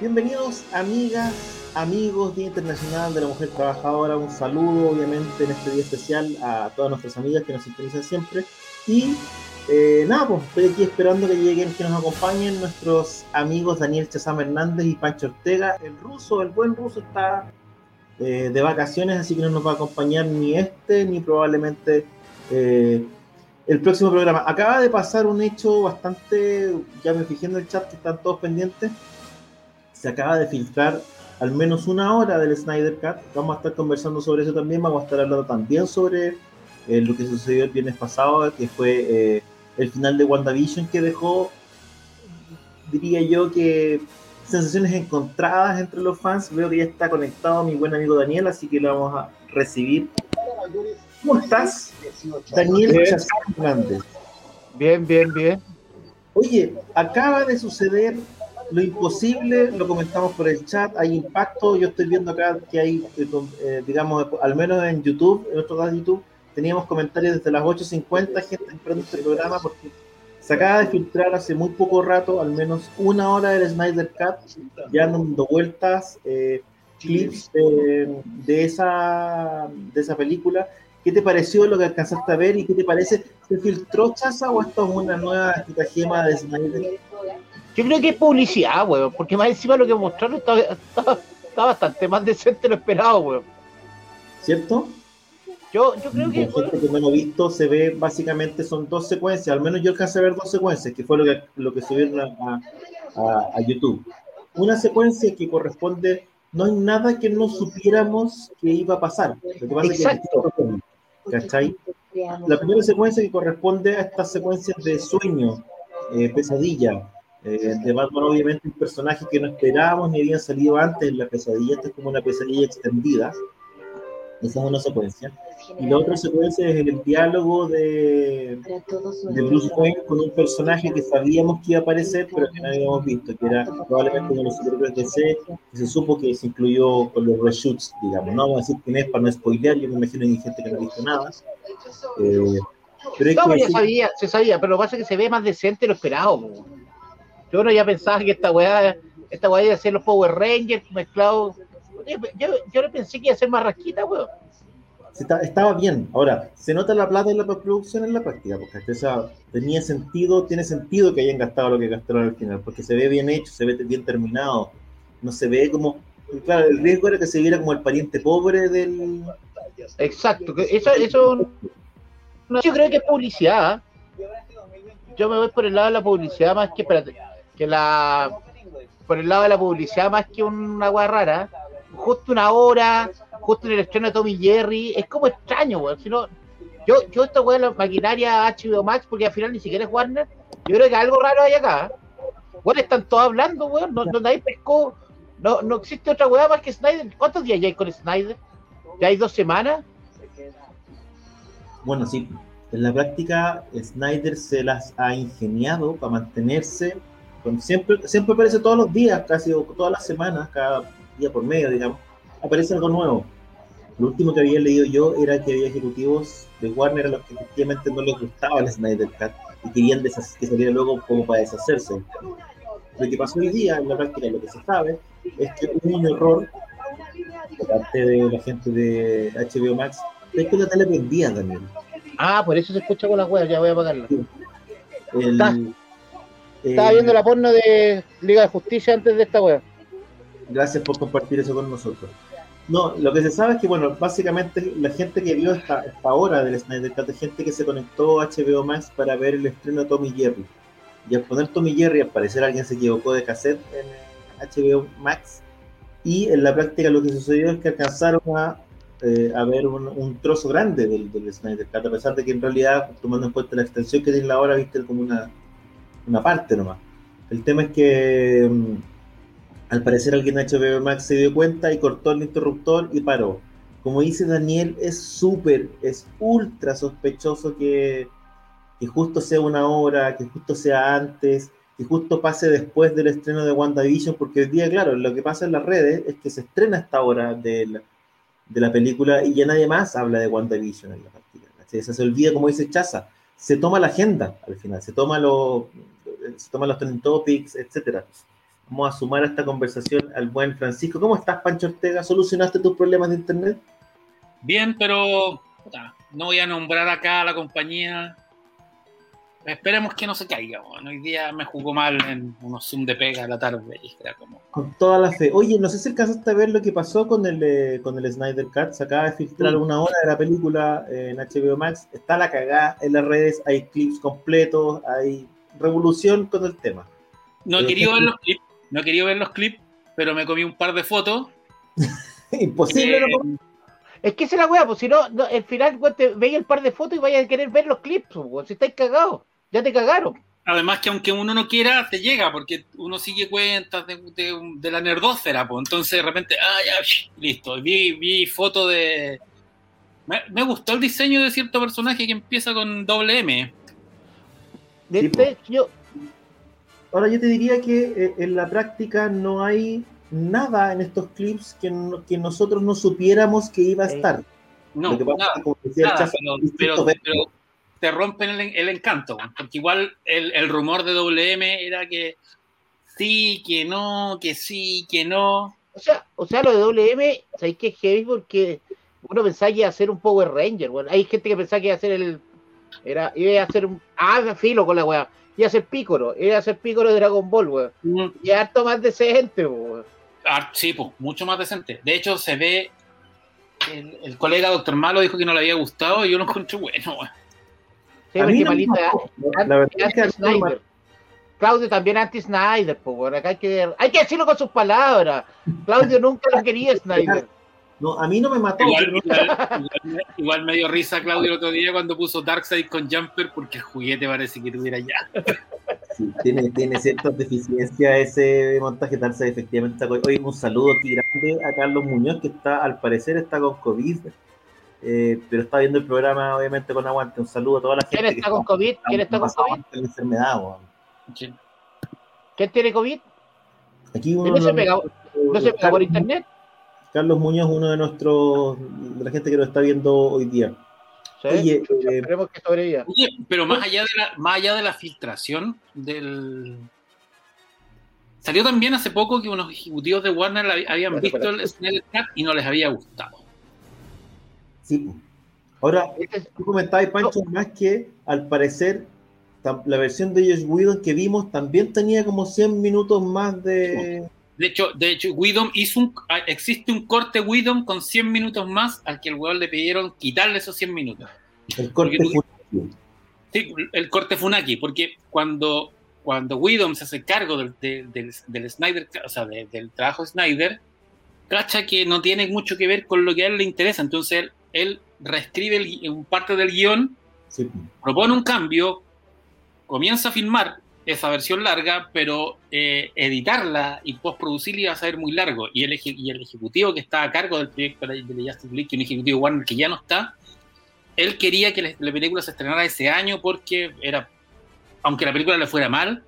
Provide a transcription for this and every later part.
Bienvenidos amigas, amigos Día Internacional de la Mujer Trabajadora. Un saludo obviamente en este día especial a todas nuestras amigas que nos sintonizan siempre. Y eh, nada, pues estoy aquí esperando que lleguen, que nos acompañen nuestros amigos Daniel Chazam Hernández y Pancho Ortega. El ruso, el buen ruso está eh, de vacaciones, así que no nos va a acompañar ni este ni probablemente eh, el próximo programa. Acaba de pasar un hecho bastante, ya me fijé en el chat que están todos pendientes se acaba de filtrar al menos una hora del Snyder Cut. Vamos a estar conversando sobre eso también. Vamos a estar hablando también sobre eh, lo que sucedió el viernes pasado, que fue eh, el final de WandaVision, que dejó, diría yo, que sensaciones encontradas entre los fans. Veo que ya está conectado mi buen amigo Daniel, así que lo vamos a recibir. ¿Cómo estás, Daniel Hernández? Bien, bien, bien. Oye, acaba de suceder lo imposible, lo comentamos por el chat, hay impacto, yo estoy viendo acá que hay, eh, eh, digamos, al menos en YouTube, en nuestro canal de YouTube, teníamos comentarios desde las 8.50, gente esperando este programa porque se acaba de filtrar hace muy poco rato, al menos una hora del Snyder Cut, ya dando vueltas, eh, clips de, esa, de esa película. ¿Qué te pareció lo que alcanzaste a ver y qué te parece? ¿Se filtró Chaza o esto es una nueva gema de Snyder? Yo creo que es publicidad, weón, porque más encima lo que mostraron está, bastante más decente de lo esperado, weón. ¿Cierto? Yo, yo creo que. La gente que no lo visto se ve básicamente son dos secuencias, al menos yo alcancé a ver dos secuencias, que fue lo que, lo que subieron a, a, YouTube. Una secuencia que corresponde, no hay nada que no supiéramos que iba a pasar. Exacto. ¿Cachai? La primera secuencia que corresponde a estas secuencias de sueño, eh, pesadilla, eh, de Batman, obviamente, un personaje que no esperábamos ni había salido antes en la pesadilla. Esta es como una pesadilla extendida. Esa es una secuencia. Y la otra secuencia es el diálogo de, de Bruce Wayne con un personaje que sabíamos que iba a aparecer, pero que no habíamos visto, que era probablemente uno de los superhéroes de C, que se supo que se incluyó con los reshoots, digamos. No vamos a decir quién es para no spoilear, yo me imagino que hay gente que no ha visto nada. Eh, pero no, ya sabía, se sabía, pero lo que pasa es que se ve más decente de lo esperado. Yo no ya pensaba que esta weá, esta weá iba a ser los Power Rangers mezclados. Yo, yo, le pensé que iba a ser más rasquita, weón. estaba bien. Ahora, se nota la plata en la producción en la práctica, porque tenía sentido, tiene sentido que hayan gastado lo que gastaron al final, porque se ve bien hecho, se ve bien terminado. No se ve como. Claro, el riesgo era que se viera como el pariente pobre del. Exacto, eso, eso yo creo que es publicidad. Yo me voy por el lado de la publicidad más que. Espérate que la por el lado de la publicidad más que una weá rara, justo una hora, justo en el estreno de Tommy Jerry, es como extraño, weón. Si no, yo, yo esta weá la maquinaria HBO Max, porque al final ni siquiera es Warner, yo creo que algo raro hay acá. Weón, están todos hablando, weón, no, no nadie pescó, no, no existe otra weá más que Snyder. ¿Cuántos días ya hay con Snyder? ¿Ya hay dos semanas? Bueno, sí, en la práctica Snyder se las ha ingeniado para mantenerse siempre, siempre aparece todos los días, casi todas las semanas, cada día por medio, digamos, aparece algo nuevo. Lo último que había leído yo era que había ejecutivos de Warner a los que efectivamente no les gustaba el Snyder Cut y querían que saliera luego como para deshacerse. Lo que pasó hoy día, en la práctica, lo que se sabe, es que hubo un error por parte de la gente de HBO Max, es que la tele prendía también. Ah, por eso se escucha con las weas, ya voy a apagarla. El, estaba viendo la porno de Liga de Justicia antes de esta web. Gracias por compartir eso con nosotros. No, lo que se sabe es que, bueno, básicamente la gente que vio esta, esta hora del Snyder Cut es gente que se conectó a HBO Max para ver el estreno de Tommy Jerry. Y al poner Tommy Jerry, al parecer alguien se equivocó de cassette en HBO Max. Y en la práctica lo que sucedió es que alcanzaron a eh, a ver un, trozo grande del, del, Snyder Cut, a pesar de que en realidad, tomando en cuenta la extensión que tiene la hora, viste como una, una parte nomás. El tema es que mm, al parecer alguien de HBO Max se dio cuenta y cortó el interruptor y paró. Como dice Daniel, es súper, es ultra sospechoso que, que justo sea una hora, que justo sea antes, que justo pase después del estreno de WandaVision, porque hoy día, claro, lo que pasa en las redes es que se estrena esta hora de la, de la película y ya nadie más habla de WandaVision en la partida. Se, se olvida, como dice Chaza, se toma la agenda al final, se toma, lo, se toma los trending topics, etcétera. Vamos a sumar a esta conversación al buen Francisco. ¿Cómo estás, Pancho Ortega? ¿Solucionaste tus problemas de internet? Bien, pero no voy a nombrar acá a la compañía Esperemos que no se caiga. Hoy día me jugó mal en unos Zoom de pega a la tarde. Y era como... Con toda la fe. Oye, no sé si alcanzaste a ver lo que pasó con el, eh, con el Snyder Cut. Se acaba de filtrar una hora de la película en HBO Max. Está la cagada en las redes. Hay clips completos. Hay revolución con el tema. No he querido ver los clips. No he querido ver los clips, pero me comí un par de fotos. Imposible no eh, es que esa es la weá, pues si no, al final te veis el par de fotos y vayas a querer ver los clips, pues, si estáis cagados ya te cagaron. Además que aunque uno no quiera, te llega, porque uno sigue cuentas de, la nerdósfera, pues entonces de repente, ah, ya, listo, vi, vi foto de... Me, gustó el diseño de cierto personaje que empieza con doble M. De yo... Ahora yo te diría que eh, en la práctica no hay nada en estos clips que, que nosotros no supiéramos que iba a estar. No, nada, pero, te rompen el, encanto, porque igual el, rumor de WM era que sí, que no, que sí, que no. O sea, o sea lo de WM, ¿sabéis que es heavy? Porque uno pensaba que iba a ser un Power Ranger, bueno, hay gente que pensaba que iba a ser el. Era, iba a ser un. Ah, filo con la weá. Iba a ser Pícoro, iba a ser Pícoro de Dragon Ball, weón. Mm. Y harto más decente, weón. Ah, sí, pues, mucho más decente. De hecho, se ve. El, colega Doctor Malo dijo que no le había gustado y yo lo encontré bueno, weón. Sí, la verdad es que Snyder. Claudio también anti-Snyder, pues, hay que, hay que decirlo con sus palabras. Claudio nunca lo quería Snyder. No, a mí no me mató. Igual, me dio risa Claudio el otro día cuando puso Darkseid con Jumper porque el juguete parece que tuviera ya. Sí, tiene, tiene ciertas deficiencias ese montaje Darkseid, efectivamente. Hoy un saludo aquí grande a Carlos Muñoz que está, al parecer, está con COVID eh, pero está viendo el programa obviamente con aguante. Un saludo a toda la gente. ¿Quién está con COVID? ¿Quién está con COVID? La enfermedad, ¿Quién tiene COVID? Aquí uno ¿No se pega, ¿no se pega por internet? Carlos Muñoz, uno de nuestros, de la gente que lo está viendo hoy día. Sí, Oye, eh, que sobreviva. Oye, pero más allá de la, más allá de la filtración del salió también hace poco que unos ejecutivos de Warner habían visto el Snell y no les había gustado. Sí. Ahora, tú comentabas, Pancho, más que al parecer la versión de Josh Whedon que vimos también tenía como 100 minutos más de... De hecho, de hecho Whedon hizo un, ah, existe un corte Whedon con 100 minutos más al que el weón le pidieron quitarle esos 100 minutos. El corte Funaki. Sí, el corte Funaki, porque cuando, cuando Whedon se hace cargo del, del, Snyder, o sea, del trabajo de Snyder, cacha que no tiene mucho que ver con lo que a él le interesa, entonces él él reescribe un parte del guion, propone un cambio, comienza a filmar esa versión larga, pero eh, editarla y postproducirla iba a ser muy largo. Y el, y el ejecutivo que está a cargo del proyecto de Justice League, un ejecutivo Warner que ya no está, él quería que la, película se estrenara ese año porque era, aunque la película le fuera mal,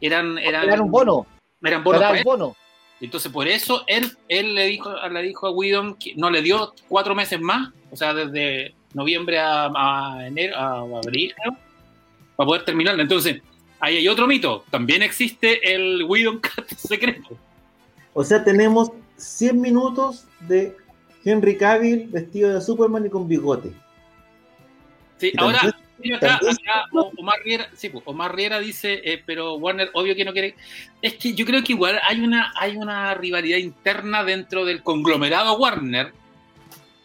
eran, eran, un bono. Eran bonos. Entonces, por eso él, él le, dijo, le dijo a Whedon que no le dio cuatro meses más, o sea, desde noviembre a, enero, a abril, para poder terminarla. Entonces, ahí hay otro mito. También existe el Whedon Cut secreto. O sea, tenemos 100 minutos de Henry Cavill vestido de Superman y con bigote. Sí, ahora acá, Omar, Riera, sí, pues, Omar Riera dice, eh, pero Warner, obvio que no quiere. Es que yo creo que igual hay una, hay una rivalidad interna dentro del conglomerado Warner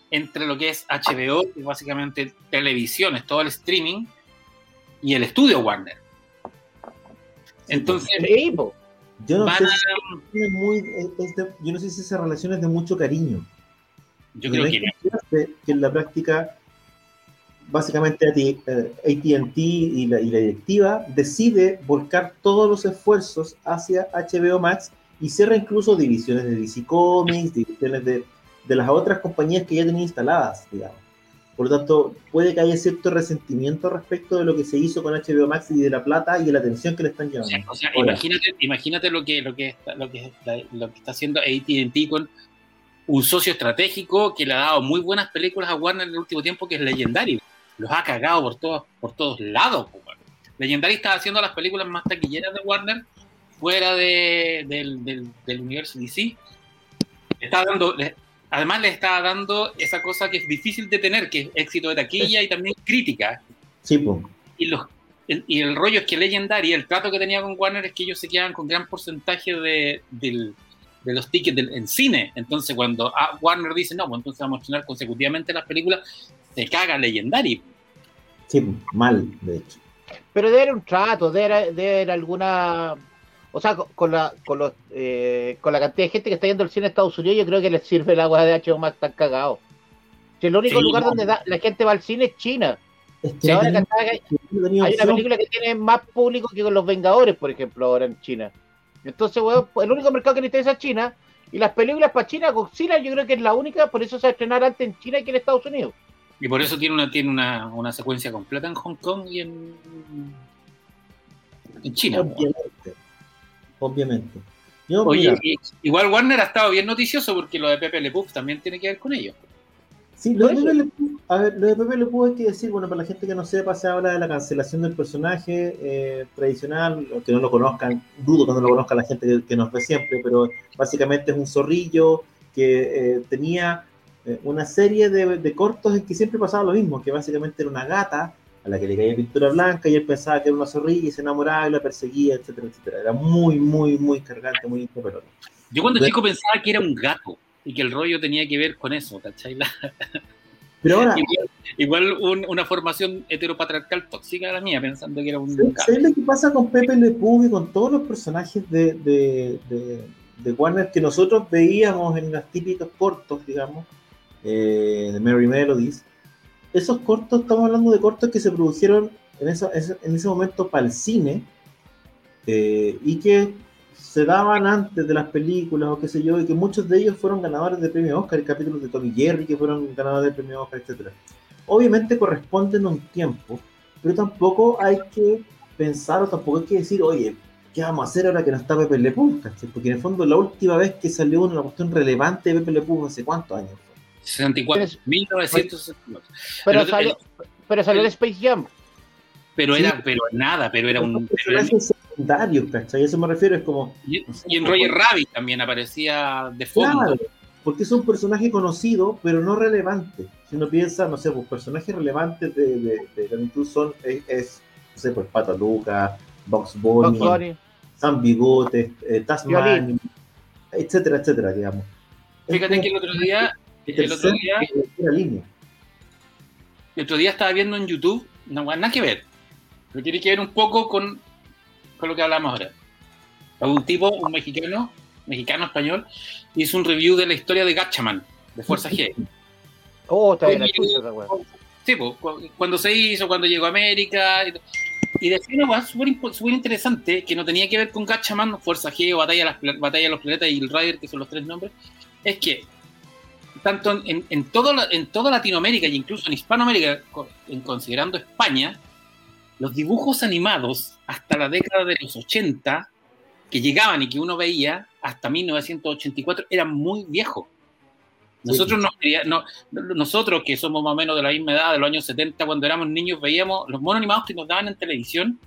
entre lo que es HBO, que básicamente televisión, es todo el streaming, y el estudio Warner. Entonces, yo, no sé si muy, yo no sé si esa relación es de mucho cariño. Yo creo que que en la práctica básicamente ATT y la, y la directiva decide volcar todos los esfuerzos hacia HBO Max y cierra incluso divisiones de DC Comics, divisiones de, de las otras compañías que ya tenía instaladas, digamos. Por lo tanto, puede que haya cierto resentimiento respecto de lo que se hizo con HBO Max y de la plata y de la atención que le están llevando. O sea, imagínate, imagínate lo que, lo que, está, lo que, lo que está haciendo AT&T con un socio estratégico que le ha dado muy buenas películas a Warner en el último tiempo, que es Legendary los ha cagado por todos, por todos lados. Legendary está haciendo las películas más taquilleras de Warner fuera de, del, universo DC. Está dando, además le está dando esa cosa que es difícil de tener, que es éxito de taquilla y también crítica. Sí, pues. Y, los, el, y el rollo es que Legendary, el trato que tenía con Warner es que ellos se quedan con gran porcentaje de, de los tickets en cine. Entonces, cuando Warner dice, no, pues entonces vamos a estrenar consecutivamente las películas, se caga Legendary. Sí, mal, de hecho. Pero debe haber un trato, debe haber, alguna. O sea, con la, con, los, eh, con la cantidad de gente que está yendo al cine en Estados Unidos, yo creo que les sirve el agua de HBO Max tan cagado. Si el único lugar donde la gente va al cine es China. ahora hay, hay una película que tiene más público que con los Vengadores, por ejemplo, ahora en China. Entonces, weón, el único mercado que necesita es China. Y las películas para China, Godzilla, yo creo que es la única, por eso se va a estrenar antes en China que en Estados Unidos. Y por eso tiene una, tiene una, una secuencia completa en Hong Kong y en, en China. Obviamente. Obviamente. igual Warner ha estado bien noticioso porque lo de Pepe Le Puff también tiene que ver con ello. Sí, lo de, Pepe Le Puff, a ver, lo de Pepe Le Puff hay que decir, bueno, para la gente que no sepa, se habla de la cancelación del personaje eh, tradicional, o que no lo conozcan, dudo que no lo conozca la gente que, nos ve siempre, pero básicamente es un zorrillo que eh, tenía eh, una serie de, cortos en que siempre pasaba lo mismo, que básicamente era una gata a la que le caía pintura blanca y él pensaba que era una zorrilla y se enamoraba y la perseguía, etcétera, etcétera. Era muy, muy, muy cargante, muy incompetente. Yo cuando chico pensaba que era un gato y que el rollo tenía que ver con eso, ¿cachai? Pero ahora, igual, una formación heteropatriarcal tóxica la mía, pensando que era un gato. ¿Sabes lo que pasa con Pepe Le Pew y con todos los personajes de, de, de, de Warner que nosotros veíamos en los típicos cortos, digamos? eh, de Mary Melodies. Esos cortos, estamos hablando de cortos que se produjeron en, ese momento para el cine eh, y que se daban antes de las películas o qué sé yo, y que muchos de ellos fueron ganadores de premio Oscar, el capítulo de Tommy Jerry que fueron ganadores de premio Oscar, etc. Obviamente corresponden a un tiempo, pero tampoco hay que pensar o tampoco hay que decir, oye, ¿qué vamos a hacer ahora que no está Pepe Le Pew? Porque en el fondo la última vez que salió una cuestión relevante de Pepe Le Pew hace cuántos años 64, 1964. Pero, salió, pero salió de Space Jam. Pero era, pero nada, pero era un. Pero secundario, ¿cachai? A eso me refiero, es como. Y, en Roger Rabbit también aparecía de fondo. Claro, porque es un personaje conocido, pero no relevante. Si uno piensa, no sé, pues personajes relevantes de, de, de son, es, no sé, pues Pata Luca, Box Bunny, Sam Bigotes, eh, Tasman, etcétera, etcétera, digamos. Fíjate que el otro día el otro día. El otro día estaba viendo en YouTube, no nada que ver, pero tiene que ver un poco con, con lo que hablamos ahora. Un tipo, un mexicano, mexicano español, hizo un review de la historia de Gatchaman, de Fuerza G. Oh, está bien, Sí, pues, cuando se hizo, cuando llegó a América. Y, decía una cosa súper interesante que no tenía que ver con Gatchaman, Fuerza G o Batalla de, Batalla de los Planetas y el Rider, que son los tres nombres. Es que tanto en, en, todo, en toda Latinoamérica e incluso en Hispanoamérica, en considerando España, los dibujos animados hasta la década de los 80, que llegaban y que uno veía hasta 1984, eran muy viejos. Nosotros, no, nosotros que somos más o menos de la misma edad, de los años 70, cuando éramos niños, veíamos los monos animados que nos daban en televisión,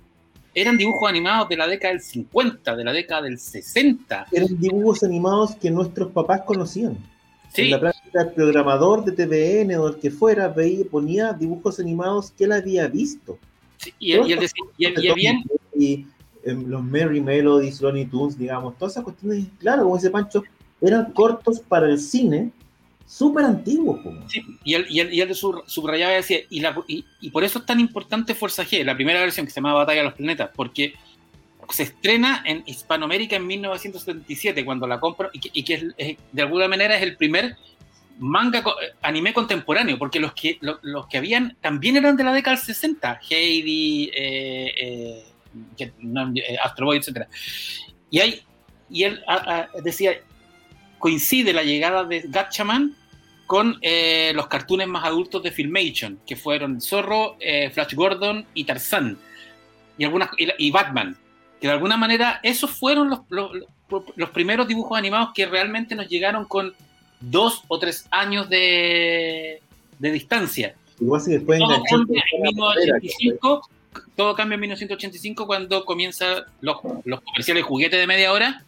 eran dibujos animados de la década del 50, de la década del 60. Eran dibujos animados que nuestros papás conocían. En la práctica, el programador de TVN o el que fuera veía, ponía dibujos animados que él había visto. y, él, y, bien. Y em, los Merry Melodies, Looney Tunes, digamos, todas esas cuestiones, claro, como dice Pancho, eran cortos para el cine, súper antiguos. Sí, y él, y él, subrayaba y decía, y, la, y, y, por eso es tan importante Fuerza G, la primera versión que se llama Batalla de los Planetas, porque se estrena en Hispanoamérica en 1977, cuando la compro, y que, de alguna manera es el primer manga, anime contemporáneo, porque los que, los, que habían también eran de la década del 60, Heidi, eh, eh, Astro Boy, etc. Y, hay, y él decía, coincide la llegada de Gatchaman con eh, los cartoons más adultos de Filmation, que fueron Zorro, eh, Flash Gordon y Tarzan, y, algunas, y, Batman, que de alguna manera esos fueron los, los, primeros dibujos animados que realmente nos llegaron con dos o tres años de, de distancia. Igual después todo, cambia en 1985, todo cambia en 1985 cuando comienzan los, los comerciales juguetes de media hora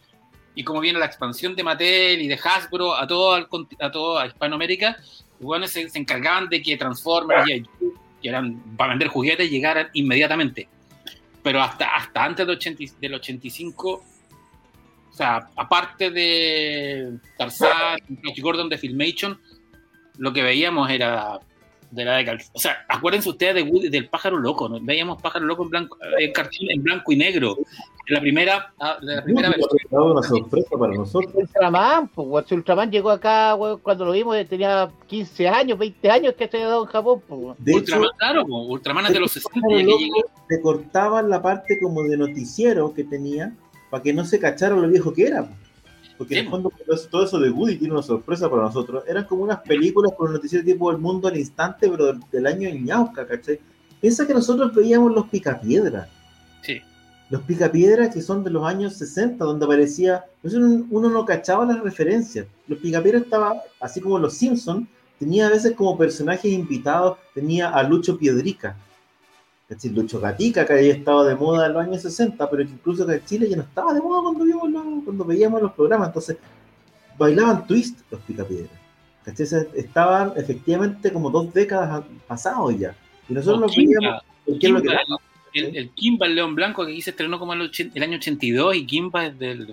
y como viene la expansión de Mattel y de Hasbro a todo, a, todo a Hispanoamérica, bueno, se, se, encargaban de que Transformers y que eran para vender juguetes llegaran inmediatamente. Pero hasta, hasta antes del, 80, del 85, o sea, aparte de Tarzan, y Gordon de Filmation, lo que veíamos era de la década. O sea, acuérdense ustedes de del pájaro loco, ¿no? Veíamos pájaro loco en blanco, en, en blanco y negro. La primera, ah, la primera vez. una sorpresa para nosotros. Ultraman, pues, Ultraman llegó acá cuando lo vimos, tenía 15 años, 20 años que se había dado en Japón. Pues. Ultraman, claro, Ultraman es de los 60. Le cortaban la parte como de noticiero que tenía para que no se cachara lo viejo que era. Porque en el fondo todo eso de Woody tiene una sorpresa para nosotros. Eran como unas películas con noticiero tipo El Mundo al Instante, pero del, año Ñauca, ¿cachai? Piensa que nosotros veíamos los picapiedras. Sí los picapiedras que son de los años 60, donde aparecía, uno no cachaba las referencias. Los picapiedras estaba, así como los Simpsons, tenía a veces como personajes invitados, tenía a Lucho Piedrica, decir, Lucho Gatica, que había estado de moda en los años 60, pero que incluso que en Chile ya no estaba de moda cuando, vimos cuando veíamos los programas, entonces bailaban twist los picapiedras. Estaban efectivamente como dos décadas pasados ya. Y nosotros los veíamos. ¿qué es lo que el, el, Kimba, el León Blanco, que aquí se estrenó como el, el año 82 y Kimba es del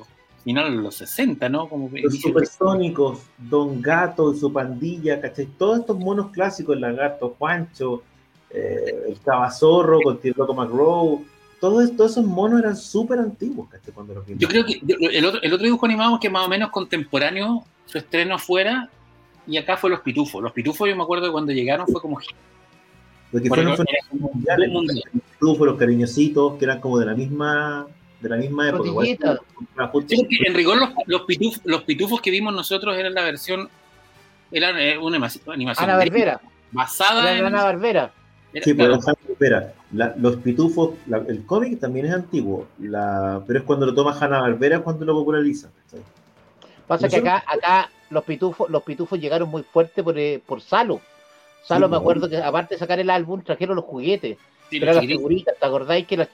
final de los 60, ¿no? Como los supersónicos, Don Gato y su pandilla, ¿cachai? Todos estos monos clásicos, el lagarto Juancho, eh, el cabazorro con el loco McGraw, todos, todos esos monos eran súper antiguos, ¿cachai? Cuando los Yo creo que el otro, el otro dibujo animado que más o menos contemporáneo, su estreno afuera, y acá fue Los Pitufos. Los Pitufos yo me acuerdo que cuando llegaron fue como lo que fueron fue mundiales, los cariñositos, que eran como de la misma de la misma época. en rigor los, los, pitufos, los, pitufos, que vimos nosotros eran la versión, eran eh, una animación Ana Barbera. basada en Ana Barbera. Sí, pero espera, los pitufos, el cómic también es antiguo, la, pero es cuando lo toma Hanna Barbera cuando lo populariza. Pasa que acá, acá los pitufos, los pitufos llegaron muy fuerte por, eh, por Salo. Salo me acuerdo que aparte de sacar el álbum trajeron los juguetes, sí, las figuritas, ¿te acordáis que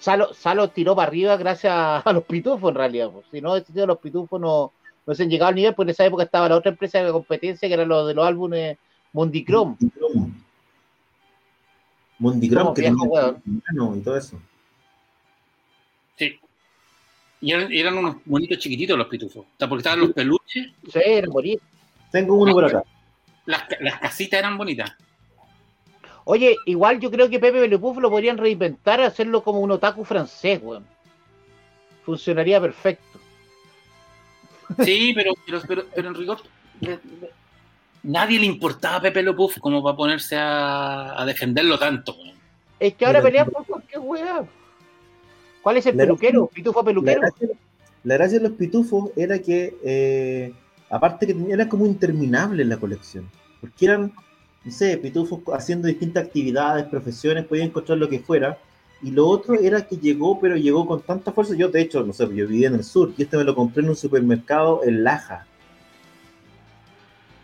Salo, Salo tiró para arriba gracias a, los pitufos en realidad? Pues. Si no, los pitufos no, no se han llegado al nivel, porque en esa época estaba la otra empresa de competencia que era lo de los álbumes Mundicrom. Mundicrom, que y todo eso. Sí. Y eran, unos bonitos chiquititos los pitufos. Porque estaban los peluches. Sí, eran bonitos. Tengo uno por acá las, casitas eran bonitas. Oye, igual yo creo que Pepe Le lo podrían reinventar, hacerlo como un otaku francés, weón. Funcionaría perfecto. Sí, pero, pero, pero, en rigor, nadie le importaba a Pepe Le como para ponerse a, defenderlo tanto. Es que ahora pelean por cualquier weá. ¿Cuál es el peluquero? ¿Pitufo peluquero? La gracia, de los pitufos era que eh, Aparte que era como interminable la colección, porque eran, no sé, pitufos haciendo distintas actividades, profesiones, podían encontrar lo que fuera. Y lo otro era que llegó, pero llegó con tanta fuerza. Yo, de hecho, no sé, yo vivía en el sur y este me lo compré en un supermercado en Laja.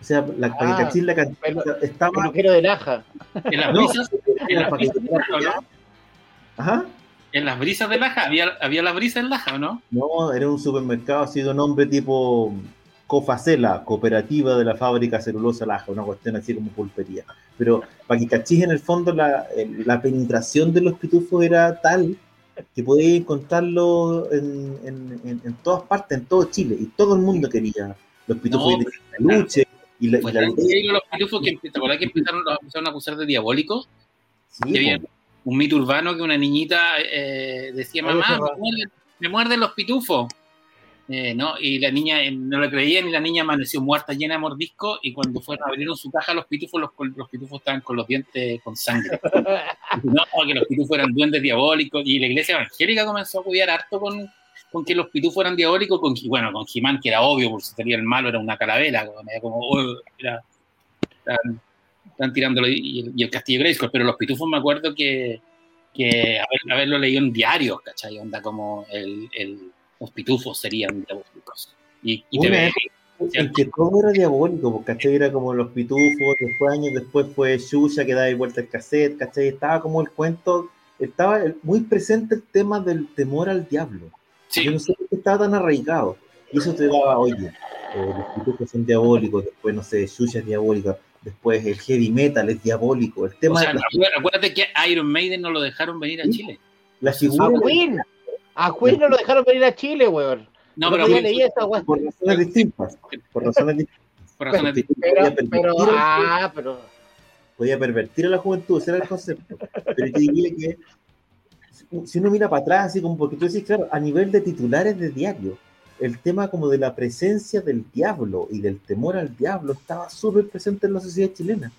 O sea, la, ah, la cantidad estaba. Peluquero de Laja. En las brisas. en, las brisas Ajá. En las brisas de Laja, ¿había, había la brisa en Laja o no? No, era un supermercado así de nombre tipo Cofacela, cooperativa de la fábrica celulosa Laja, una cuestión así como pulpería. Pero para que cachis en el fondo la, penetración de los pitufos era tal que podía encontrarlo en, todas partes, en todo Chile, y todo el mundo quería los pitufos de peluche. Y la, pues los pitufos que, ¿te que empezaron, a acusar de diabólicos? Sí, había un mito urbano que una niñita eh, decía, mamá, me muerden los pitufos. Eh, ¿no? Y la niña eh, no lo creían y la niña amaneció muerta, llena de mordisco. Y cuando fueron a abrieron su caja, los pitufos, los, los pitufos estaban con los dientes con sangre. no, que los pitufos eran duendes diabólicos. Y la iglesia evangélica comenzó a cuidar harto con, con que los pitufos eran diabólicos. Con, bueno, con Jimán, que era obvio, porque si tenía el malo era una calavera. Como, oh, era, están, tirándolo. Y, y, el castillo Grayskull. Pero los pitufos me acuerdo que, que haberlo leído en diarios, ¿cachai? Onda como el, el los pitufos serían diabólicos. Y, y te en que todo era diabólico, porque ¿cachai? Era como los pitufos, después años después fue Xuxa que daba vuelta el cassette, ¿cachai? Estaba como el cuento, estaba muy presente el tema del temor al diablo. Sí. Yo no sé por qué estaba tan arraigado. Y eso te daba, oye, eh, los pitufos son diabólicos, después, no sé, Xuxa es diabólica, después el heavy metal es diabólico. El tema o sea, acuérdate que Iron Maiden no lo dejaron venir a Chile. La figura a Queen, a Queen no lo dejaron venir a Chile, weón. No, pero Queen, leí esa, weón. Por razones distintas. Por razones distintas. Por razones distintas. Pero, pero, ah, pero... Podía pervertir a la juventud, ese era el concepto. Pero yo diría que si uno mira para atrás, así como porque tú decís, claro, a nivel de titulares de diario, el tema como de la presencia del diablo y del temor al diablo estaba súper presente en la sociedad chilena.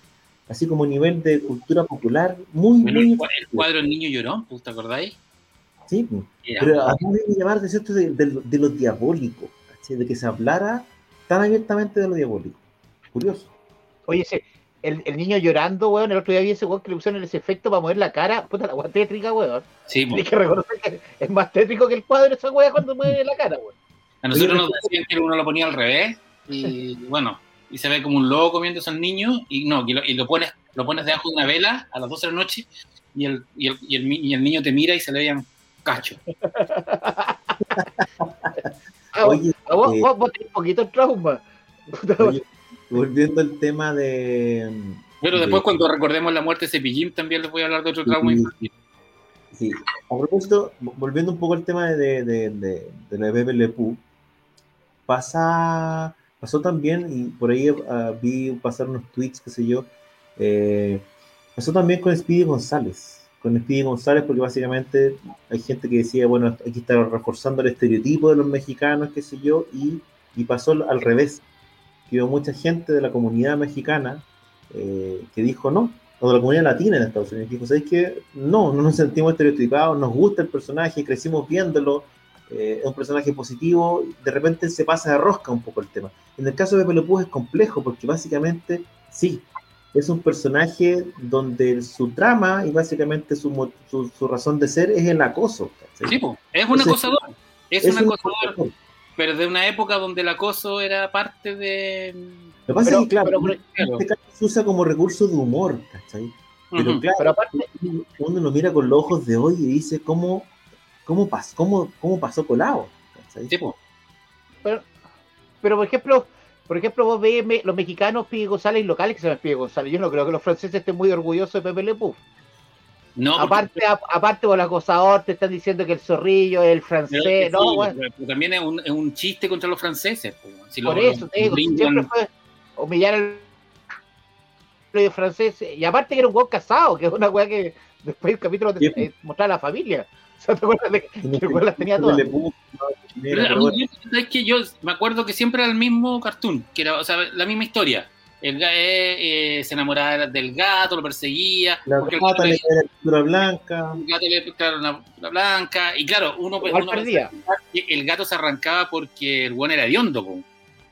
Así como a nivel de cultura popular, muy, bueno, muy... El cuadro El Niño Llorón, ¿te acordáis? Sí, pero a mí me llamar de, de, de, de lo diabólico, ¿sí? de que se hablara tan abiertamente de lo diabólico. Curioso. Oye, ese, el, el, niño llorando, weón, el otro día vi ese weón que le pusieron ese efecto para mover la cara, puta la weá tétrica, weón. Sí, Hay que reconocer que es más tétrico que el cuadro esa weá cuando mueve la cara, weón. A nosotros nos decían que uno lo ponía al revés, y bueno, y se ve como un lobo comiéndose al niño, y no, y lo, y lo pones, lo pones debajo de una vela a las 12 de la noche, y el, y el, y el, y el niño te mira y se le veían cacho. ah, oye, vos, eh, vos, vos tenés un poquito de trauma. Oye, volviendo al tema de. Pero de, después, cuando recordemos la muerte de Cepillín, también les voy a hablar de otro trauma infantil. Sí, a propósito, volviendo un poco al tema de, de, de, de la Bebe Le Pou, pasa, pasó también, y por ahí uh, vi pasar unos tweets, qué sé yo, eh, pasó también con Speedy González con Speedy González, porque básicamente hay gente que decía, bueno, aquí está reforzando el estereotipo de los mexicanos, qué sé yo, y, y pasó al revés. Que hubo mucha gente de la comunidad mexicana eh, que dijo no, o de la comunidad latina en Estados Unidos, dijo, ¿sabéis que No, no nos sentimos estereotipados, nos gusta el personaje, crecimos viéndolo, eh, es un personaje positivo, de repente se pasa de rosca un poco el tema. En el caso de Pepe es complejo, porque básicamente, sí, es un personaje donde su trama y básicamente su, su, su razón de ser es el acoso. ¿sí? Sí, es un acosador. Es, es un acosador, pero de una época donde el acoso era parte de. Lo que pasa pero, es que, claro, pero, este caso se usa como recurso de humor, ¿cachai? Pero uh -huh. claro, pero aparte, uno lo mira con los ojos de hoy y dice cómo, cómo, pas, cómo, cómo pasó colado. ¿cachai? Sí, pero, pero, por ejemplo, por ejemplo, vos ves los mexicanos Pide González y locales que se llaman Pide González. Yo no creo que los franceses estén muy orgullosos de Pepe Le Pew. No, aparte, a, aparte por el acosador te están diciendo que el zorrillo es el francés, sí, no, bueno. pero también es un, es un, chiste contra los franceses. Si por lo, eso, te digo, brindan... siempre fue humillar al francés. Y aparte que era un hueón casado, que es una weá que después del capítulo te eh, mostraba a la familia. O sea, te acuerdas de que el las tenía todas. Pero, es que yo me acuerdo que siempre era el mismo cartoon, que era o sea, la misma historia. El eh, eh, se enamoraba del gato, lo perseguía. La gata le era pintura blanca. El gato le era una pintura blanca. Y claro, uno, uno perdía. el gato se arrancaba porque el buen era hediondo,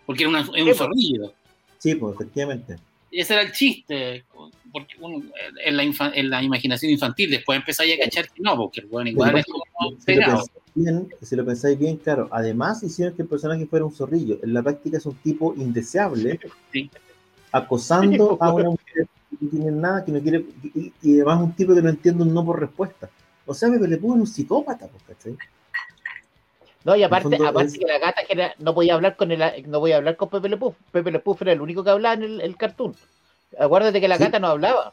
porque era una, un zorrillo. Sí, pues efectivamente. Ese era el chiste, porque uno, en, la en, la imaginación infantil, después empezáis a cachar que no, porque el buen igual es como pegado. Bien, si lo pensáis bien, claro, además hicieron que el personaje fuera un zorrillo. En la práctica es un tipo indeseable, sí. Acosando a una mujer que no tiene nada, que no quiere, y, y además un tipo que no entiende un no por respuesta. O sea, Pepe Le Pew es un psicópata, ¿cachai? No, y aparte, aparte es... que la gata que era, no podía hablar con el, no podía hablar con Pepe Le Pew. Pepe Le Pew era el único que hablaba en el, el cartoon. Acuérdate que la ¿Sí? gata no hablaba.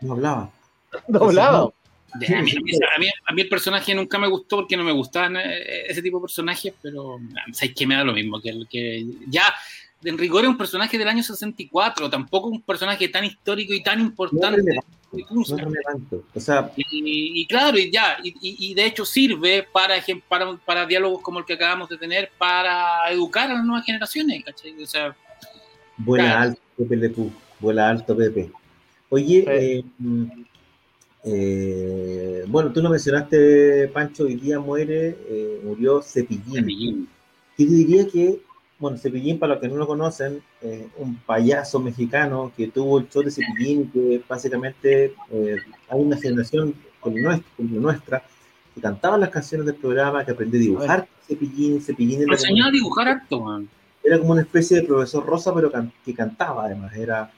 No hablaba. No hablaba. No. A mí, a, mí, a mí, el personaje nunca me gustó porque no me gustaban ese tipo de personajes, pero sabes que me da lo mismo. Que, que ya, en rigor es un personaje del año 64, tampoco un personaje tan histórico y tan No importante. es relevante, no es relevante. O sea, Y, y claro, y ya, y, de hecho sirve para, para, para diálogos como el que acabamos de tener, para educar a las nuevas generaciones, ¿cachai? O sea, vuela Claro. alto Pepe Le Pew, vuela alto Pepe. Oye, Sí. eh, eh, bueno, tú lo mencionaste, Pancho, hoy día muere, eh, murió Cepillín. Cepillín. Yo te diría que, bueno, Cepillín, para los que no lo conocen, eh, un payaso mexicano que tuvo el show de Cepillín, que básicamente eh, hay una generación como nuestra, como nuestra que cantaba las canciones del programa, que aprendió a dibujar con Cepillín, Cepillín como, enseñó a dibujar harto, man. era como una especie de profesor rosa, pero can- que cantaba además, era,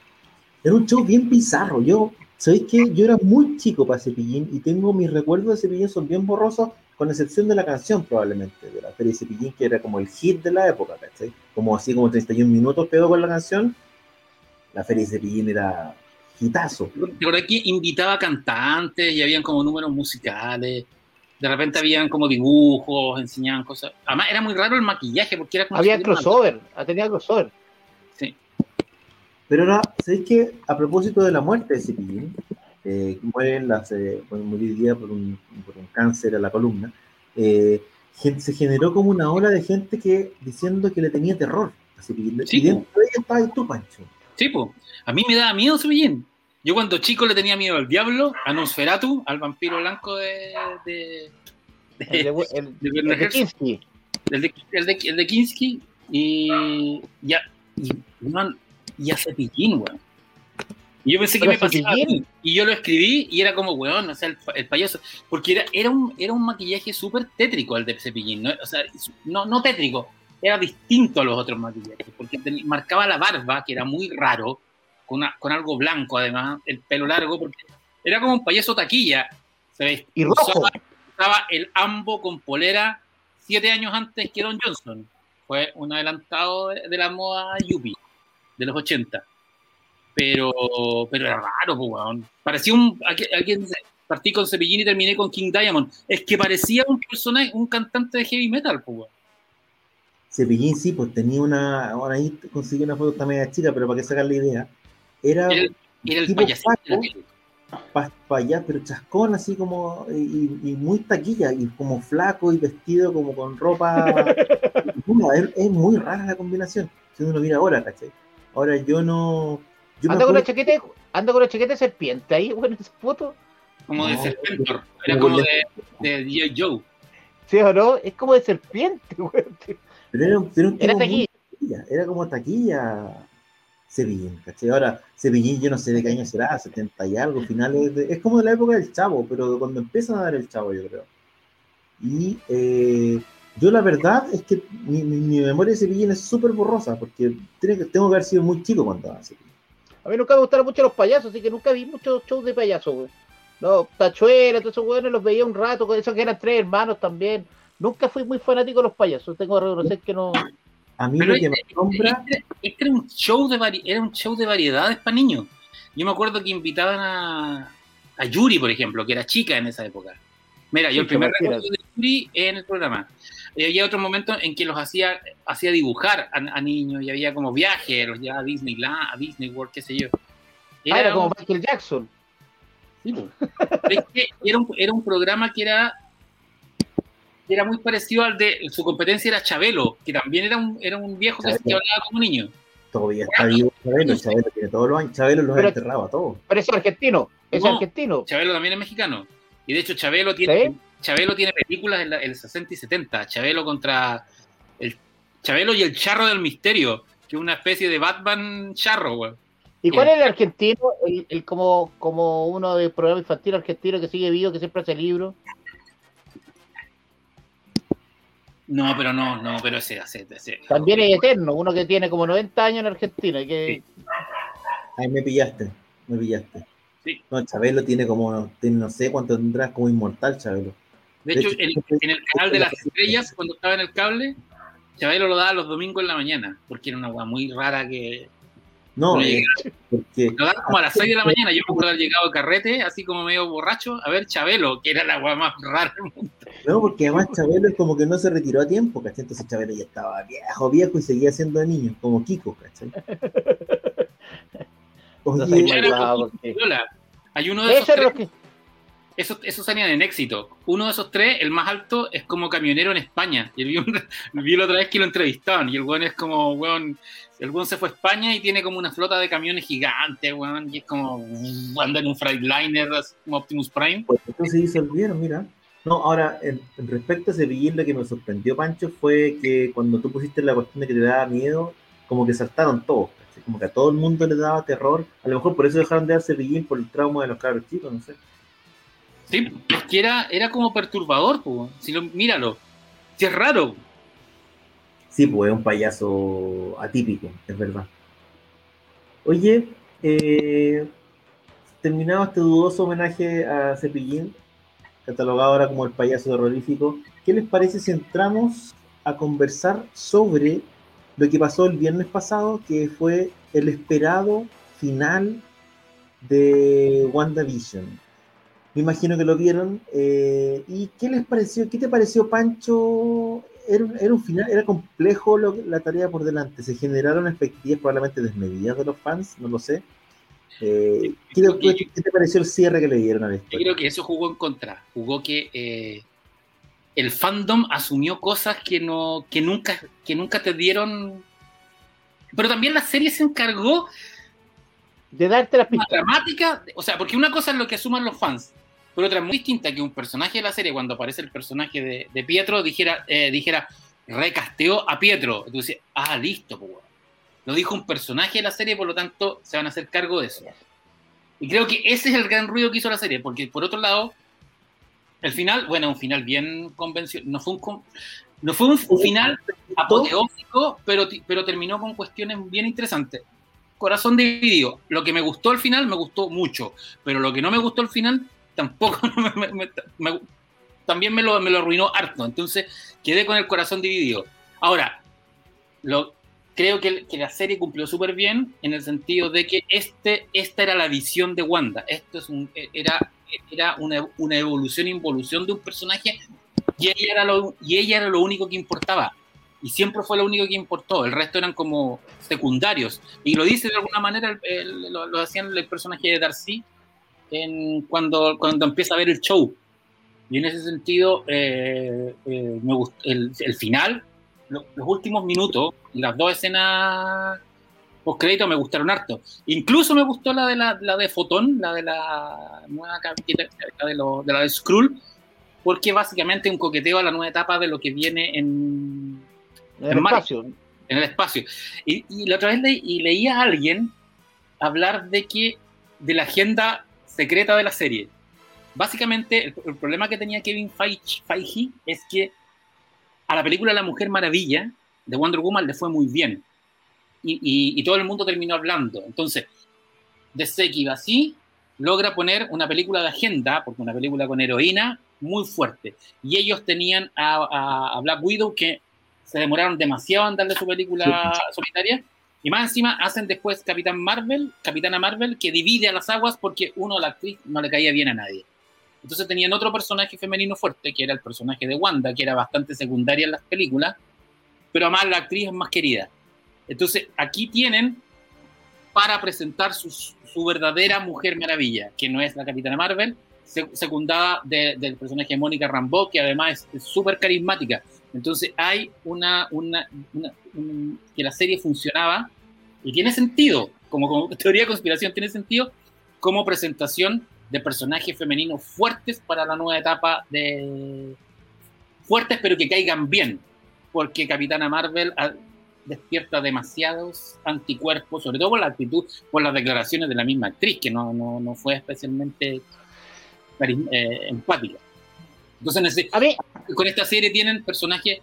era un show bien bizarro, yo, ¿sabéis qué? Yo era muy chico para Cepillín y tengo mis recuerdos de Cepillín son bien borrosos, con excepción de la canción probablemente, de la Feria de Cepillín, que era como el hit de la época, ¿cachai? Como así como 31 minutos pegó con la canción, la Feria de Cepillín era hitazo. ¿Te acuerdas que invitaba cantantes y habían como números musicales? De repente habían como dibujos, enseñaban cosas. Además, era muy raro el maquillaje porque era como. Había crossover, tenía crossover. Sí. Pero ahora, ¿sabéis que a propósito de la muerte de Cepillín, eh, que muere en las, eh, bueno, murió hoy día por un, por un cáncer a la columna, eh, se generó como una ola de gente que diciendo que le tenía terror a Cepillín. Sí, y dentro de ella estabas tú, Pancho. Sí, pues. A mí me daba miedo Cepillín. Yo cuando chico le tenía miedo al diablo, a Nosferatu, al vampiro blanco de. de, de- El de, el- el. Kinski. el de, el de, el de Kinski y ya y, man, y a Cepillín, weón. Y yo pensé que me pasaba a mí. y yo lo escribí y era como, weón, o sea, el, el payaso, porque era, era, un, era un maquillaje súper tétrico el de Cepillín, ¿no? o sea, no, no tétrico, era distinto a los otros maquillajes, porque marcaba la barba, que era muy raro, con, una- con algo blanco además, el pelo largo, porque era como un payaso taquilla, ve- Y rojo. usaba- usaba el ambo con polera siete años antes que Don Johnson. Fue un adelantado de, de la moda yuppie de los 80. Pero, pero era raro, pues, weón. Parecía un. Dice, partí con Cepillín y terminé con King Diamond. Es que parecía un personaje, un cantante de heavy metal, pues, weón. Cepillín sí, pues tenía una, ahora ahí conseguí una foto también media chica, pero para que sacar la idea, era Era el, era el tipo payasito para allá, pero chascón así como, y, y muy taquilla, y como flaco y vestido como con ropa. Es, es muy rara la combinación, si uno lo mira ahora, ¿cachai? Ahora yo no. Yo Anda con la chaqueta, de- anda con la chaqueta de serpiente ahí, bueno, en esa foto. Como de Serpentor. Era como como de, de. Joe. ¿Sí o no? Es como de serpiente, güey. Pero era, un- era un Era taquilla, era como taquilla Cepillín, ¿cachai? Ahora, Cepillín yo no sé de qué año será, 70 y algo, finales de, es como de la época del Chavo, pero cuando empiezan a dar el Chavo, yo creo. Y eh, yo la verdad es que mi, mi- mi memoria de Cepillín es súper borrosa, porque tiene que- tengo que haber sido muy chico cuando daba Cepillín. A mí nunca me gustaron mucho los payasos, así que nunca vi muchos shows de payasos, güey. No, Tachuela, todos esos güeyes los veía un rato, con esos que eran tres hermanos también. Nunca fui muy fanático de los payasos, tengo que reconocer que no. A mí Pero lo que me este, asombra, este- este era un show de vari- era un show de variedades para niños. Yo me acuerdo que invitaban a, a Yuri, por ejemplo, que era chica en esa época. Mira, yo Sí, el primer recuerdo de Yuri en el programa. Y había otros momentos en que los hacía, hacía dibujar a, a niños y había como viajes, los llevaba a Disneyland, a Disney World, qué sé yo. Ah, era un- como Michael Jackson. Sí. Pero es que era un, era un programa que era, que era muy parecido al de su competencia era Chabelo, que también era un, era un viejo que, que Chabelo. hablaba como niño. todavía está vivo Chabelo, Chabelo tiene todos los años, Chabelo los enterrado a todos. Pero es argentino, es No. argentino. Chabelo también es mexicano. Y de hecho Chabelo tiene, ¿Sí? Chabelo tiene películas en la- en el 60 y 70. Chabelo contra el Chabelo y el Charro del Misterio, que es una especie de Batman charro, güey. ¿Y cuál es el argentino? El, el como, como uno del programa infantil argentino que sigue vivo, que siempre hace libros. No, pero no, no, pero ese, ese, ese- También es eterno, uno que tiene como 90 años en Argentina. Que, Ahí me pillaste, me pillaste. Sí. No, Chabelo tiene como, tiene no sé cuánto tendrás como inmortal, Chabelo. De De hecho, hecho, en, en el canal de las estrellas, cuando estaba en el cable, Chabelo lo daba los domingos en la mañana, porque era una weá muy rara que No, No eh, porque lo daban como a las 6 de la mañana. Yo me acuerdo haber llegado a carrete, así como medio borracho, a ver Chabelo, que era la weá más rara del mundo. No, porque además Chabelo es como que no se retiró a tiempo, ¿cachai? Entonces Chabelo ya estaba viejo, viejo y seguía siendo de niño, como Kiko, ¿cachai? Oye, Hay uno de esos tres, que. Esos, esos salían en éxito. Uno de esos tres, el más alto, es como camionero en España. Y vi, vi la otra vez que lo entrevistaban. Y el weón es como, weón, el weón se fue a España y tiene como una flota de camiones gigantes, weón. Y es como, anda en un Freightliner como Optimus Prime. Pues entonces disolvieron, mira. No, ahora, en, respecto a Cepillín, lo que me sorprendió, Pancho, fue que cuando tú pusiste la cuestión de que te daba miedo, como que saltaron todos, ¿cachai? como que a todo el mundo le daba terror. A lo mejor por eso dejaron de dar Cepillín por el trauma de los cabros chicos, no sé. Sí, es que era, era como perturbador. Si lo, míralo. Si es raro. Sí, pues es un payaso atípico, es verdad. Oye, eh, terminado este dudoso homenaje a Cepillín, catalogado ahora como el payaso terrorífico, ¿qué les parece si entramos a conversar sobre lo que pasó el viernes pasado, que fue el esperado final de WandaVision? Me imagino que lo vieron. eh, ¿Y qué les pareció? ¿Qué te pareció, Pancho? Era, un- era un final, era complejo lo- la tarea por delante. Se generaron expectativas probablemente desmedidas de los fans, no lo sé. Eh, ¿qué, que- te pareció el cierre que le dieron a la Yo historia? creo que eso jugó en contra. Jugó que eh, el fandom asumió cosas que no, que nunca, que nunca te dieron. Pero también la serie se encargó De darte las pistas. dramática, o sea, porque una cosa es lo que asuman los fans, pero otra muy distinta que un personaje de la serie, cuando aparece el personaje de, Pietro, dijera, eh, dijera, recasteó a Pietro. Entonces, ah, listo, pues. Lo dijo un personaje de la serie, por lo tanto, se van a hacer cargo de eso. Y creo que ese es el gran ruido que hizo la serie, porque por otro lado, el final, bueno, un final bien convencional, no fue un, no fue un final apoteósico, pero, pero terminó con cuestiones bien interesantes. Corazón dividido. Lo que me gustó al final me gustó mucho, pero lo que no me gustó al final tampoco me- también me lo, me lo arruinó harto. Entonces quedé con el corazón dividido. Ahora, lo, creo que, la serie cumplió súper bien en el sentido de que este, esta era la visión de Wanda. Esto es un, era, era una, una evolución, involución de un personaje y ella, era lo, y ella era lo único que importaba. Y siempre fue lo único que importó. El resto eran como secundarios. Y lo dice de alguna manera, el- lo, lo hacían el personaje de Darcy en, cuando, cuando empieza a ver el show. Y en ese sentido, eh, eh, me gustó el, el final, lo- los últimos minutos, las dos escenas post crédito me gustaron harto. Incluso me gustó la de la, la de Fotón, la de la nueva la de, lo- de la de Skrull, porque básicamente un coqueteo a la nueva etapa de lo que viene en, En el espacio. en el espacio. Y, y la otra vez le, y leía a alguien hablar de que de la agenda secreta de la serie. Básicamente, el, el problema que tenía Kevin Feige, Feige es que a la película La Mujer Maravilla de Wonder Woman le fue muy bien. Y, y- y todo el mundo terminó hablando. Entonces, DC que iba así, logra poner una película de agenda, porque una película con heroína muy fuerte. Y ellos tenían a, a- a Black Widow que se demoraron demasiado en darle su película solitaria. Y más encima hacen después Capitán Marvel, Capitana Marvel, que divide a las aguas porque uno, la actriz, no le caía bien a nadie. Entonces tenían otro personaje femenino fuerte, que era el personaje de Wanda, que era bastante secundaria en las películas, pero además la actriz es más querida. Entonces aquí tienen para presentar su, verdadera Mujer Maravilla, que no es la Capitana Marvel, se- secundada de- del personaje de Mónica Rambeau, que además es súper carismática. Entonces hay una, una, una- un- que la serie funcionaba y tiene sentido, como, como teoría de conspiración, tiene sentido como presentación de personajes femeninos fuertes para la nueva etapa de fuertes pero que caigan bien, porque Capitana Marvel ah, despierta demasiados anticuerpos, sobre todo por la actitud, por las declaraciones de la misma actriz, que no, no, no fue especialmente eh, empática. Entonces, A mí, con esta serie tienen personajes.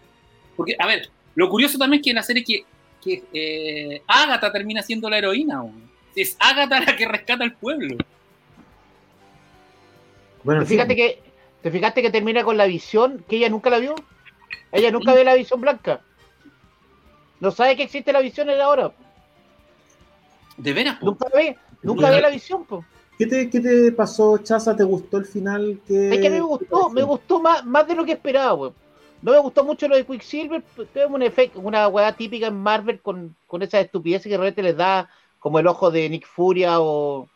Porque, a ver, lo curioso también es que en la serie que, que eh, Agatha termina siendo la heroína. weón. Es Agatha la que rescata al pueblo. Bueno, ¿te sí, fijaste que, ¿te fijaste que termina con la visión que ella nunca la vio? Ella nunca ve la visión blanca. No sabe que existe la visión en la hora. De veras, po. Nunca ve, nunca ve la visión, po. ¿Qué te, ¿Qué te pasó, Chaza? ¿Te gustó el final? Que... Es que me gustó, me gustó más, más de lo que esperaba, weón. No me gustó mucho lo de Quicksilver, es un efecto, una weá típica en Marvel con, con esa estupidez que realmente les da como el ojo de Nick Furia o,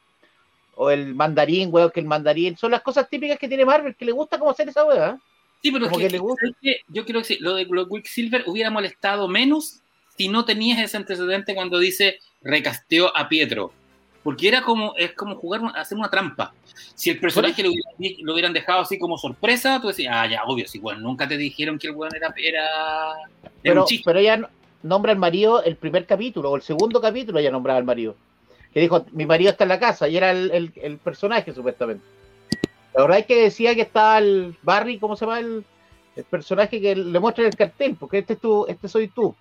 o el mandarín, weón, que el mandarín. Son las cosas típicas que tiene Marvel, que le gusta como hacer esa weá. Sí, pero es que, le gusta. yo creo que lo de, Quicksilver hubiera molestado menos si no tenías ese antecedente cuando dice recasteó a Pietro. Porque era como, es como jugar, hacer una trampa. Si el personaje lo, lo, hubieran dejado así como sorpresa, tú decías, ah, ya, obvio, sí, bueno, nunca te dijeron que el weón era, era, pero, Pero ella nombra al marido el primer capítulo, o el segundo capítulo ya nombraba al marido. Que dijo, mi marido está en la casa, y era el, el, personaje, supuestamente. La verdad es que decía que estaba el Barry, ¿cómo se llama el, el personaje que le muestra el cartel? Porque este es tú, este soy tú.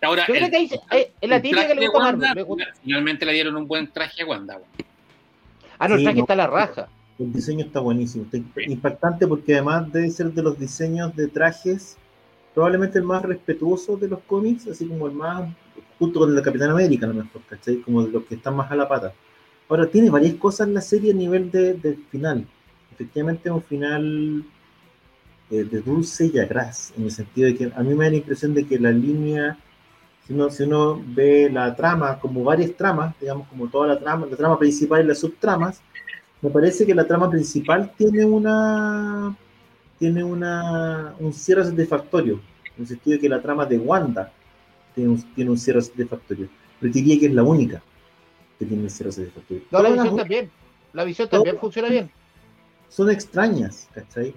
Ahora, Yo creo que ahí, eh, la que le gusta Wanda, Finalmente le dieron un buen traje a Wanda. Ah, no, el traje está a la raja. El diseño está buenísimo, está impactante porque además debe ser de los diseños de trajes probablemente el más respetuoso de los cómics, así como el más, junto con el de Capitán América, a lo mejor, ¿cachai? Como de los que están más a la pata. Ahora, tiene varias cosas en la serie a nivel de, del final. Efectivamente, es un final eh, de dulce y agraz, en el sentido de que a mí me da la impresión de que la línea si uno, ve la trama como varias tramas, digamos, como toda la trama, la trama principal y las subtramas, me parece que la trama principal tiene una tiene una, un cierre satisfactorio, en el sentido de que la trama de Wanda tiene un, tiene un cierre satisfactorio, pero diría que es la única que tiene un cierre satisfactorio. No, la visión también, la visión también funciona bien. Son extrañas, ¿cachai?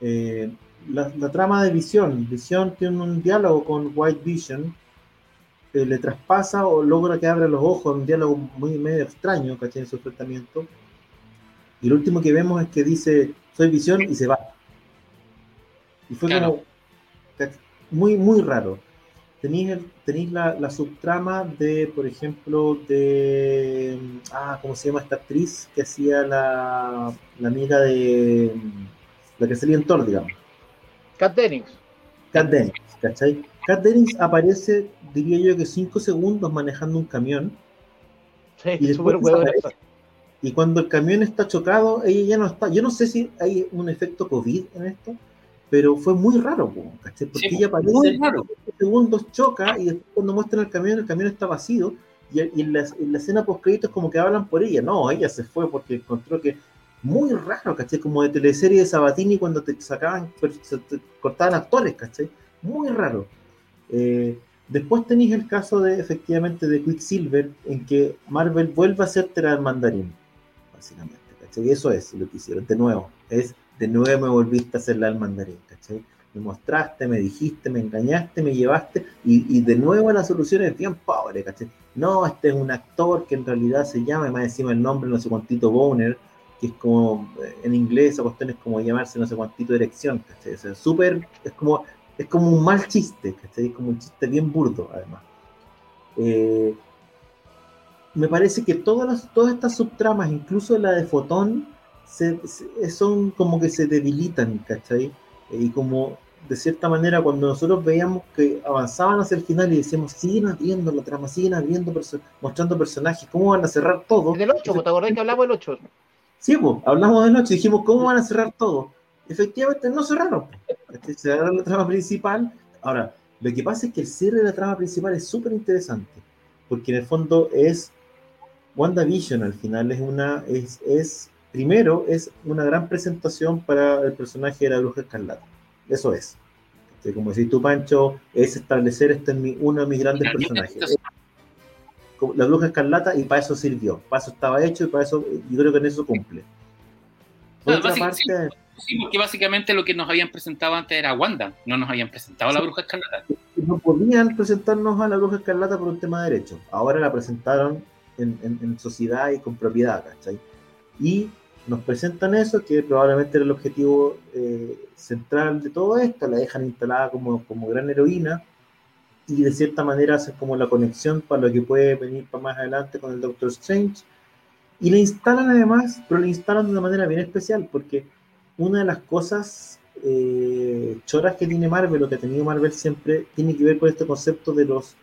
Eh, la, la, trama de Visión, Visión tiene un diálogo con White Vision eh, le traspasa o logra que abra los ojos, un diálogo muy medio extraño, ¿cachai? En su enfrentamiento. Y lo último que vemos es que dice, soy visión y se va. Y fue como muy, muy raro. Tenéis, tenéis la, la, subtrama de, por ejemplo, de. Ah, ¿cómo se llama esta actriz que hacía la, la amiga de. La que salía en Thor, digamos. Kat Dennings. Kat Dennings, ¿cachai? Kat Dennings aparece, diría yo, que cinco segundos manejando un camión. Sí, y, súper y cuando el camión está chocado, ella ya no está. Yo no sé si hay un efecto COVID en esto, pero fue muy raro, ¿cachai? Porque ella aparece cinco segundos, choca y después cuando muestran el camión, el camión está vacío. Y, en, la, escena post créditos como que hablan por ella. No, ella se fue porque encontró que muy raro, ¿cachai? Como de teleserie de Sabatini cuando te sacaban, te cortaban actores, ¿cachai? Muy raro. Eh, después tenéis el caso de efectivamente de Quicksilver, en que Marvel vuelve a hacerte el mandarín, básicamente, ¿cachai? Y eso es lo que hicieron, de nuevo, es de nuevo me volviste a hacerla al mandarín, ¿cachai? Me mostraste, me dijiste, me engañaste, me llevaste, y, de nuevo la solución es bien pobre, ¿cachai? No, este es un actor que en realidad se llama, más encima el nombre, no sé cuántito Boner, que es como, eh, en inglés, esa cuestión es como llamarse no sé cuántito erección, ¿cachai? es súper, es como es como un mal chiste, ¿cachai? Es como un chiste bien burdo, además. Eh, me parece que todas, las, todas estas subtramas, incluso la de Fotón, son como que se debilitan, ¿cachai? y como de cierta manera cuando nosotros veíamos que avanzaban hacia el final y decíamos, siguen abriendo la trama, siguen abriendo, mostrando personajes, ¿cómo van a cerrar todo? Del 8, ¿te acordás que hablamos del 8? Sí, pues, hablamos 8 y dijimos, ¿cómo van a cerrar todo? efectivamente no cerraron. Cerraron la trama principal. Ahora, lo que pasa es que el cierre de la trama principal es súper interesante, porque en el fondo es WandaVision al final es una, es, es, primero, es una gran presentación para el personaje de la bruja escarlata. Eso es. Como decís tú, Pancho, es establecer este uno de mis grandes personajes. La bruja escarlata y para eso sirvió. Para eso estaba hecho y para eso, yo creo que en eso cumple. otra parte, Sí, porque básicamente lo que nos habían presentado antes era Wanda, no nos habían presentado a la Bruja Escarlata. No podían presentarnos a la Bruja Escarlata por un tema de derecho. Ahora la presentaron en, sociedad y con propiedad, ¿cachai? Y nos presentan eso, que probablemente era el objetivo eh, central de todo esto, la dejan instalada como, como gran heroína y de cierta manera hacen como la conexión para lo que puede venir para más adelante con el Doctor Strange. Y la instalan además, pero la instalan de una manera bien especial, porque una de las cosas eh, choras que tiene Marvel, o que ha tenido Marvel siempre, tiene que ver con este concepto de los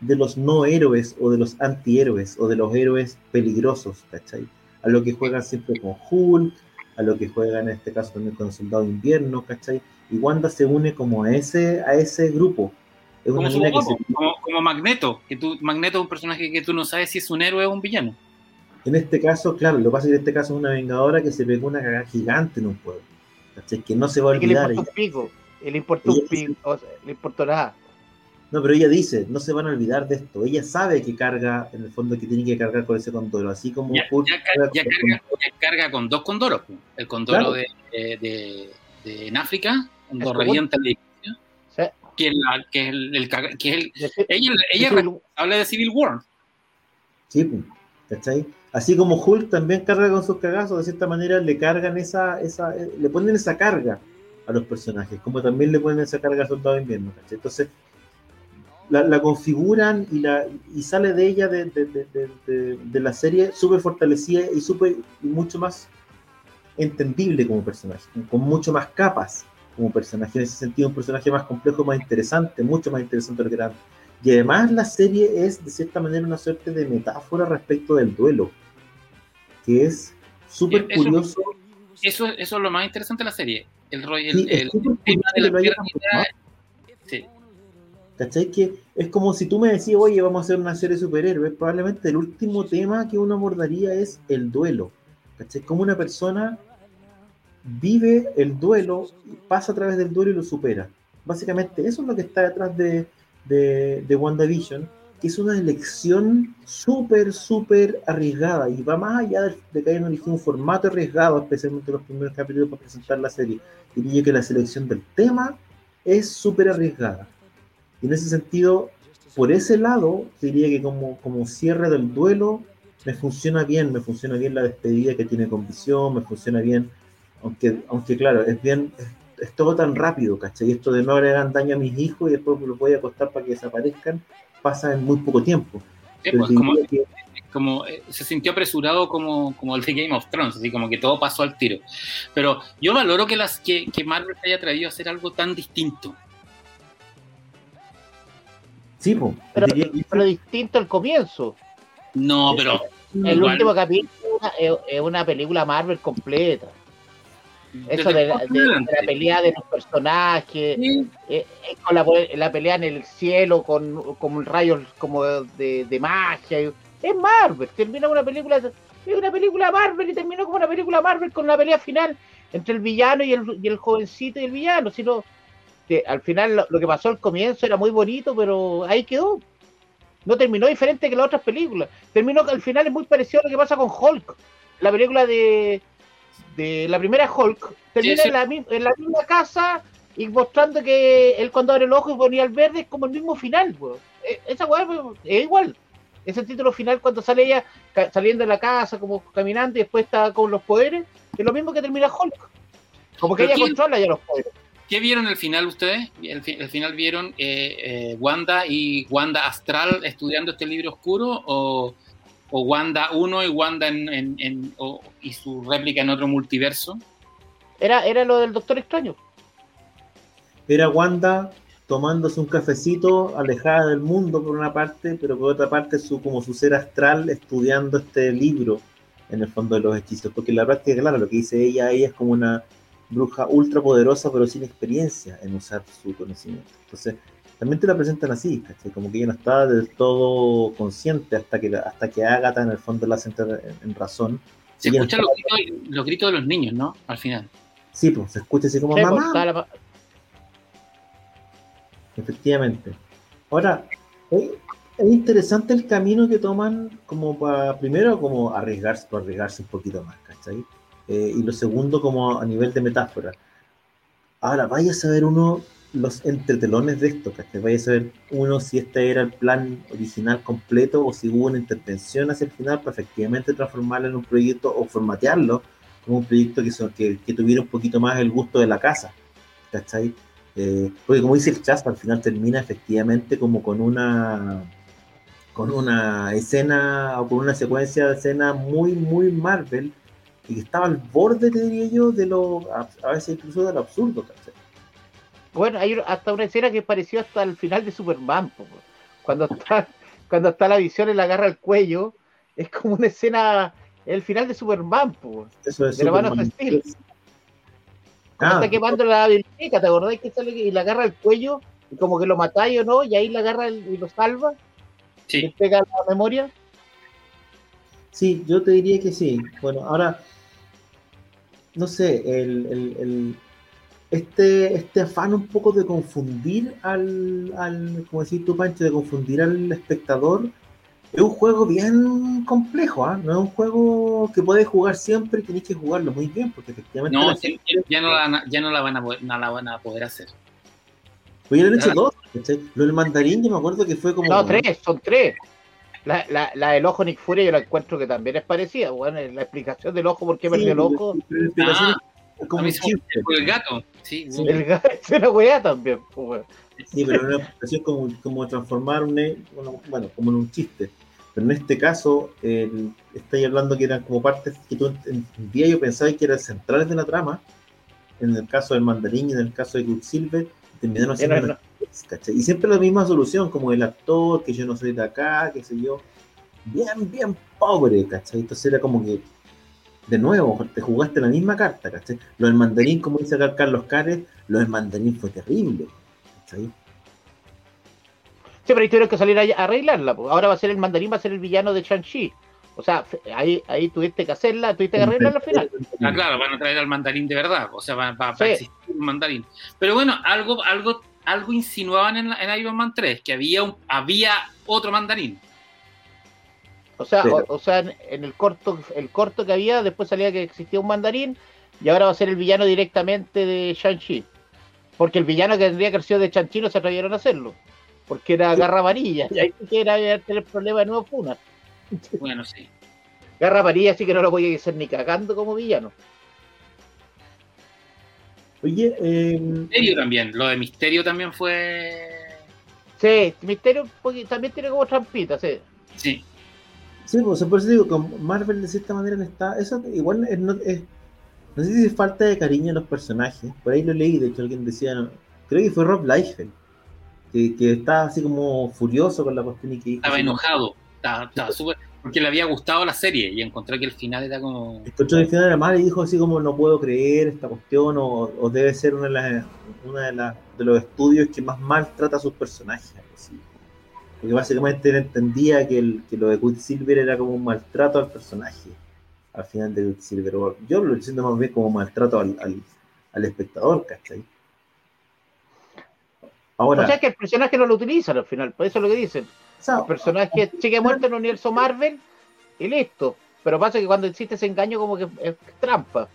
de los no héroes o de los antihéroes o de los héroes peligrosos, ¿cachai? A lo que juegan siempre con Hulk, a lo que juegan en este caso también con el Soldado de Invierno, ¿cachai? Y Wanda se une como a ese, a ese grupo. Es como, como, Magneto, que tú, Magneto es un personaje que tú no sabes si es un héroe o un villano. En este caso, claro, lo que pasa es que en este caso es una vengadora que se pegó una cagada gigante en un pueblo. ¿cachai? Que no se va a olvidar. le importa un pico, le importa un pico, le importa nada. No, pero ella dice, no se van a olvidar de esto. Ella sabe que carga, en el fondo, que tiene que cargar con ese condoro, así como ya, carga, con dos condoros. El condoro de, de, de, en África, cuando revienta el que, la, que, el, que el, ella, ella habla de Civil War. Sí, pues, ¿cachai? Así como Hulk también carga con sus cagazos, de cierta manera le cargan esa, esa, eh, le ponen esa carga a los personajes, como también le ponen esa carga a Soldado de Invierno, ¿cachai? Entonces, la, configuran y, la, y sale de ella, de, de, la serie, súper fortalecida y, super, mucho más entendible como personaje, con mucho más capas como personaje. En ese sentido, un personaje más complejo, más interesante, mucho más interesante de lo que era Y además la serie es, de cierta manera, una suerte de metáfora respecto del duelo, que es súper curioso. Eso, eso es lo más interesante de la serie. El, el, el, tema de la ¿Cachai? Que es como si tú me decías, oye, vamos a hacer una serie de superhéroes. Probablemente el último tema que uno abordaría es el duelo. ¿Cachai? Como una persona vive el duelo, pasa a través del duelo y lo supera. Básicamente, eso es lo que está detrás de, de, de WandaVision, es una elección súper, súper arriesgada y va más allá de, que hayan elegido un formato arriesgado, especialmente los primeros capítulos para presentar la serie. Diría que la selección del tema es súper arriesgada y en ese sentido, por ese lado, diría que como, como cierre del duelo, me funciona bien, me funciona bien la despedida que tiene con visión, me funciona bien, aunque, aunque claro, es bien, es, todo tan rápido, ¿cachai? Esto de no agregar daño a mis hijos y después los voy a acostar para que desaparezcan, pasa en muy poco tiempo. Pues, como, eh, se sintió apresurado como, como el de Game of Thrones, así como que todo pasó al tiro. Pero yo valoro que, las, que, que Marvel haya traído a hacer algo tan distinto pero, distinto al comienzo. No, pero. El último capítulo es una película Marvel completa. Eso de la, pelea de los personajes, eh, con la, pelea en el cielo con, con rayos como de, magia. Es Marvel, termina una película, es una película Marvel y terminó como una película Marvel con la pelea final entre el villano y el, y el jovencito y el villano. Sino, que al final lo, que pasó al comienzo era muy bonito, pero ahí quedó. No terminó diferente que las otras películas. Terminó que al final es muy parecido a lo que pasa con Hulk. La película de, de la primera Hulk termina En, la, en, la, misma casa y mostrando que él cuando abre el ojo y ponía el verde es como el mismo final. E, esa weá es igual. Ese título final cuando sale ella saliendo de la casa, como caminando y después está con los poderes, es lo mismo que termina Hulk. Como que ella controla ya los poderes. ¿Qué vieron al final ustedes? El, final vieron eh, eh, Wanda y Wanda Astral estudiando este libro oscuro o, Wanda 1 y Wanda en, y su réplica en otro multiverso? Era, era lo del Doctor Extraño. Era Wanda tomándose un cafecito alejada del mundo por una parte, pero por otra parte su como su ser astral estudiando este libro en el fondo de los hechizos, porque la práctica, claro, lo que dice ella, ella es como una bruja ultra poderosa, pero sin experiencia en usar su conocimiento. Entonces, también te la presentan así, Como que ella no está del todo consciente hasta que, hasta que Agatha en el fondo la sienta en, razón. Se escuchan los, gritos, de los niños, ¿no? Al final. Sí, pues se escucha así como pues, mamá. Efectivamente. Ahora, es, interesante el camino que toman como para, primero, como arriesgarse, para arriesgarse un poquito más, ¿cachai? Eh, y lo segundo como a nivel de metáfora. Ahora, vaya a saber uno los entretelones de esto, que vaya a saber uno si este era el plan original completo o si hubo una intervención hacia el final para efectivamente transformarlo en un proyecto o formatearlo como un proyecto que, que, tuviera un poquito más el gusto de la casa, ¿cachai? Eh, porque como dice el chat, al final termina efectivamente como con una con una escena o con una secuencia de escena muy, muy Marvel, y que estaba al borde, te diría yo, de lo, a, veces incluso de lo absurdo, Bueno, hay hasta una escena que pareció hasta el final de Superman, cuando está, cuando está la visión y la agarra al cuello, es como una escena, el final de Superman, po, Eso es de la mano Steel. Cuando Ah, está quemando la biblioteca, ¿te acordás que sale y la agarra al cuello? Y como que lo matáis o no, y ahí la agarra el- y lo salva, Sí, pega la memoria. Sí, yo te diría que sí. Bueno, ahora, no sé, el, el- el- este, este afán un poco de confundir al, al, como decís tú, Pancho, de confundir al espectador, es un juego bien complejo, ¿ah? No es un juego que puedes jugar siempre y tenés que jugarlo muy bien, porque efectivamente no, ya, no la, ya no la van a poder, no la van a poder hacer. Pues ya lo han hecho dos. Lo del mandarín yo me acuerdo que fue como... No, tres, son tres. La, la, la del ojo Nick Fury yo la encuentro que también es parecida. Bueno, la explicación del ojo, por qué Sí, perdió el ojo. pero la explicación Ah, es como un chiste. el gato. Sí, Sí. El gato es una weá también. pues. Sí, pero una expresión como, como transformar un, bueno, bueno, como en un chiste. Pero en este caso, el, estáis hablando que eran como partes que tú entendías yo pensaba que eran centrales de la trama. En el caso del mandarín y en el caso de Quicksilver, terminaron siendo Era- una-. Y siempre la misma solución, como el actor, que yo no soy de acá, qué sé yo. Bien, bien pobre, ¿cachai? Entonces era como que, de nuevo, te jugaste la misma carta, ¿cachai? Lo del mandarín, como dice acá Carlos Cares, lo del mandarín fue terrible, ¿cachai? Sí, pero ahí tuvieron que salir a a arreglarla. Ahora va a ser el mandarín, va a ser el villano de Shang-Chi. O sea, ahí, ahí tuviste que hacerla, tuviste que arreglarla al final. Ah, claro, van a traer al mandarín de verdad, o sea, va, va- a existir un mandarín. Pero bueno, algo, algo, algo insinuaban en, la- en Iron Man 3, que había, un, había otro mandarín. O sea, Pero- o, o sea, en, el corto, el corto que había, después salía que existía un mandarín, y ahora va a ser el villano directamente de Shang-Chi. Porque el villano que tendría que haber sido de Shang-Chi no se atrevieron a hacerlo. Porque era garra amarilla. Y ahí sí que era tener problema de nuevo Funa. Bueno, sí. Garra amarilla, así que no lo podía hacer ni cagando como villano. Oye, eh, Misterio también, lo de Misterio también fue... Sí, Misterio porque también tiene como trampita, sí. Sí, sí, pues, por eso digo, con Marvel de cierta manera no está. Eso igual es, no, es- no sé si es falta de cariño a los personajes. Por ahí lo leí, de hecho, alguien decía, no, creo que fue Rob Liefeld, que, que estaba así como furioso con la cuestión y que dijo, estaba enojado, estaba. Porque le había gustado la serie y encontró que el final era como... Escuchó el final era mal y dijo así como no puedo creer esta cuestión o, o debe ser una de las una de, las de los estudios que más maltrata a sus personajes. así. Porque básicamente él entendía que, el, que lo de Quicksilver era como un maltrato al personaje al final de Quicksilver. Yo lo siento más bien como maltrato al, al, al espectador, ¿cachai? Ahora, O sea que el personaje no lo utilizan al final, por eso es lo que dicen. o sea, El personaje sigue muerto en el universo Marvel y listo. Pero pasa que cuando existe ese engaño como que es trampa.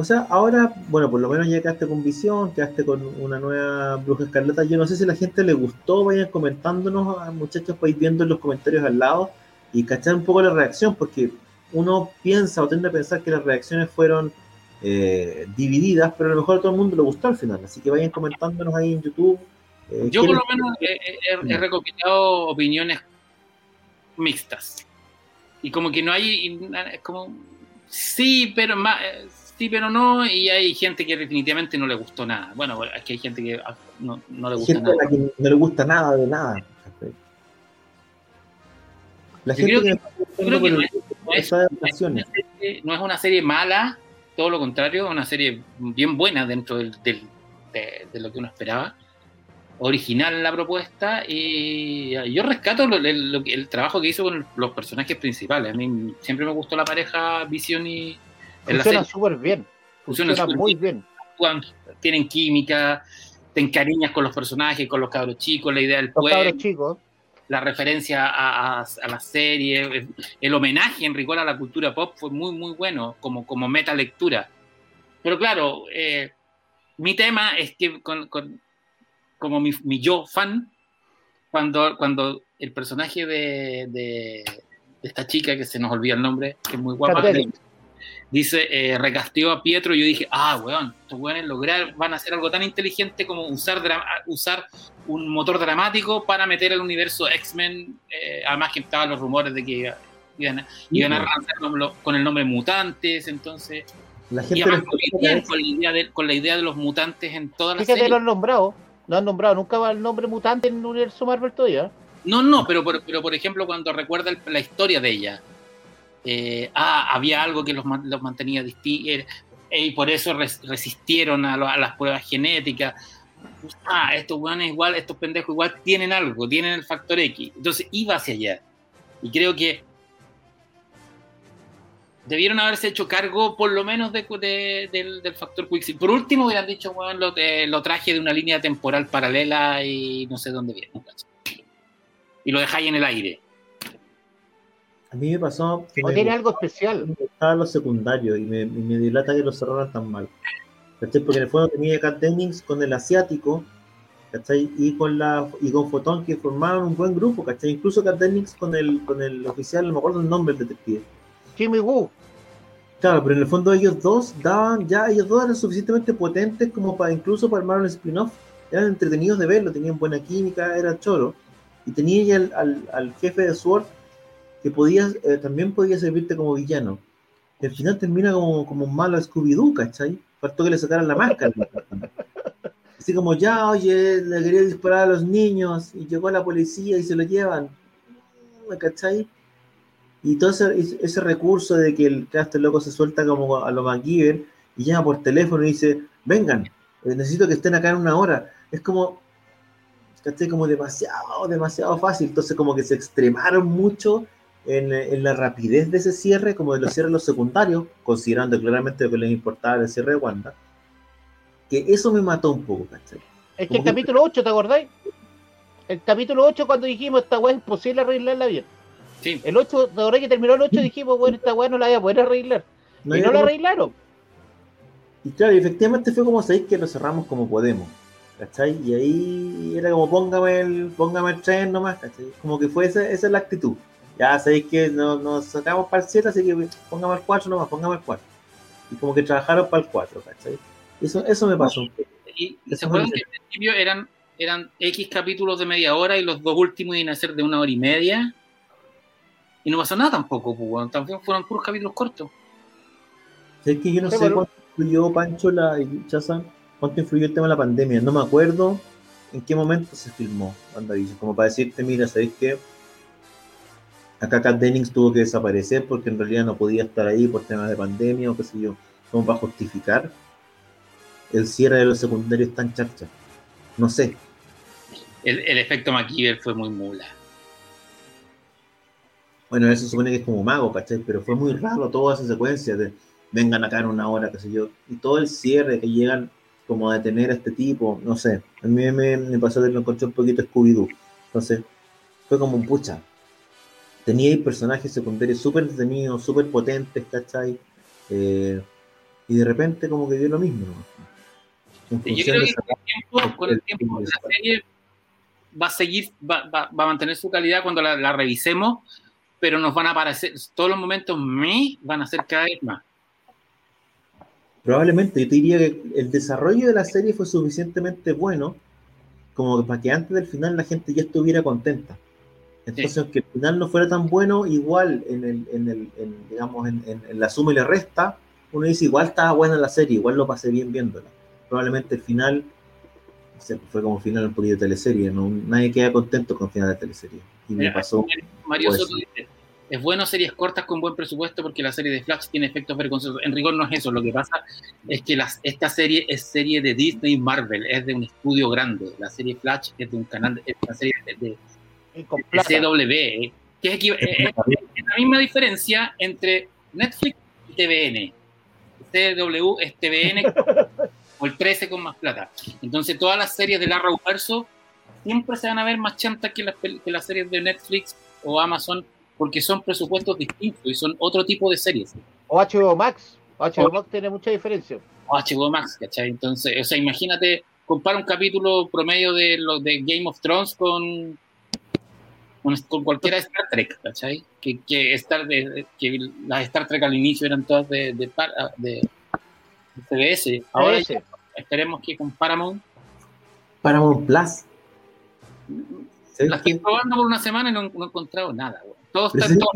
O sea, ahora, bueno, por lo menos ya quedaste con visión, quedaste con una nueva Bruja Escarlata. Yo no sé si a la gente le gustó, vayan comentándonos, ah, muchachos, para ir viendo en los comentarios al lado y cachar un poco la reacción, porque uno piensa o tiende a pensar que las reacciones fueron eh, divididas, pero a lo mejor a todo el mundo le gustó al final. Así que vayan comentándonos ahí en YouTube. eh, Yo por lo menos he, he- he recopilado opiniones mixtas. Y como que no hay, es como, sí, pero más, sí, pero no, y hay gente que definitivamente no le gustó nada. Bueno, es que hay gente que ah, no, no le gusta gente a nada. la que no le gusta nada de nada. La gente creo que, que- creo que no es- no una serie- no es una serie mala, todo lo contrario, es una serie bien buena dentro del, del- de, de lo que uno esperaba. Original la propuesta y yo rescato lo- el, el trabajo que hizo con los personajes principales. A mí siempre me gustó la pareja Vision y Funciona súper bien. Funciona muy bien. tienen química, te encariñas con los personajes, con los cabros chicos, la idea del Los pueblo cabros chicos. la referencia a, a- a la serie, el, homenaje en rigor a la cultura pop fue muy, muy bueno como, como meta lectura. Pero claro, eh, mi tema es que con, con- como mi, mi yo fan, cuando, cuando el personaje de, de- de esta chica, que se nos olvida el nombre, que es muy guapa, Catherine. Dice, eh, recasteó a Pietro, yo dije, ah, weón, estos weones lograr, van a hacer algo tan inteligente como usar, usar un motor dramático para meter al universo X-Men, eh, además que estaban los rumores de que iba- iban iban a lanzar con lo- con el nombre Mutantes, entonces, La y gente además muy bien con la idea de, con la idea de los mutantes en todas las Fíjate, lo series. han nombrado. No han nombrado nunca el nombre mutante en el universo Marvel todavía. No, no, pero, por- pero por ejemplo, cuando recuerda el- la historia de ella, eh, ah, había algo que los, los mantenía distintos y por eso res- resistieron a, lo- a las pruebas genéticas. Ah, estos weones igual, estos pendejos igual tienen algo, tienen el factor X. Entonces iba hacia allá. Y creo que debieron haberse hecho cargo por lo menos de- de- del, del factor Quicksilver. Por último, hubieran dicho, weón, lo, eh, lo traje de una línea temporal paralela y no sé dónde viene. Y lo dejáis en el aire. A mí me pasó que O tiene algo especial. gustaban los secundarios y me, me dilata que los cerraran tan mal. ¿Cachai? Porque en el fondo tenía a Kat Dennings con el asiático, ¿cachai? Y con la y con Fotón que formaban un buen grupo, ¿cachai? Incluso Kat Dennings con el, con el oficial, no me acuerdo el nombre del detective. Jimmy Woo. Claro, pero en el fondo ellos dos daban, ya ellos dos eran suficientemente potentes como para incluso para armar un spin-off. Eran entretenidos de verlo, tenían buena química, era choro. Y tenía ya al, al, al jefe de SWORD que podía, eh, también podía servirte como villano. Y al final termina como, como un malo Scooby-Doo, ¿cachai? Faltó que le sacaran la máscara. Así como, ya, oye, le quería disparar a los niños y llegó la policía y se lo llevan. ¿Cachai? Y todo ese, ese recurso de que el este loco se suelta como a lo MacGyver y llama por teléfono y dice, vengan, eh, necesito que estén acá en una hora. Es como, ¿cachai? Como demasiado, demasiado fácil. Entonces como que se extremaron mucho en, en la rapidez de ese cierre, como de los cierres los secundarios, considerando claramente lo que les importaba el cierre de Wanda. Que eso me mató un poco, ¿cachai? Es que Como el que- capítulo 8, ¿te acordáis? El capítulo 8 cuando dijimos esta weá es imposible arreglarla bien. Sí. El 8, ¿te acordás que terminó el 8 dijimos, bueno, esta weá no la voy a poder arreglar. No y no la arreglaron. Y claro, efectivamente fue como sabéis que lo cerramos como podemos. ¿Cachai? Y ahí era como póngame el, póngame el tren nomás, ¿cachai? Como que fue esa, esa es la actitud. Ya sabéis que no- nos sacamos para el 7, así que póngame el 4 nomás, póngame el 4. Y como que trabajaron para el 4, ¿cachai? Eso, eso me pasó. Y, se acuerdan que al principio eran, eran X capítulos de media hora y los dos últimos iban a ser de una hora y media. Y no pasó nada tampoco, pues, weón. también fueron puros capítulos cortos. Es que yo no Sí, sé cuánto influyó Pancho la, y Chazan, cuánto influyó el tema de la pandemia. No me acuerdo en qué momento se filmó WandaVision. Como para decirte, mira, ¿sabéis qué? Acá Kat Dennings tuvo que desaparecer porque en realidad no podía estar ahí por temas de pandemia o qué sé yo. Como para justificar el cierre de los secundarios tan charcha. No sé. El, el efecto MacGyver fue muy mula. Bueno, eso se supone que es como mago, ¿cachai? Pero fue muy raro toda esa secuencia de vengan acá en una hora, qué sé yo. Y todo el cierre que llegan como a detener a este tipo, no sé. A mí me, me pasó de lo encontré un poquito Scooby-Doo. Entonces, fue como un pucha. Tenía ahí personajes secundarios súper entretenidos, súper potentes, ¿cachai? Eh, y de repente como que dio lo mismo, ¿no? Yo creo que con el tiempo, con el tiempo la serie va a seguir, va, va- va a mantener su calidad cuando la, la revisemos, pero nos van a aparecer, todos los momentos me van a ser cada vez más. Probablemente, yo te diría que el desarrollo de la serie fue suficientemente bueno como para que antes del final la gente ya estuviera contenta. Entonces, aunque el final no fuera tan bueno, igual en el, en el, en, digamos, en, la suma y la resta, uno dice igual estaba buena la serie, igual lo pasé bien viéndola. Probablemente el final fue como final un poquito de teleserie, ¿no? nadie queda contento con el final de teleserie. Y me pasó. Mario Soto dice, es bueno series cortas con buen presupuesto porque la serie de Flash tiene efectos vergonzosos. En rigor no es eso, lo que pasa es que las- esta serie es serie de Disney Marvel, es de un estudio grande. La serie Flash es de un canal, de- es una serie de, con de plata. CW, eh, que es, equi- es- es la misma diferencia entre Netflix y TVN. CW es TVN o el 13 con más plata. Entonces todas las series del Arrowverso siempre se van a ver más chantas que las, que las series de Netflix o Amazon porque son presupuestos distintos y son otro tipo de series. O HBO Max. HBO O- Max tiene mucha diferencia. O HBO Max, ¿cachai? Entonces, o sea, imagínate, compara un capítulo promedio de los de Game of Thrones con, con, con cualquiera de Star Trek, ¿cachai? Que, que, Star de, que las Star Trek al inicio eran todas de, de, de CBS. Ahora ya esperemos que con Paramount Paramount Plus. ¿sabes las estoy probando por una semana y no, no he encontrado nada. güey. Todo está en ¿sabes todo.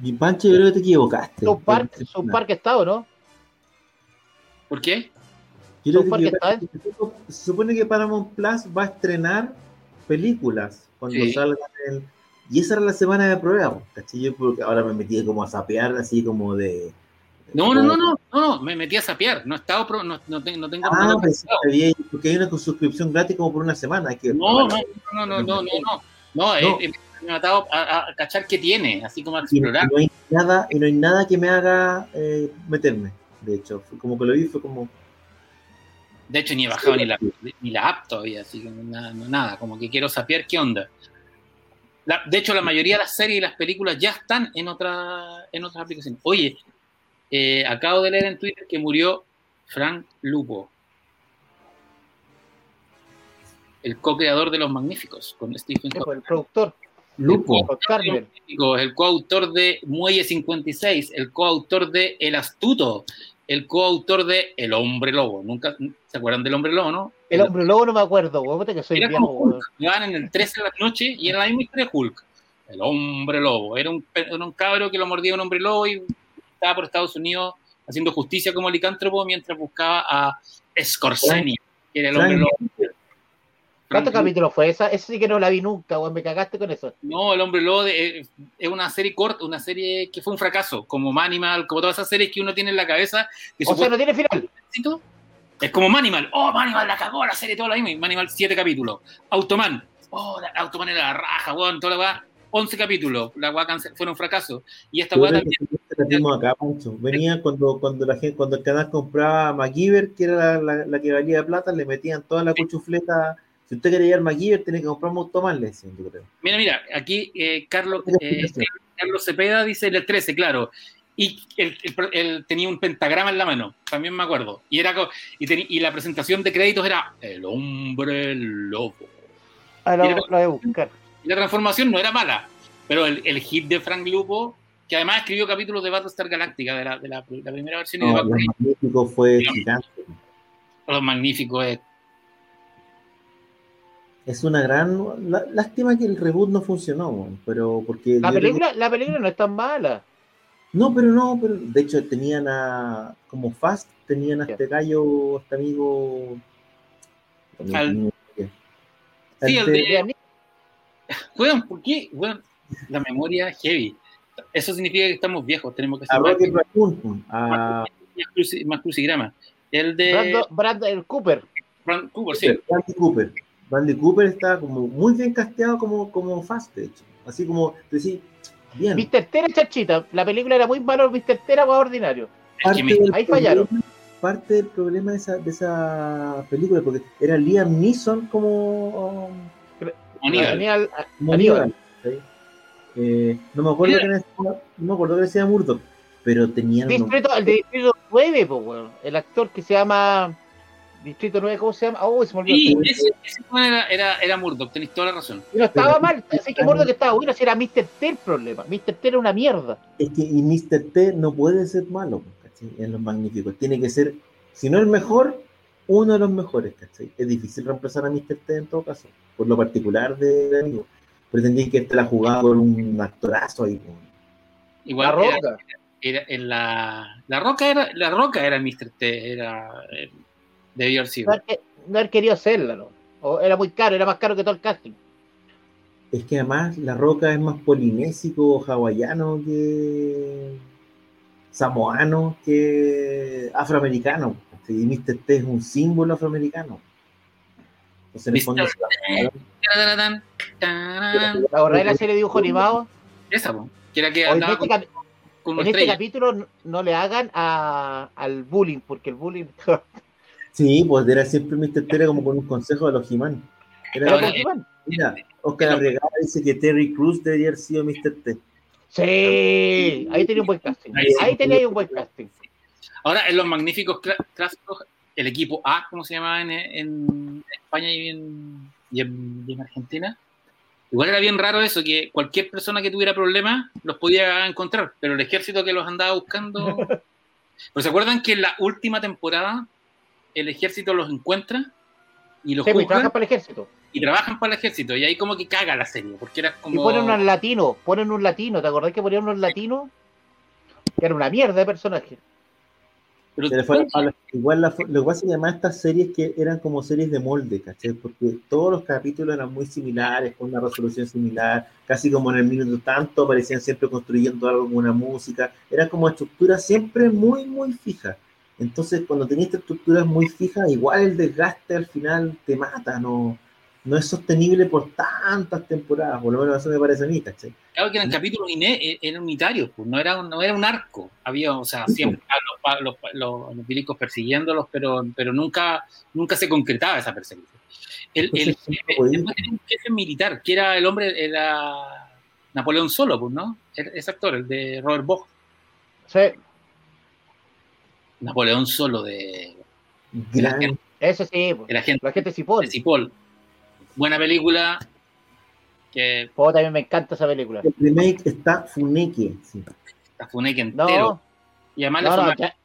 Mi Pancho, yo creo que te equivocaste. Son Park, son Park Estado, ¿no? ¿Por qué? Yo creo que- que está- se supone que Paramount Plus va a estrenar películas cuando Sí. salgan el... Y esa era la semana de prueba, ¿cachai? Yo porque ahora me metí como a sapear así como de... No, no, no, no, no, me metí a sapear. No he estado, pro- no, no, tengo. Ah, había, porque hay una suscripción gratis como por una semana. Hay que no, no, no, no, no, no, no, no. Me he matado a, cachar qué tiene, así como a explorar. no hay nada, y no hay nada que me haga eh, meterme. De hecho, como que lo vi, fue como... De hecho, ni he bajado ni la, ni la app todavía, así que nada, no, nada, como que quiero sapear qué onda. La- de hecho, la mayoría de las series y las películas ya están en, otra, en otras aplicaciones. Oye, eh, acabo de leer en Twitter que murió Frank Lupo, el co-creador de Los Magníficos con Stephen Hawking. pues, el productor, Lupo. Magníficos, el coautor de Muelle 56, el coautor de El Astuto, el coautor de El Hombre Lobo. ¿Nunca se acuerdan del Hombre Lobo, no? El hombre lobo no me acuerdo, que soy Era viejo. Hulk. Iban en el 13 de la noche y era la misma historia de Hulk. El hombre lobo. Era un, era un cabro que lo mordía un hombre lobo y estaba por Estados Unidos haciendo justicia como licántropo mientras buscaba a Scorseni, que era el hombre lobo. ¿Cuántos capítulos fue esa? Esa sí que no la vi nunca, weón, me cagaste con eso. No, el hombre lobo de- eh, es una serie corta, una serie que fue un fracaso, como Manimal, como todas esas series que uno tiene en la cabeza. Que O sea, no tiene final. es como Manimal. Oh, Manimal la cagó la serie, toda la misma. Manimal, siete capítulos. Automan. Oh, la, Automan era la raja, weón, toda la weá. 11 capítulos. La weá cancel- fue un fracaso. Y esta weá también. este acá. Venía cuando, cuando la gente, cuando el canal compraba MacGyver, que era la, la- la que valía plata, le metían toda la cuchufleta. Si usted quería ir MacGyver, tenía que comprar un Automan, le decían, yo creo. Mira, mira, aquí eh, Carlos, Tiene eh. Carlos Cepeda dice el 13, claro. Y él, él- él tenía un pentagrama en la mano, también me acuerdo. Y, era, y, la presentación de créditos era El hombre lobo. Ah, lo, Mira. lo voy a buscar. Y la transformación no era mala, pero el, el hit de Frank Lupo, que además escribió capítulos de Battlestar Galactica, de la, de la, la primera versión y de No, Battle los magníficos fue gigante. Los Magníficos. eh. Es una gran. lástima que el reboot no funcionó, pero porque. La creo película, la película no es tan mala. No, pero no, pero de hecho tenían a. Como Fast, tenían a este gallo, este amigo. Al- Sí, el de-. Weón, ¿por qué? Weón, la memoria heavy. Eso significa que estamos viejos, tenemos que a Rocket Raccoon, a más, cruci- más crucigrama. El de Brando- Brandon Cooper. Brand Cooper, sí. Bradley Cooper. Bradley Cooper está como muy bien casteado como, como Fast, de hecho. Así como decir, bien. Mr. Tera Chachita. La película era muy malo, Mr. Tera fue ordinario. Es que me- del ahí fallaron. problema- parte del problema de esa, de esa película, porque era Liam Neeson como, Aníbal. Aníbal-. Eh, no me acuerdo es- no me acuerdo que decía Murdoch, pero tenían unos- Distrito, el de Distrito 9, po, weón. El actor que se llama. Distrito 9, ¿cómo se llama? Oh, se me olvidó. Sí, ese, ese era, era, era Murdoch, tenéis toda la razón. Y no estaba mal, así que Murdoch estaba bueno, si era Mr. T el problema. Mr. T era una mierda. Es que y Mr. T no puede ser malo ¿cachai? en los magníficos. Tiene que ser, si no el mejor, uno de los mejores. ¿cachai? Es difícil reemplazar a Mr. T en todo caso, por lo particular de, amigo. Pretendí que este la jugaba con un actorazo ahí. Igual la era- roca. era, en la, la roca era la roca era Mr. T, era eh, debió haber sido. No haber, no haber querido hacerla, ¿no? O era muy caro, era más caro que todo el casting. Es que además la roca es más polinésico, hawaiano que samoano que afroamericano. Y Mr. T es un símbolo afroamericano. Entonces, en el fondo, la verdad de la serie de dibujo animado. Esa, po, que era que o En andaba este, con, cap- con en este capítulo no- no le hagan a- al bullying, porque el bullying. Sí, pues era siempre Mr. T era como con un consejo de los He-Man. Era Ahora, como, Pokémon. mira, Oscar Arregada dice que Terry Cruz debería haber sido Mr. T. Sí, ahí tenía un buen casting. Ahí sí. Ahí tenía un buen casting. Ahora, en los magníficos clásicos, el equipo A, como se llamaba en, en España y en, y en- y en Argentina, igual era bien raro eso, que cualquier persona que tuviera problemas los podía encontrar, pero el ejército que los andaba buscando... ¿Pero se acuerdan que en la última temporada el ejército los encuentra y los Sí, pues, juzga trabajan para el ejército. y trabajan para el ejército? Y ahí como que caga la serie, porque era Y como... ponen unos latinos, ponen un latino, ¿te acordás que ponían unos latinos? Que era una mierda de personaje. Pero. Igual la, lo que pasa es que estas series que eran como series de molde, ¿cachai? Porque todos los capítulos eran muy similares, con una resolución similar, casi como en el minuto tanto, aparecían siempre construyendo algo con una música, era como estructura siempre muy, muy fija. Entonces, cuando tenías estructuras muy fijas, igual el desgaste al final te mata, no, no es sostenible por tantas temporadas, por lo menos eso me parece a mí, ¿cachai? Claro que eran capítulos iné- eh, eran unitarios, pues, no era un, no era un arco. Había, o sea, siempre los, los, los, los milicos persiguiéndolos, pero, pero nunca, nunca se concretaba esa persecución. El, el, el- jefe militar, que era el hombre, era Napoleón Solo, pues, ¿no? Era Ese actor, el de Robert Bosch. Sí, Napoleón Solo de Gran, ese sí, po. El agente la gente Cipoll. de Cipoll. Buena película, que Po, también me encanta esa película. el remake está Funeke, sí. la Funeque entero. No, y además no, no, ya-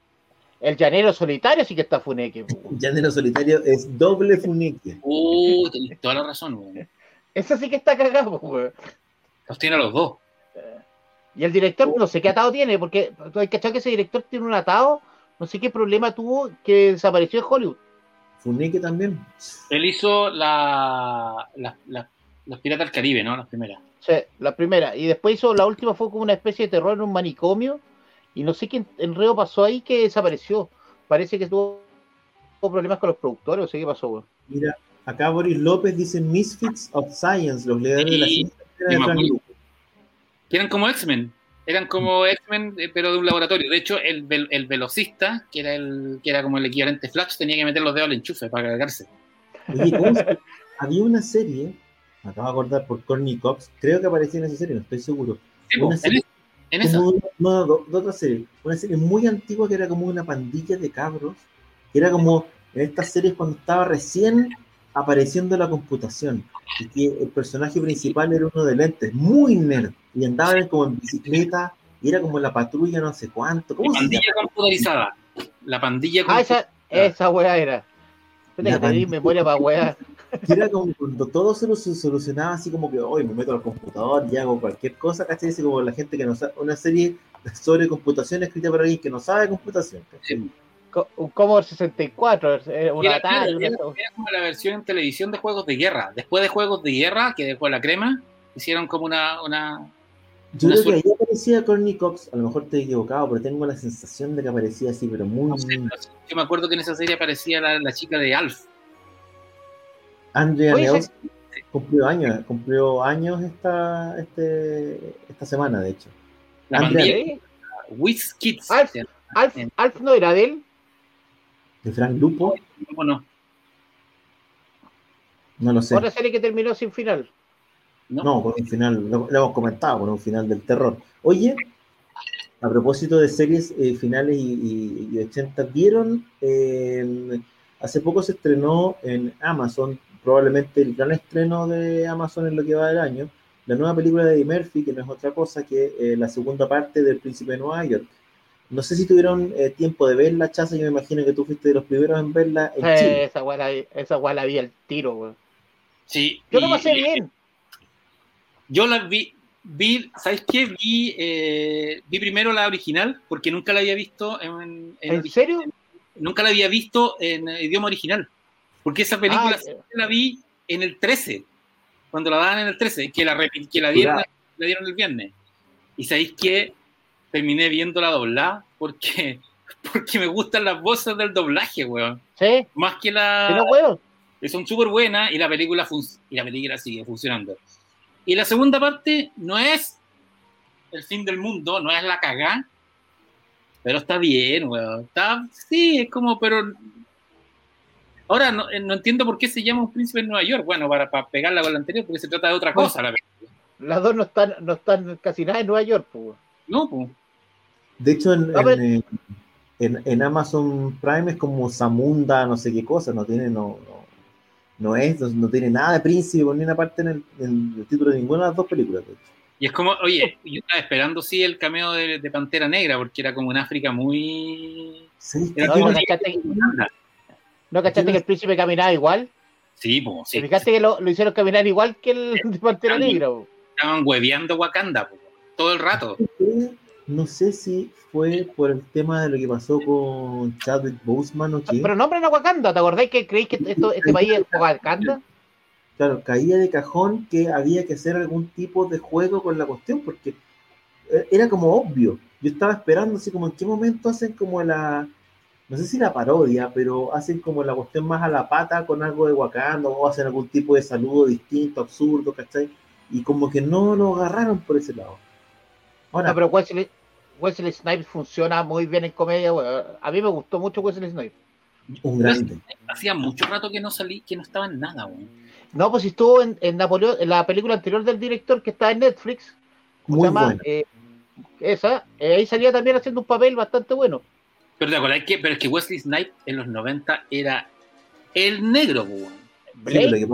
el llanero solitario sí que está funeque. po. Llanero Solitario es doble Funeke. Uh, tenés toda la razón, güey. Ese sí que está cagado, weón. Los tiene a los dos. Y el director, no sé qué atado tiene, porque tú hay que que ese director tiene un atado, no sé qué problema tuvo que desapareció en Hollywood. Funeke también. Él hizo la, la, la- Los Piratas del Caribe, ¿no? Las primeras. Sí, la primera. Y después hizo, la última fue como una especie de terror en un manicomio. Y no sé qué enredo pasó ahí que desapareció. Parece que tuvo, problemas con los productores, no sé qué pasó, weón. Mira, acá Boris López dice Misfits of Science, los líderes de la ciencia de. Que eran como X-Men. Eran como X-Men, eh, pero de un laboratorio. De hecho, el, el velocista, que era el que era como el equivalente Flash, tenía que meter los dedos al enchufe para cargarse. Oye, ¿cómo se- Había una serie, me acabo de acordar por Courtney Cox, creo que aparecía en esa serie, no estoy seguro. Sí, Una en, serie- es- en esa. Una- no, no, de otra serie. Una serie muy antigua que era como una pandilla de cabros, que era como en estas series cuando estaba recién apareciendo la computación. Y que el personaje principal era uno de lentes, muy nerd, y andaban como en bicicleta, y era como la patrulla no sé cuánto. La ¿Cómo se pandilla llama? computarizada. La pandilla Ah, esa, esa weá era. Espera que memoria para weá. Era como cuando todo se lo solucionaba así como que hoy me meto al computador y hago cualquier cosa, ¿cachai? Así como la gente que no sabe, una serie sobre computación escrita por alguien que no sabe computación. Un Commodore 64, eh, un Era, Atari, una- era- era como la versión en televisión de juegos de guerra. Después de juegos de guerra, que dejó la crema, hicieron como una. una Yo Una creo que ahí aparecía Courtney Cox, a lo mejor estoy equivocado, pero tengo la sensación de que aparecía así, pero muy... no sé, pero yo me acuerdo que en esa serie aparecía la, la chica de Alf. Andrea Neos cumplió años, cumplió años esta, este, esta semana, de hecho. La Andrea. Wiz Kids. Alf, Alf, Alf no era de él. De Frank Lupo, ¿Cómo no? no lo sé. Otra serie que terminó sin final. ¿No? No, con un final, lo, lo hemos comentado, con un final del terror. Oye, a propósito de series eh, finales y, y, y 80, ¿vieron? Eh, hace poco se estrenó en Amazon, probablemente el gran estreno de Amazon en lo que va del año, la nueva película de Eddie Murphy, que no es otra cosa que eh, la segunda parte del Príncipe de Nueva York. No sé si tuvieron eh, tiempo de verla, Chaza, yo me imagino que tú fuiste de los primeros en verla en Eh, Chile. esa weá la, esa la vi al tiro, weón. Sí. Yo lo y- pasé y- bien. Yo la vi, vi ¿sabes qué? Vi, eh, vi primero la original, porque nunca la había visto en, en ¿En serio? nunca la había visto en idioma original. Porque esa película Ah, la vi en el 13, cuando la daban en el 13, que la, que la, dieron, la dieron el viernes. Y sabéis que terminé viendo la doblada porque, porque me gustan las voces del doblaje, weón. ¿Sí? Más que ¿Sí la. weón? que son súper buenas y la película fun- y la película sigue funcionando. Y la segunda parte no es el fin del mundo, no es la cagá, pero está bien, weón. Está, sí, es como, pero ahora no, eh, no entiendo por qué se llama un príncipe en Nueva York. Bueno, para, para pegarla con la anterior, porque se trata de otra cosa la película. Las dos no están, no están casi nada en Nueva York, pues, weón. No, pues. De hecho, en, en, en- en Amazon Prime es como Zamunda, no sé qué cosa, no tiene, no, no, no es, no, no tiene nada de príncipe por ni una parte en el, en el título de ninguna de las dos películas. de hecho. Y es como, oye, yo estaba esperando sí el cameo de, de Pantera Negra, porque era como en África muy. ¿Sabes qué? Era No, Yo ¿no no- cachaste, ¿no cachaste que el príncipe caminaba igual? Sí, pues, ¿Te sí. fijaste que lo, lo hicieron caminar igual que el de Pantera Negra? Estaban hueveando Wakanda, po, todo el rato. No sé si fue por el tema de lo que pasó con Chadwick Boseman o qué. Pero nombren a Wakanda, ¿te acordáis que creéis que esto, este país es Wakanda? Claro, caía de cajón que había que hacer algún tipo de juego con la cuestión, porque eh, era como obvio. Yo estaba esperando así como en qué momento hacen como la, no sé si la parodia, pero hacen como la cuestión más a la pata con algo de Wakanda o hacen algún tipo de saludo distinto, absurdo, ¿cachai? Y como que no lo agarraron por ese lado. Ahora, no, pero Wesley, Wesley Snipes funciona muy bien en comedia. a mí me gustó mucho Wesley Snipes. Un grande. Hacía mucho rato que no salí, que no estaba en nada, güey. No, pues estuvo en, en Napoleón, en la película anterior del director que está en Netflix. Muy llama, eh, esa, eh, ahí salía también haciendo un papel bastante bueno. Pero te acuerdas que, pero es que Wesley Snipes en los 90 era el negro, güey. Blake,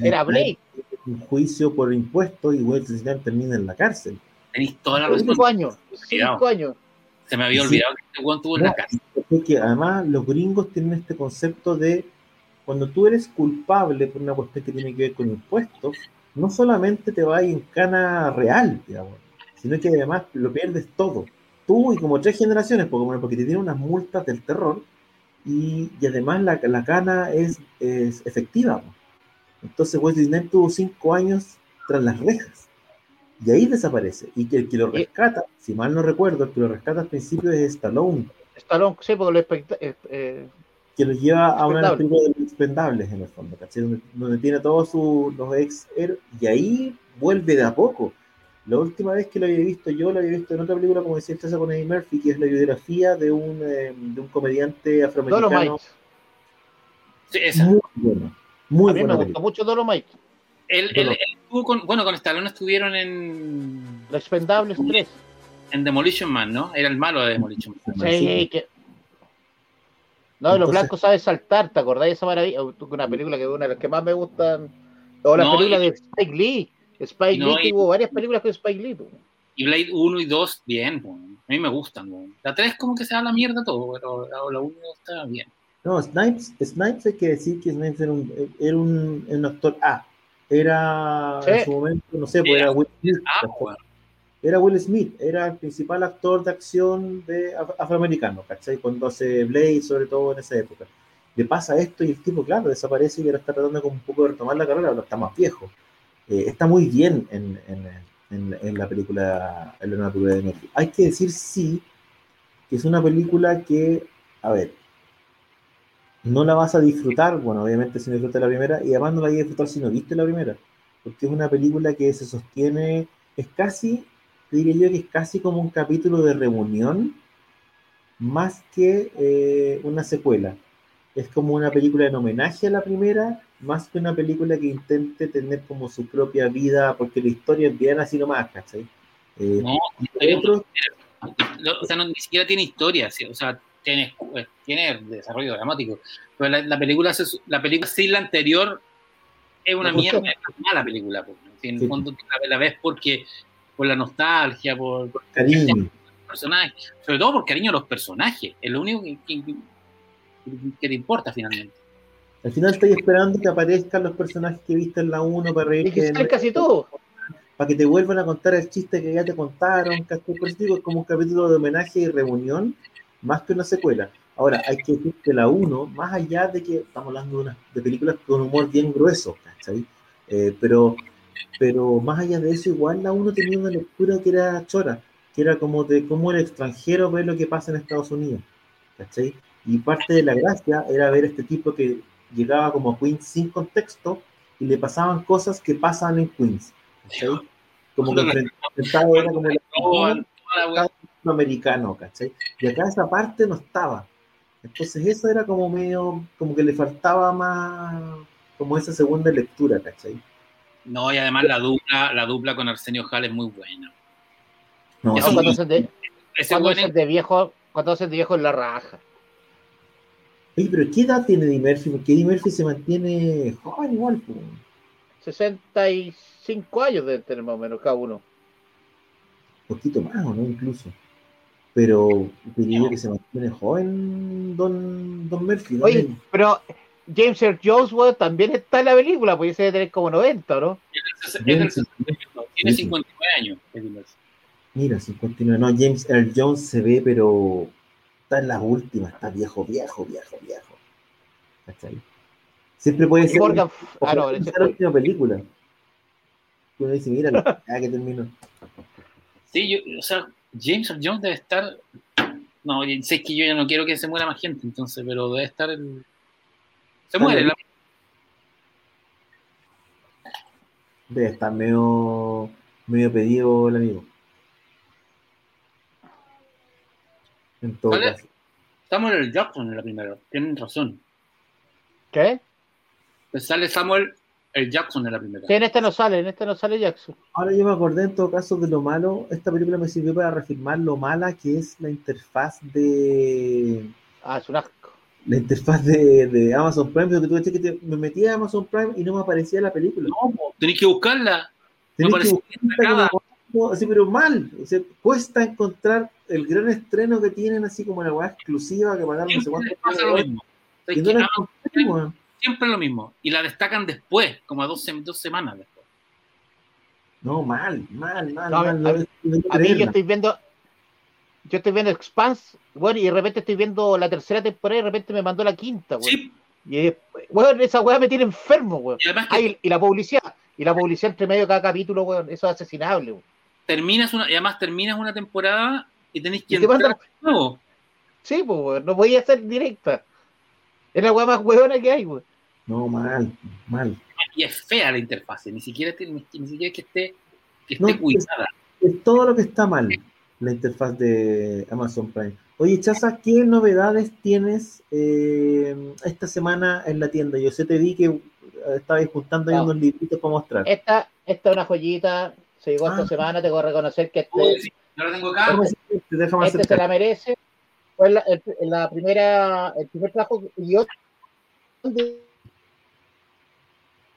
era Blake. Un juicio por impuestos y Wesley Snipes termina en la cárcel. Tenéis toda la razón. Cinco años. Cinco años. Se me había olvidado que este tuvo en la cárcel. Que además los gringos tienen este concepto de cuando tú eres culpable por una cuestión que tiene que ver con impuestos, no solamente te va a ir en cana real, digamos, sino que además lo pierdes todo. Tú y como tres generaciones, porque, porque te tienen unas multas del terror y, y además la, la, cana es, es efectiva. Entonces Wesley Snipes tuvo cinco años tras las rejas y ahí desaparece. Y que el que lo rescata, si mal no recuerdo, el que lo rescata al principio es Stallone. Stallone, sí, porque lo eh, eh, que lo lleva a una de las expendables en el fondo, ¿cachai? Donde, donde, tiene todos sus los ex y ahí vuelve de a poco. La última vez que lo había visto yo, lo había visto en otra película, como decía el con Eddie Murphy, que es la biografía de un, eh, de un comediante afroamericano. Sí, esa. Muy bueno. Muy a mí buena me gustó mucho Dolomite. Él, él estuvo con, bueno, con Stallone estuvieron en... Los Expendables 3. En Demolition Man, ¿no? Era el malo de Demolition Man. Sí, que... No, Entonces, los blancos saben saltar, ¿te acordáis de esa maravilla? Una película que es una de las que más me gustan. O la No, película y- de Spike Lee. Spike No, Lee, que y- hubo varias películas con Spike Lee. Y Blade 1 y 2, bien, a mí me gustan. La 3 como que se da la mierda todo, pero la, la 1 está bien. No, Snipes, Snipes hay que decir que Snipes era un, era un, un actor A. Era Sí. en su momento, no sé, pues Era- era Will Smith. Ah, bueno. Era Will Smith, era el principal actor de acción de af- afroamericano, ¿cachai? Cuando hace Blade, sobre todo en esa época. Le pasa esto y el tipo, claro, desaparece y ahora está tratando como un poco de retomar la carrera, pero está más viejo. Eh, está muy bien en, en, en, en la película, en la película de Netflix. Hay que decir sí, que es una película que, a ver, no la vas a disfrutar, bueno, obviamente si no disfrutas la primera, y además no la vas a disfrutar si no viste la primera, porque es una película que se sostiene, es casi, diría yo que es casi como un capítulo de reunión, más que eh, una secuela. Es como una película en homenaje a la primera, más que una película que intente tener como su propia vida, porque la historia es bien así nomás, ¿cachai? Eh, No, otro- no, o sea, no, ni siquiera tiene historia, sí, o sea, tiene, pues, tiene desarrollo dramático. Pero la, la película, se- la película sí, la anterior, es una mierda, es una mala película. pues. En el Sí. fondo la, la ves porque por la nostalgia, por, por cariño. los personajes, sobre todo por cariño a los personajes, es lo único que, que- que- que te importa finalmente. Al final estoy esperando que aparezcan los personajes que viste en la 1 para reír que casi todos. para que te vuelvan a contar el chiste que ya te contaron, ¿cachai? Por eso digo, es como un capítulo de homenaje y reunión, más que una secuela. Ahora, hay que decir que la 1, más allá de que estamos hablando de, una- de películas con humor bien grueso, ¿cachai? Eh, pero, pero más allá de eso, igual la 1 tenía una lectura que era chora, que era como de cómo el extranjero ve lo que pasa en Estados Unidos, ¿cachai? Y parte de la gracia era ver este tipo que llegaba como a Queens sin contexto y le pasaban cosas que pasan en Queens. ¿cachai? Como que enfrentado era como la americano, ¿cachai? Y acá esa parte no estaba. Entonces eso era como medio, como que le faltaba más, como esa segunda lectura, ¿cachai? No, y además la dupla, la dupla con Arsenio Hall es muy buena. No, Eso sí, cuando hacen de, cuando de viejo, cuando de viejo en la raja. Oye, pero ¿qué edad tiene Eddie Murphy? Porque Eddie Murphy se mantiene joven igual, pues. 65 años deben tener más o menos cada uno. un poquito más, ¿o no? Incluso. Pero diría que se mantiene joven Don, don Murphy, ¿no? Oye, pero James Earl Jones weón, también está en la película, pues ese debe tener como 90, ¿no? es- es Bien, del sí. 62, tiene 59 años. Mira, 59. No, James Earl Jones se ve, pero está en las últimas, está viejo, viejo, viejo, viejo. ¿Cachai? Siempre puede ser. Morgan, ah, no, la última película. Uno dice, mira, ya que termino. Sí, yo, o sea, James Earl Jones debe estar. No, sé que yo ya no quiero que se muera más gente, entonces, pero debe estar el. Se muere. la- Debe estar medio, medio pedido el amigo. En todo caso. Samuel L. Jackson en la primera. Tienen razón. ¿Qué? Pues sale Samuel L. Jackson en la primera. Sí, en este no sale, en este no sale Jackson. Ahora yo me acordé en todo caso de lo malo. Esta película me sirvió para reafirmar lo mala que es la interfaz de Ah, es un asco. la interfaz de, de Amazon Prime, porque tú que te- me metía a Amazon Prime y no me aparecía la película. No, po, tenés que buscarla. Tenés no que aparecía buscarla como- así, pero mal. O sea, cuesta encontrar el gran estreno que tienen, así como la weá exclusiva que pagaron no sé cuánto. pasa lo mismo. Es Y que no la encontré, weón. Siempre lo mismo. Y la destacan después, como a dos, sem- dos semanas después. No, mal, mal, mal, No, mal. a mí- puedo A mí yo estoy viendo, yo estoy viendo Expanse, bueno, y de repente estoy viendo la tercera temporada y de repente me mandó la quinta, weón. Sí, Y weón, esa weá me tiene enfermo, weón. y además que Ah, y, y la publicidad, y la publicidad entre medio de cada capítulo, weón, eso es asesinable, weón. terminas una, y además terminas una temporada y tenés que Y te entrar mandan- nuevo. Sí, pues, weón, no voy a hacer directa. Es la weá más weona que hay, weón. No, mal, mal. Y es fea la interfaz, ni siquiera, te- ni, ni siquiera es que esté, que No, esté cuidada. Es todo lo que está mal, la interfaz de Amazon Prime. Oye, Chaza, ¿qué novedades tienes eh, esta semana en la tienda? Yo sé te vi que eh, estabas juntando ahí No. unos libritos para mostrar. Esta, esta es una joyita, se llegó Ah. esta semana, tengo que reconocer que Uy, este, sí, no lo tengo acá. Déjame decirte, déjame este se la merece. Fue la, el, la primera, el primer trabajo y yo de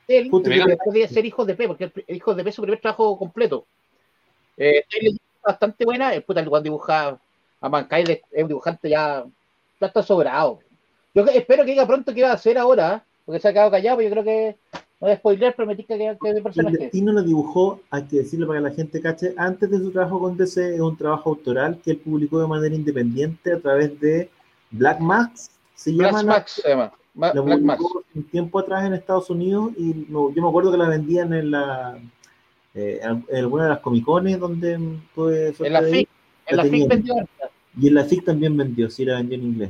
él, Puta, de ser Hijos de P, porque el Hijos de P es su primer trabajo completo. Eh, bastante buena, el puta, el Juan dibuja a Mankind es un dibujante ya, ya está sobrado. Yo espero que diga pronto qué va a hacer ahora, porque se ha quedado callado, pero yo creo que no voy a spoiler, pero me tinca que, que es mi El personaje. destino lo dibujó, hay que decirlo para que la gente cache, antes de su trabajo con DC, es un trabajo autoral que él publicó de manera independiente a través de Black Max. Se llama Black la- Max se llama. Ma- la Black un tiempo atrás en Estados Unidos y no- yo me acuerdo que la vendían en la eh, en alguna de las comicones donde tuve En la. FIC, en la la FIC vendió y en la FIC también vendió, sí la vendió en inglés.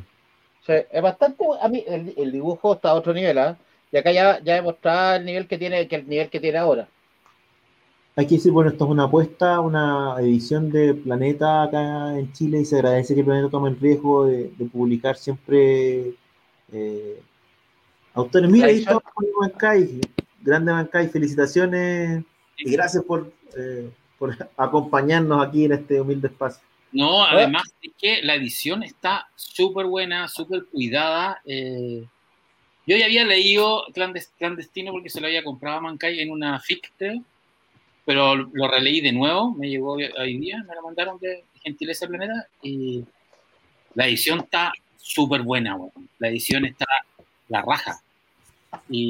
O sea, es bastante a mí el, el dibujo está a otro nivel, ¿ah? Y acá ya, ya he mostrado el nivel que tiene, que el nivel que tiene ahora. Hay que decir, bueno, esto es una apuesta, una edición de Planeta acá en Chile y se agradece que Planeta tome el riesgo de, de publicar siempre eh, autores. Mira, ahí está Mancay, grande Mancay, felicitaciones y gracias por, eh, por acompañarnos aquí en este humilde espacio. No, además es que la edición está súper buena, súper cuidada. eh, yo ya había leído Clandes- Clandestino porque se lo había comprado a Mankai en una FIC, creo, pero lo releí de nuevo, me llegó hoy día, me lo mandaron de Gentileza Planeta y la edición está súper buena, weón. la edición está la raja. Y,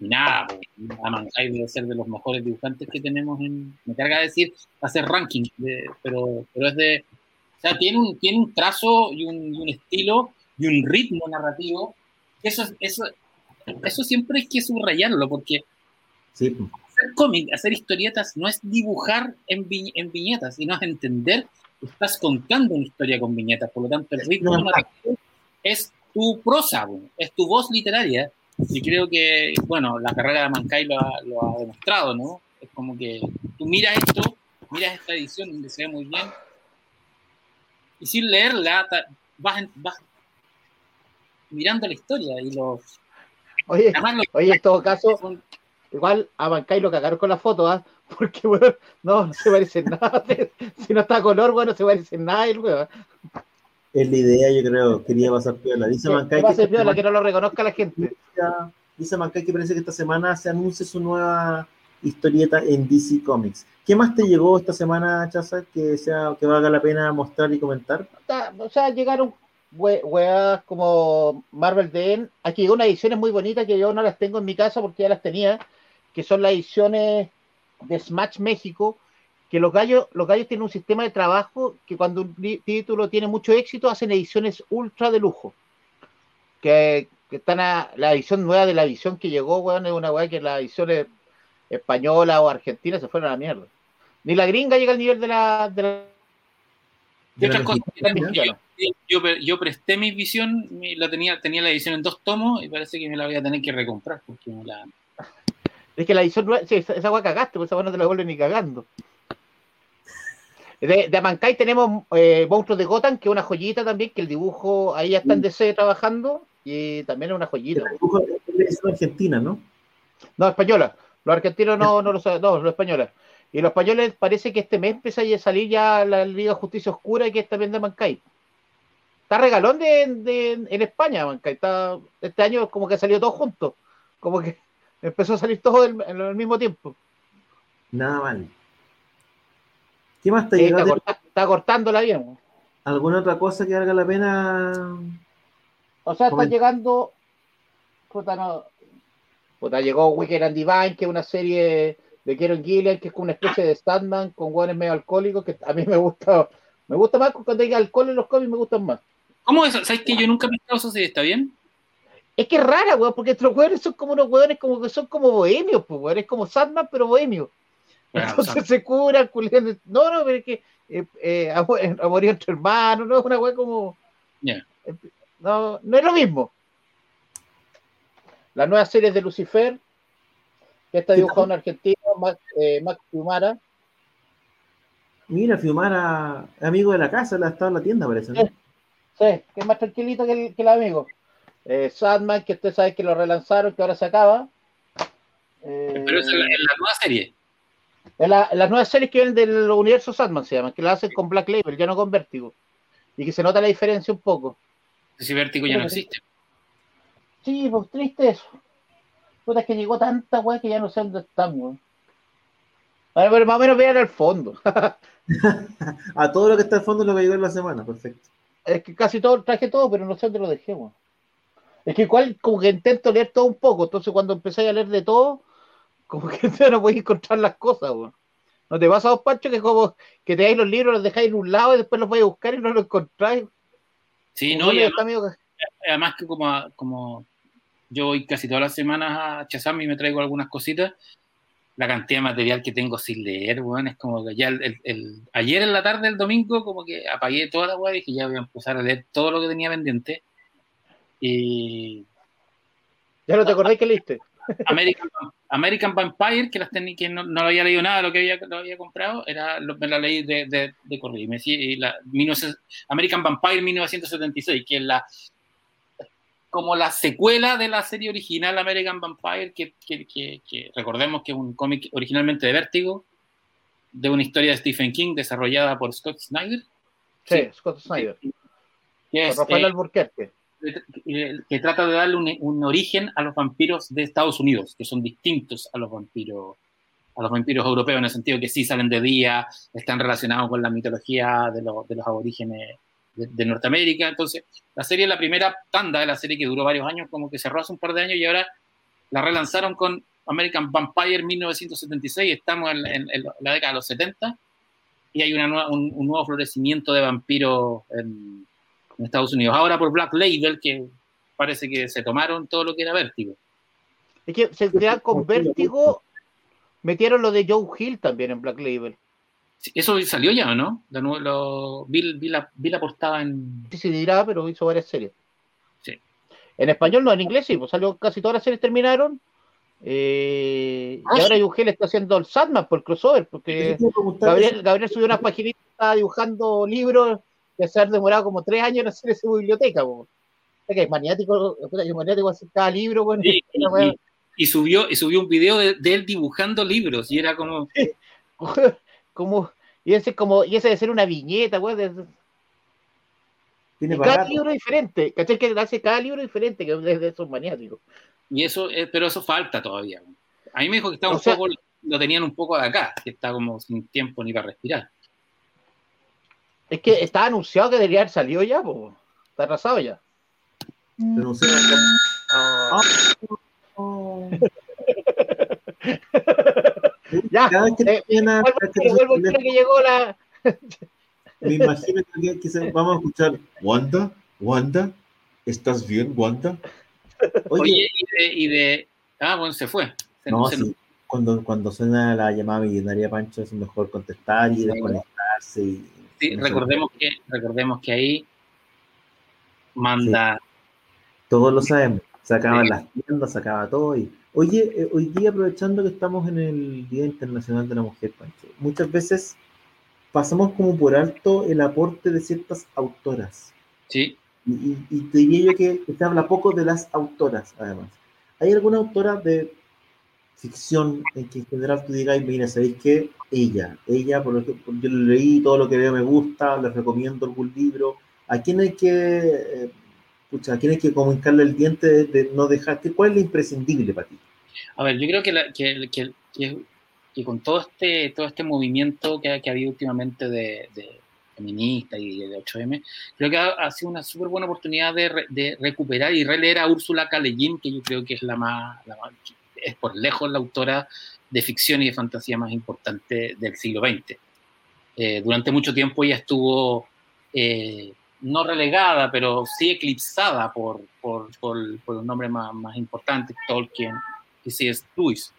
y nada, pues, a Mankai debe ser de los mejores dibujantes que tenemos en. Me carga decir, hacer ranking, de- pero, pero es de. O sea, tiene un, tiene un trazo y un, y un estilo y un ritmo narrativo. Eso, eso, eso siempre hay que subrayarlo, porque Sí, hacer cómic, hacer historietas, no es dibujar en, vi- en viñetas, sino es entender que estás contando una historia con viñetas. Por lo tanto, el ritmo No. narrativo es tu prosa, es tu voz literaria. Y creo que, bueno, la carrera de Mankai lo ha, lo ha demostrado, ¿no? Es como que tú miras esto, miras esta edición donde se ve muy bien, y sin leerla vas, vas mirando la historia y los... Oye, Además, los oye, en todo caso, son- igual a Bancay lo cagaron con la foto, ¿ah? Porque, weón, no, no se parece nada. si no está a color, weón, no se parece nada el weón. Es la idea, yo creo, quería pasar piola. Dice Mancay que que no lo reconozca la gente. dice Mancay que parece que esta semana se anuncia su nueva historieta en DC Comics. ¿Qué más te llegó esta semana, Chaza, que sea que valga la pena mostrar y comentar? O sea, llegaron we- weas como Marvel Den. Aquí llegó unas ediciones muy bonitas que yo no las tengo en mi casa porque ya las tenía, que son las ediciones de Smash México, que los gallos, los gallos tienen un sistema de trabajo que cuando un título tiene mucho éxito hacen ediciones ultra de lujo. Que, están a la edición nueva de la edición que llegó, weón, es una weá que la edición española o argentina se fueron a la mierda. Ni la gringa llega al nivel de la. De yo, yo, presté mi visión, la tenía, tenía la edición en dos tomos y parece que me la voy a tener que recomprar porque la. Es que la edición nueva, sí, esa, esa cagaste, pues esa no te la vuelve ni cagando. De, de Mankai tenemos eh, Monstruos de Gotham, que es una joyita también, que el dibujo ahí ya está en DC trabajando, y también es una joyita. El dibujo es argentina, ¿no? No, española. Los argentinos no, no lo saben, no, los españoles. Y los españoles parece que este mes empieza a salir ya la Liga Justicia Oscura, y que es también de Mankai. Está regalón de, en España, Mankai. Está, este año como que salió todo junto. Como que empezó a salir todo al mismo tiempo. Nada mal. ¿Qué más te llega? Está, está, cortándola bien. ¿Alguna otra cosa que valga la pena? O sea, está llegando. Puta, no. Puta, llegó Wicked and Divine, que es una serie de Kieron Gillian, que es como una especie de Standman con hueones medio alcohólicos, que a mí me gusta. Me gusta más cuando hay alcohol en los cómics, me gustan más. ¿Cómo es? ¿Sabes que yo nunca he visto eso? ¿Está bien? Es que es rara, weón, porque estos hueones son como unos hueones como que son como bohemios, pues, weón. Es como Sandman, pero bohemio. Entonces se cura, culiando. No, no, pero es que eh, eh, a, morir entre hermanos, no es una weá como. No, no es lo mismo. La nueva serie de Lucifer, que está dibujado en Argentina, Max, eh, Max Fiumara. Mira, Fiumara, amigo de la casa, la ha estado en la tienda, parece. Sí, que es más tranquilito que el, que el amigo. Eh, Sadman, que usted sabe que lo relanzaron, que ahora se acaba. Pero es en la nueva serie. La, las nuevas series que vienen del universo Sandman se llaman, que la hacen con Black Label, ya no con Vértigo. Y que se nota la diferencia un poco. Si Vértigo ya no existe. Sí, pues triste eso. Puta, es que llegó tanta weá que ya no sé dónde están, weón. A ver, más o menos vean al fondo. a todo lo que está al fondo lo que llegó en la semana, perfecto. Es que casi todo, traje todo, pero no sé dónde lo dejé, weón. Es que igual como que intento leer todo un poco, entonces cuando empecé a leer de todo, como que no podéis encontrar las cosas, weón. ¿No te pasa a vos, Pancho, que como que te dais los libros, los dejáis en un lado y después los vais a buscar y no los encontráis? Sí, no, y además, que... como, como yo voy casi todas las semanas a Chazam y me traigo algunas cositas, la cantidad de material que tengo sin leer, weón, es como que ya el, ayer en la tarde del domingo como que apagué toda la weá y dije ya voy a empezar a leer todo lo que tenía pendiente. Y... ¿Ya no te acordáis que leíste? American, American Vampire, que, las que no, no, había leído nada de lo que había, lo había comprado, era, me la leí de, de, de corrido. Y la, American Vampire 1976, que es la como la secuela de la serie original American Vampire, que, que, que, recordemos que es un cómic originalmente de Vértigo, de una historia de Stephen King desarrollada por Scott Snyder. Sí, Scott Snyder. Que es, Rafael eh, Alburquerque que trata de darle un, origen a los vampiros de Estados Unidos, que son distintos a los vampiros a los vampiros europeos en el sentido que sí salen de día, están relacionados con la mitología de, de los aborígenes de, Norteamérica. Entonces, la serie la primera tanda de la serie que duró varios años, como que cerró hace un par de años y ahora la relanzaron con American Vampire 1976. Estamos en, la década de los 70 y hay una, un, un, nuevo florecimiento de vampiros en, en Estados Unidos. Ahora por Black Label, que parece que se tomaron todo lo que era Vértigo. Es que se queda con Vértigo, metieron lo de Joe Hill también en Black Label. eso salió ya, ¿no? lo, vi, la, vi, la, portada en. Sí, se dirá, pero hizo varias series. Sí. En español no, en inglés sí, pues salió casi todas las series terminaron. Eh, y ah, ahora Joe Hill está haciendo el Sandman por el crossover, porque Gabriel, Gabriel subió unas paginitas, está dibujando libros que se ha demorado como tres años en hacer esa biblioteca, po. que es maniático, es maniático hacer cada libro, bueno, y, subió, y subió un video de, él dibujando libros, y era como. como y ese como, y ese de ser una viñeta, güey. cada libro diferente, ¿cachai? Que hace cada libro diferente, que es de esos maniáticos. Y eso, eh, pero eso falta todavía. A mí me dijo que estaba un poco, lo tenían un poco de acá, que está como sin tiempo ni para respirar. Es que estaba anunciado que debería haber salido ya, pues. Está arrasado ya. Pero ah. ya, cada vez que, eh, Pero vuelvo a que llegó la. Me imagino que, que vamos a escuchar Wanda, Wanda, ¿estás bien, Wanda? Oye, y, de, Ah, bueno, se fue. no, sí. Cuando, cuando suena la llamada millonaria, Pancho, es mejor contestar y desconectarse. Sí, recordemos que, recordemos que ahí manda. Todos lo sabemos. Se acaban las tiendas, se acaba todo. Y... Oye, eh, hoy día aprovechando que estamos en el Día Internacional de la Mujer, Pancho, muchas veces pasamos como por alto el aporte de ciertas autoras. Sí. Y, te diría yo que, se habla poco de las autoras, además. ¿Hay alguna autora de ficción en que en general tú digas, mira, ¿sabéis qué? Ella, ella, por ejemplo, yo lo leí, todo lo que veo me gusta, les recomiendo algún libro. ¿A quién hay que, eh, ¿a quién hay que comunicarle el diente de, no dejar? ¿Cuál es lo imprescindible para ti? A ver, yo creo que, la, que, que, que con todo este, todo este movimiento que, ha habido últimamente de, feminista y de 8M, creo que ha, sido una súper buena oportunidad de, de, recuperar y releer a Úrsula K. que yo creo que es la más, es por lejos la autora de ficción y de fantasía más importante del siglo XX. Eh, durante mucho tiempo ella estuvo eh, no relegada, pero sí eclipsada por, por, por, por los nombres más, más importantes, Tolkien y C.S. Lewis.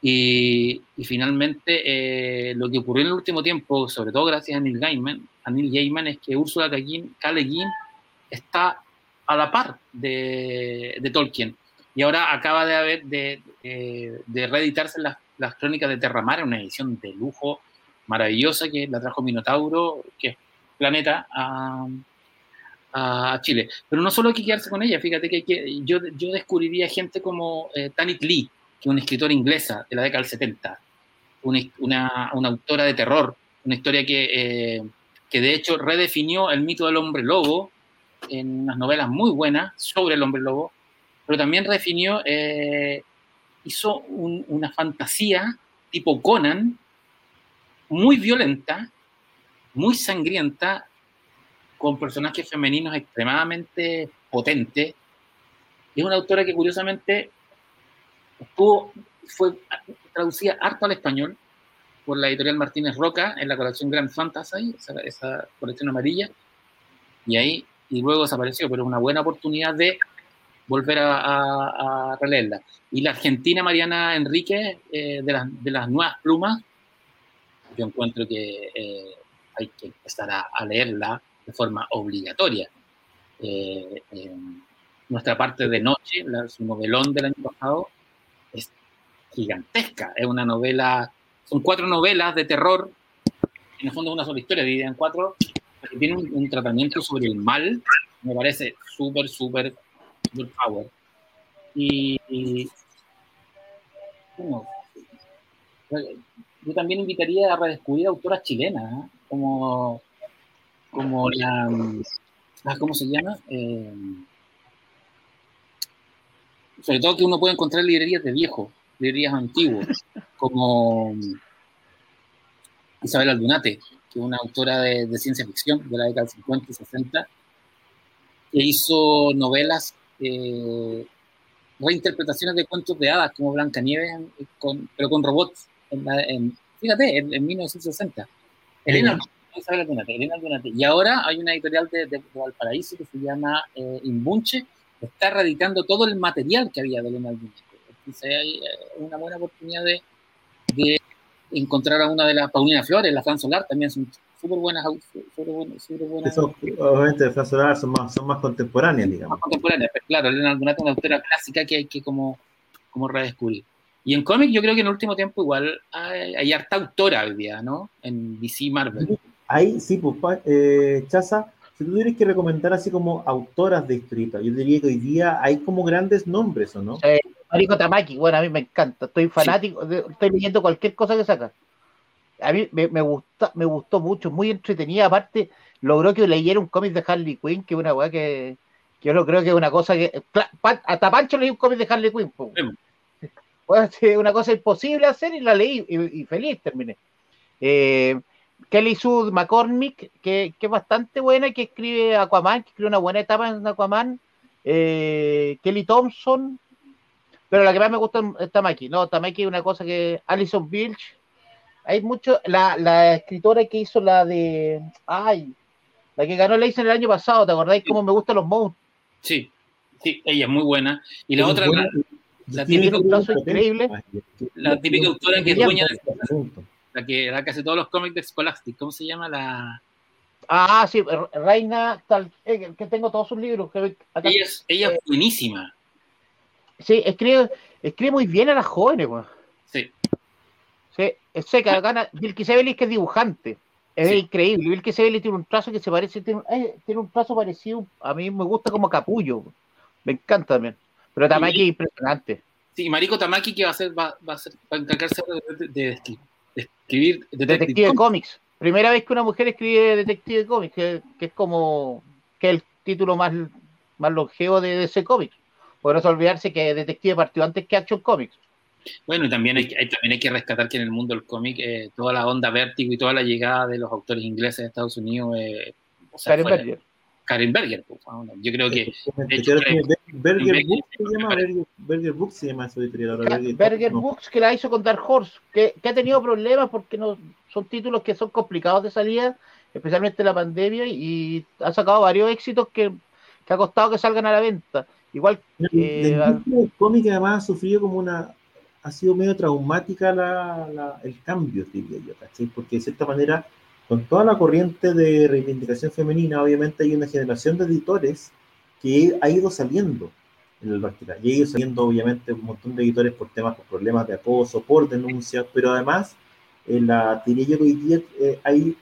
Y, finalmente, eh, lo que ocurrió en el último tiempo, sobre todo gracias a Neil Gaiman, Neil Gaiman es que Ursula K. Le está a la par de, de, Tolkien. Y ahora acaba de haber de, de, reeditarse las, las, crónicas de Terramar, una edición de lujo maravillosa que la trajo Minotauro, que es Planeta, a, a Chile. Pero no solo hay que quedarse con ella, fíjate que, yo, yo descubriría gente como eh, Tanit Lee, que es una escritora inglesa de la década del 70, una, una, una autora de terror, una historia que, eh, que de hecho redefinió el mito del hombre lobo en unas novelas muy buenas sobre el hombre lobo, pero también redefinió, eh, hizo una fantasía tipo Conan, muy violenta, muy sangrienta, con personajes femeninos extremadamente potentes. Es una autora que curiosamente estuvo, fue traducida harto al español por la editorial Martínez Roca en la colección Grand Fantasy, esa, colección amarilla, y ahí, y luego desapareció, pero es una buena oportunidad de volver a, releerla. Y la argentina Mariana Enrique, eh, de, las, de, las, nuevas plumas, yo encuentro que eh, hay que empezar a leerla de forma obligatoria. Eh, nuestra parte de noche, la, su novelón del año pasado, es gigantesca. Es una novela, son cuatro novelas de terror, en el fondo es una sola historia, dividida en cuatro, que tiene un, tratamiento sobre el mal, me parece súper, súper, power. Y, bueno, yo también invitaría a redescubrir autoras chilenas, ¿eh? como como la, ah, ¿cómo se llama? Eh, sobre todo que uno puede encontrar librerías de viejo, librerías antiguas, como Isabel Aldunate, que es una autora de, ciencia ficción de la década del 50 y 60, que hizo novelas, eh, reinterpretaciones de cuentos de hadas como Blancanieves, con, pero con robots, en, fíjate, en, 1960. Elena, y ahora hay una editorial de, Valparaíso que se llama eh, Imbunche, que está radicando todo el material que había de Elena Dunate. Entonces hay eh, una buena oportunidad de, encontrar a una de las Paulina Flores, la Fran Solar, también son súper buenas. Super buenas, buenas. obviamente, Fran Solar son más, son más contemporáneas, digamos. Más contemporáneas, pero claro, Elena Dunate es una autora clásica que hay que como, como redescubrir. Y en cómic yo creo que en el último tiempo igual hay, hay harta autora hoy día, ¿no? En DC Marvel. Ahí sí, pues, eh, Chaza, si tú tienes que recomendar así como autoras de historieta, yo diría que hoy día hay como grandes nombres, ¿o no? Sí, Mariko Tamaki, bueno, a mí me encanta, estoy fanático, estoy leyendo cualquier cosa que saca. A mí me, me, gusta, me gustó mucho, muy entretenida, aparte logró que leyera un cómic de Harley Quinn, que es una weá que, yo no creo que es una cosa que... Hasta Pancho leí un cómic de Harley Quinn. Es una cosa imposible hacer y la leí y, y feliz terminé. Eh, Kelly Sue McCormick, que, que, es bastante buena, que escribe Aquaman, que escribe una buena etapa en Aquaman. Eh, Kelly Thompson. Pero la que más me gusta es Tamaki. No, Tamaki es una cosa que. Alison Bilch. Hay mucho. La, la escritora que hizo la de. Ay. La que ganó Leisen el año pasado, ¿te acordáis cómo me gustan los monstruos? Sí, sí, ella es muy buena. Y la Es otra, buena, la, la típica potente. increíble. La típica autora que es dueña de Asunto. la que da casi todos los cómics de Scholastic. ¿Cómo se llama la.? Ah, sí, Re- Reina, tal, eh, que tengo todos sus libros. Que, acá- Ella es, ella es buenísima. Sí, escribe, escribe muy bien a las jóvenes, weón. Sí. Sí, es seca, gana. Vilky Sebelis que es dibujante. Es Sí. increíble. Vilky Sebelis tiene un trazo que se parece, tiene, un- eh, tiene un trazo parecido. A mí me gusta como capullo. Me encanta también. Pero Tamaki es impresionante. Sí, Mariko Tamaki que va a hacer, va, va a, ser, va a encargarse de, de- de escri- de escribir Detective Detective Comics. Comics. Primera vez que una mujer escribe Detective Comics, que, que es como que es el título más, más longevo de DC Comics. Por no olvidarse que Detective partió antes que Action Comics. Bueno, y también hay, que- hay- también hay que rescatar que en el mundo del cómic eh, toda la onda vértigo y toda la llegada de los autores ingleses de Estados Unidos, eh, o sea, Karen fue- Berger. Karen Berger, pues, bueno, yo creo que de hecho, que tiene Ber- Berger Berger- Books se llama, Berger, Berger Books se llama su editorial. Berger- Berger no. Books que la hizo con Dark Horse, que, que ha tenido problemas porque no son títulos que son complicados de salida, especialmente en la pandemia, y ha sacado varios éxitos que, que ha costado que salgan a la venta. Igual Eh, del cómic además ha sufrido como una ha sido medio traumática la, la- el cambio, diría yo, ¿cachai? Porque de cierta manera, con toda la corriente de reivindicación femenina, obviamente hay una generación de editores que ha ido saliendo en el vertical. Y ha ido saliendo, obviamente, un montón de editores por temas, por problemas de acoso, por denuncias, pero además, en la diría yo que hoy día eh, hay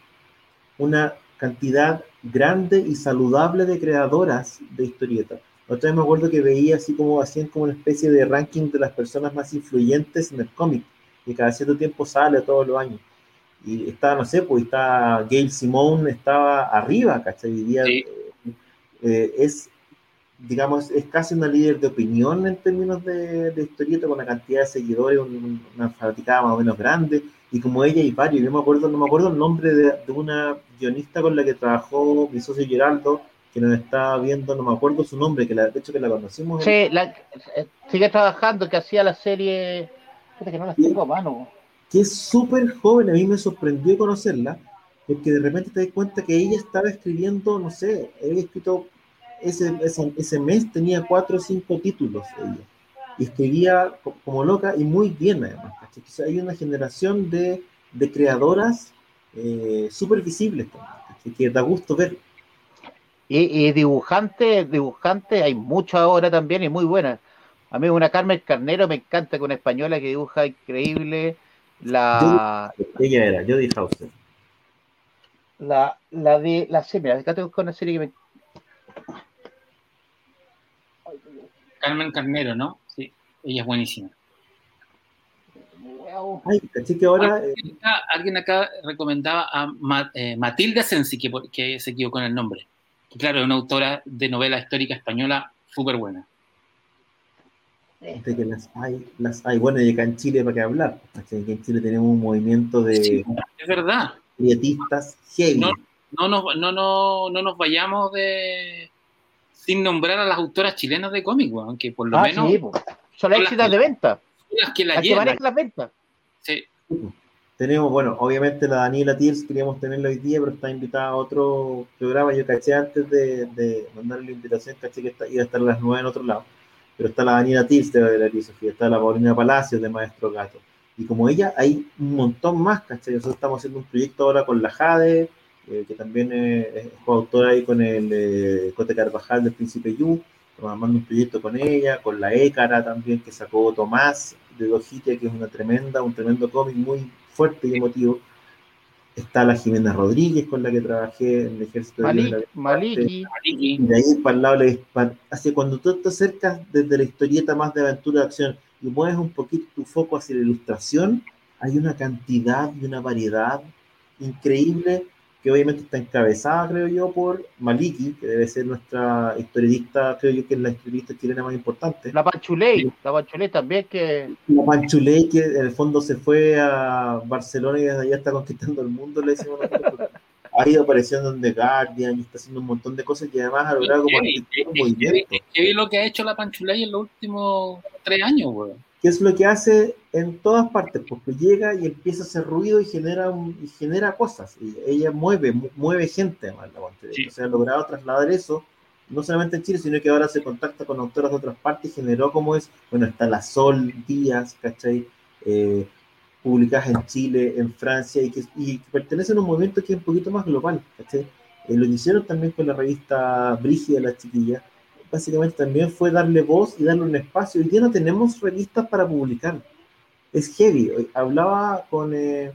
una cantidad grande y saludable de creadoras de historietas. Otra vez me acuerdo que veía así como hacían como una especie de ranking de las personas más influyentes en el cómic, que cada cierto tiempo sale todos los años. Y estaba, no sé, pues está Gail Simone, estaba arriba, ¿cachai? Día Sí. eh, es, digamos, es casi una líder de opinión en términos de, de historieta, con una cantidad de seguidores, un- un- una fanaticada más o menos grande, y como ella hay varios, yo me acuerdo, no me acuerdo el nombre de, de una guionista con la que trabajó mi socio Geraldo, que nos está viendo, no me acuerdo su nombre, que la, de hecho que la conocimos. Sí, la- eh, sigue trabajando, que hacía la serie. Que no las tengo a mano. que es súper joven, a mí me sorprendió conocerla, porque de repente te das cuenta que ella estaba escribiendo, no sé, había escrito, ese, ese, ese mes tenía cuatro o cinco títulos ella, y escribía co- como loca y muy bien además. Entonces hay una generación de, de creadoras eh, súper visibles que da gusto ver. Y, y dibujante, dibujante, hay mucho ahora también y muy buena. A mí una Carmen Carnero me encanta, con una española que dibuja increíble. La, Ella era, Jodie Hauser. la, la de la serie, mira, acá tengo una serie que me. Carmen Carnero, ¿no? Sí, ella es buenísima. Ay, ¿cachai? Que ahora... eh, Alguien acá, alguien acá recomendaba a Ma- eh, Matilda Sensi, que, por- que se equivocó en el nombre. Claro, es una autora de novela histórica española súper buena. de que las hay, las hay. Bueno, y acá en Chile, ¿para qué hablar? Que en Chile tenemos un movimiento de Sí, es verdad. dietistas heavy. No. No nos, no, no, no nos vayamos de sin nombrar a las autoras chilenas de cómic, weón, que por lo Ah, menos sí, son las Son las éxitas de venta, son las que la las que llevan. manejan las ventas. Sí. Tenemos, bueno, obviamente la Daniela Tiers queríamos tenerla hoy día, pero está invitada a otro programa. Yo caché antes de, de mandarle la invitación, caché que está- iba a estar a las 9 en otro lado. Pero está la Daniela Tiers de la Sofía, está la Paulina Palacios de Maestro Gato. Y como ella, hay un montón más, ¿cachai? Nosotros estamos haciendo un proyecto ahora con la Jade, eh, que también eh, es coautora ahí con el eh, Cote Carvajal del Príncipe Yu. Estamos armando un proyecto con ella, con la Écara también, que sacó Tomás de Dojitia, que es una tremenda, un tremendo cómic muy fuerte y emotivo. Está la Jimena Rodríguez, con la que trabajé en el Ejército de Dios de la Malik, Maliki, Maliki, y de ahí para el lado, hacia cuando tú te acercas desde la historieta más de aventura de acción y mueves un poquito tu foco hacia la ilustración, hay una cantidad y una variedad increíble que obviamente está encabezada, creo yo, por Maliki, que debe ser nuestra historietista, creo yo que es la historietista chilena más importante. la Panchuley, la Panchuley también que La Panchuley, que en el fondo se fue a Barcelona y desde allá está conquistando el mundo, le decimos nosotros. ha ido apareciendo en The Guardian y está haciendo un montón de cosas que además ha logrado como un movimiento. ¿Qué es lo que ha hecho la Panchulay en los últimos tres años, güey? ¿Qué es lo que hace en todas partes? Porque llega y empieza a hacer ruido y genera, y genera cosas. Y ella mueve, mueve gente, además, la O sea, ha logrado trasladar eso, no solamente en Chile, sino que ahora se contacta con autoras de otras partes y generó como es, bueno, está la Sol Díaz, ¿cachai? Eh, publicadas en Chile, en Francia, y que, y pertenecen a un movimiento que es un poquito más global, ¿cachai? Eh, lo que hicieron también con la revista Brígida, la chiquilla, básicamente también fue darle voz y darle un espacio. Hoy día no tenemos revistas para publicar. Es heavy. Hablaba con, eh,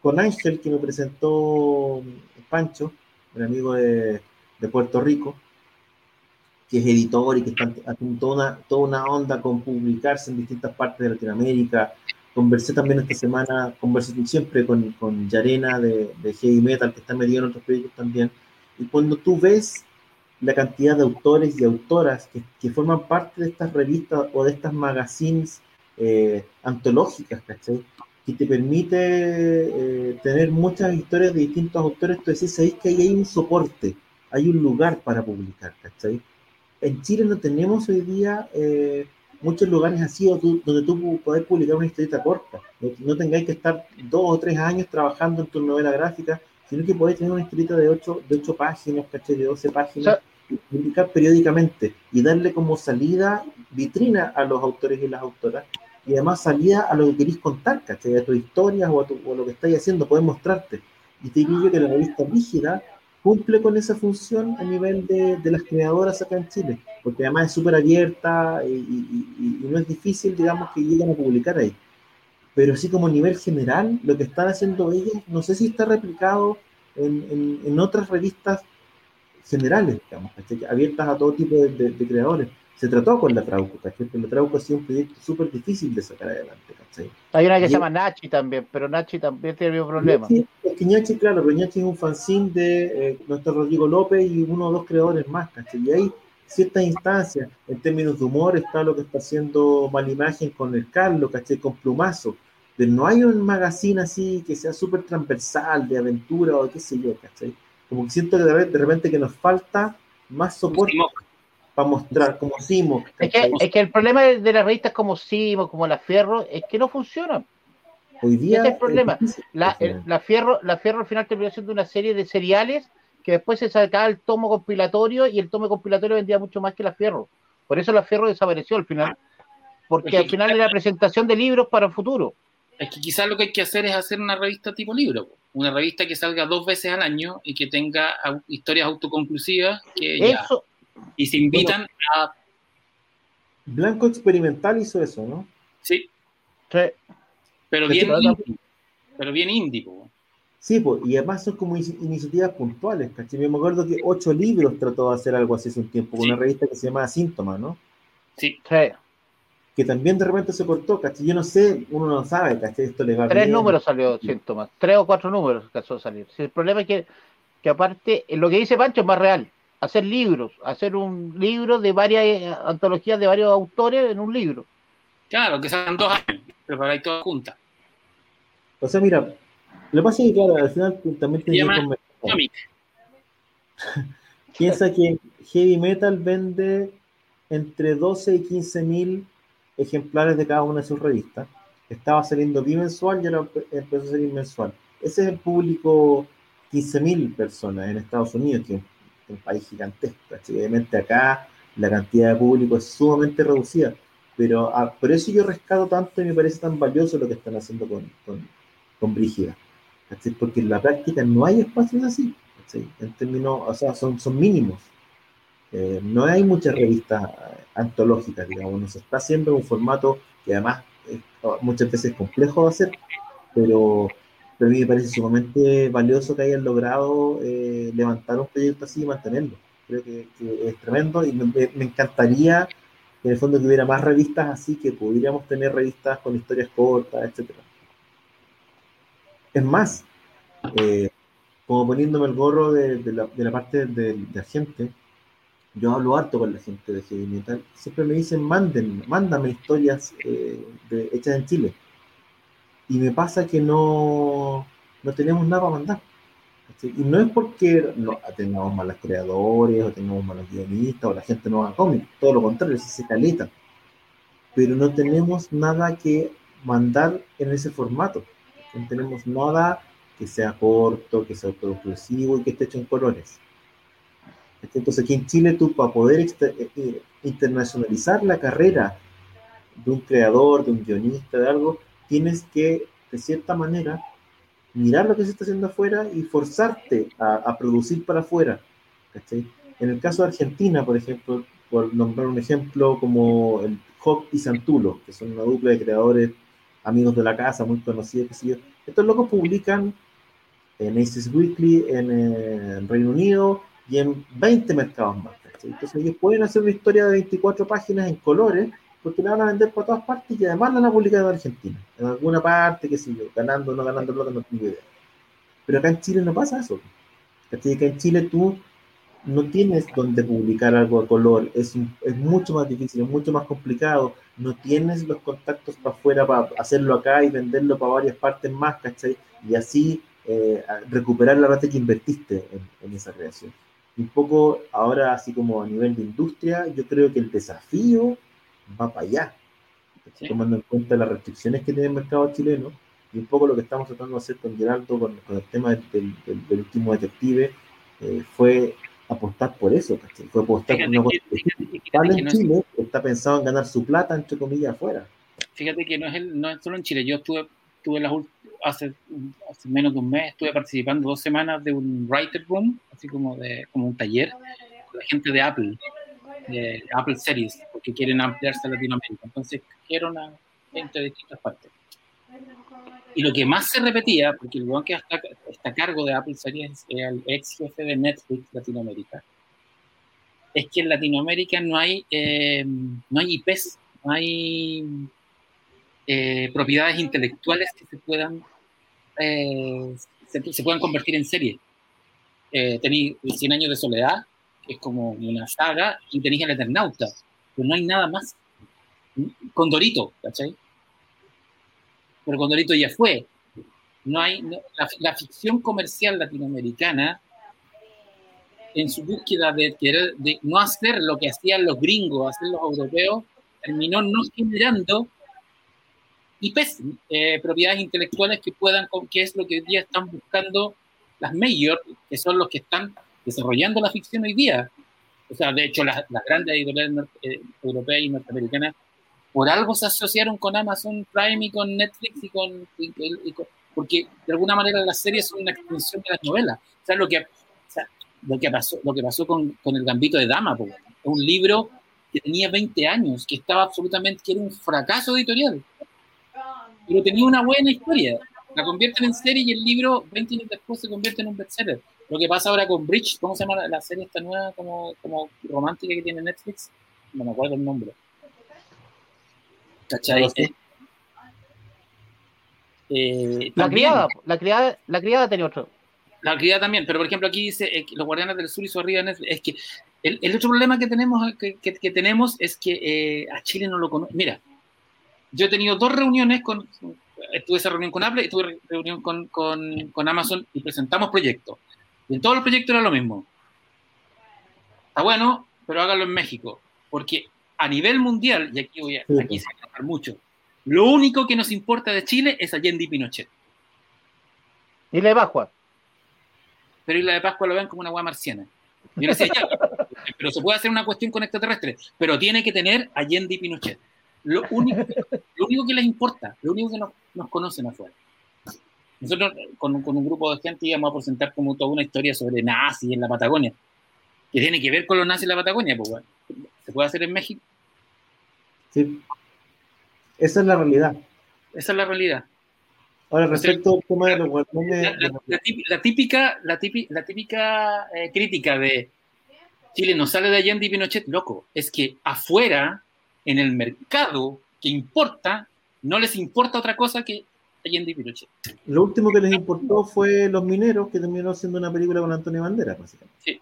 con Ángel, que me presentó Pancho, el amigo de, de Puerto Rico, que es editor y que está haciendo toda una, toda una onda con publicarse en distintas partes de Latinoamérica, Conversé también esta semana, conversé siempre con, con Yarena de, de Heavy Metal, que está metido en otros proyectos también. Y cuando tú ves la cantidad de autores y autoras que, que forman parte de estas revistas o de estas magazines eh, antológicas, ¿cachai? Que te permite eh, tener muchas historias de distintos autores, tú decís, sabéis que ahí hay un soporte, hay un lugar para publicar, ¿cachai? En Chile no tenemos hoy día eh, muchos lugares así donde tú puedes publicar una historieta corta. No, tengáis que estar dos o tres años trabajando en tu novela gráfica, sino que podéis tener una historieta de ocho, de ocho páginas, ¿caché? de 12 páginas, y publicar periódicamente y darle como salida, vitrina a los autores y las autoras, y además salida a lo que queréis contar, ¿cachai? a tus historias o a, lo que estáis haciendo, puedes mostrarte. Y te digo que la revista rígida cumple con esa función a nivel de, de las creadoras acá en Chile, porque además es súper abierta y, no es difícil, digamos, que lleguen a publicar ahí. Pero así como a nivel general, lo que están haciendo ellas, no sé si está replicado en, en, otras revistas generales, digamos, abiertas a todo tipo de creadores se trató con la Trauco, ¿cachai? la Trauco ha sido un proyecto súper difícil de sacar adelante, ¿cachai? Hay una que se llama Nachi también, pero Nachi también tiene un problema. Sí, es que Nachi, claro, pero Nachi es un fanzine de eh, nuestro Rodrigo López y uno o dos creadores más, ¿cachai? Y hay ciertas instancias, en términos de humor, está lo que está haciendo Malimagen con el Carlos, ¿cachai? Con Plumazo. Pero no hay un magazine así que sea súper transversal, de aventura o qué sé yo, ¿cachai? Como que siento que de repente que nos falta más soporte para mostrar como Simo. Es que, es que, el problema de las revistas como Simo, como la Fierro, es que no funcionan. Hoy día Ese es el problema. la, la, Fierro, la Fierro al final terminó siendo una serie de seriales que después se sacaba el tomo compilatorio y el tomo compilatorio vendía mucho más que la Fierro. Por eso la Fierro desapareció al final. Porque al final era presentación de libros para el futuro. Es que quizás lo que hay que hacer es hacer una revista tipo libro. Una revista que salga dos veces al año y que tenga historias autoconclusivas. Que eso, y se invitan a. Blanco Experimental hizo eso, ¿no? Sí. sí. Pero bien indie. Pero bien indie, Sí, pues, y además son como iniciativas puntuales, ¿cachai? me acuerdo que ocho libros trató de hacer algo así hace un tiempo, con sí. una revista que se llama Síntoma, ¿no? Sí. sí. Que también de repente se cortó, ¿cachai? Yo no sé, uno no sabe, ¿cachai? Esto le va Tres bien. números salió Síntomas, tres o cuatro números alcanzó a salir. El problema es que, que aparte, lo que dice Pancho es más real hacer libros, hacer un libro de varias antologías de varios autores en un libro. Claro, que sean dos años, preparáis todas juntas. O sea, mira, lo que pasa es que, claro, al final también Se llama. Piensa que Heavy Metal vende entre 12 y 15 mil ejemplares de cada una de sus revistas. Estaba saliendo bimensual y ahora empezó a salir mensual. Ese es el público 15 mil personas en Estados Unidos, que un país gigantesco. Obviamente acá la cantidad de público es sumamente reducida, pero a, por eso yo rescato tanto y me parece tan valioso lo que están haciendo con, con, con Brígida. ¿cachai? Porque en la práctica no hay espacios así, en términos, o sea, son, son mínimos. Eh, no hay muchas revistas antológicas, digamos, no se está en un formato que además es muchas veces complejo de hacer, pero pero a mí me parece sumamente valioso que hayan logrado eh, levantar un proyecto así y mantenerlo. Creo que, es tremendo y me, me, encantaría en el fondo que hubiera más revistas así, que pudiéramos tener revistas con historias cortas, etc. Es más, eh, como poniéndome el gorro de, la, parte de, de, la gente, yo hablo harto con la gente de Heavy Metal, siempre me dicen, manden, mándame historias eh, hechas en Chile y me pasa que no, no tenemos nada para mandar. Y no es porque no, tengamos malos creadores o tengamos malos guionistas o la gente no haga cómics, todo lo contrario, se caleta. Pero no tenemos nada que mandar en ese formato. No tenemos nada que sea corto, que sea autoexclusivo y que esté hecho en colores. Entonces aquí en Chile tú para poder eh, eh, internacionalizar la carrera de un creador, de un guionista, de algo, tienes que, de cierta manera, mirar lo que se está haciendo afuera y forzarte a, producir para afuera. En el caso de Argentina, por ejemplo, por nombrar un ejemplo como el Hawk y Santulo, que son una dupla de creadores amigos de la casa, muy conocidos, Estos locos publican en Aces Weekly en, eh, Reino Unido y en 20 mercados más. Entonces ellos pueden hacer una historia de 24 páginas en colores porque la van a vender por todas partes y además la van a publicar en Argentina, en alguna parte, qué sé yo, ganando o no ganando plata, no tengo idea. Pero acá en Chile no pasa eso. Acá en Chile tú no tienes donde publicar algo a color, es, es mucho más difícil, es mucho más complicado, no tienes los contactos para afuera para hacerlo acá y venderlo para varias partes más, ¿cachai? Y así eh, recuperar la rata que invertiste en, esa creación. Un poco ahora, así como a nivel de industria, yo creo que el desafío va para allá, tomando en cuenta las restricciones que tiene el mercado chileno y un poco lo que estamos tratando de hacer con Geraldo, con, el tema del, último detective, eh, fue apostar por eso, Fue apostar por una cosa en Chile está pensado en ganar su plata, entre comillas, afuera. Fíjate que no es, el, no es solo en Chile, yo estuve, estuve las, hace, hace menos de un mes, estuve participando dos semanas de un writer room, así como, de, como un taller, con la gente de Apple, de Apple Series, porque quieren ampliarse a Latinoamérica. Entonces, quieren a gente de distintas partes. Y lo que más se repetía, porque el weón que está, está, a cargo de Apple Series es el ex jefe de Netflix Latinoamérica, es que en Latinoamérica no hay, eh, no hay IPs, no hay eh, propiedades intelectuales que se puedan, eh, se, puedan convertir en serie. tenéis 100 años de soledad, que es como una saga, y tenéis el Eternauta, pero no hay nada más. Con Dorito, ¿cachai? pero Condorito ya fue. No hay, la, ficción comercial latinoamericana, en su búsqueda de querer de no hacer lo que hacían los gringos, hacer los europeos, terminó no generando IPs, eh, propiedades intelectuales que puedan, que es lo que hoy día están buscando las mayors, que son los que están desarrollando la ficción hoy día. O sea, de hecho, las, grandes editoriales eh, europeas y norteamericanas por algo se asociaron con Amazon Prime y con Netflix y con, porque de alguna manera las series son una extensión de las novelas. O sea, lo que, lo que pasó, lo que pasó con, con el Gambito de Dama, es un libro que tenía 20 años, que estaba absolutamente, que era un fracaso editorial, pero tenía una buena historia. La convierten en serie y el libro 20 años después se convierte en un bestseller. Lo que pasa ahora con Bridge, ¿cómo se llama la, serie esta nueva como, como romántica que tiene Netflix? No me acuerdo el nombre ¿Cachai? Eh, la, criada, la, criada, la criada tenía otro. La criada también, pero por ejemplo aquí dice eh, los guardianes del sur y su arriba es que el, el, otro problema que tenemos, que, que, tenemos es que eh, a Chile no lo conoce. Mira, yo he tenido dos reuniones con, tuve esa reunión con Apple y tuve reunión con, con, con Amazon y presentamos proyectos. Y en todos los proyectos era lo mismo. Está bueno, pero hágalo en México, porque a nivel mundial, y aquí, voy a, aquí se va a mucho, lo único que nos importa de Chile es Allende y Pinochet. ¿Y la de Pascua? Pero y la de Pascua lo ven como una agua marciana. Yo decía, ya, pero se puede hacer una cuestión con extraterrestres, pero tiene que tener Allende y Pinochet. Lo único, lo único que les importa, lo único que nos, nos conocen afuera. Nosotros con, con, un grupo de gente íbamos a presentar como toda una historia sobre nazis en la Patagonia, que tiene que ver con los nazis en la Patagonia, pues bueno. ¿Se puede hacer en México? Sí. Esa es la realidad. Esa es la realidad. Ahora, respecto al tema de los La, típica, la típica, eh, crítica de Chile no sale de Allende y Pinochet, loco, es que afuera, en el mercado que importa, no les importa otra cosa que Allende y Pinochet. Lo último que les importó fue Los Mineros, que terminó siendo una película con Antonio Banderas, básicamente. Sí.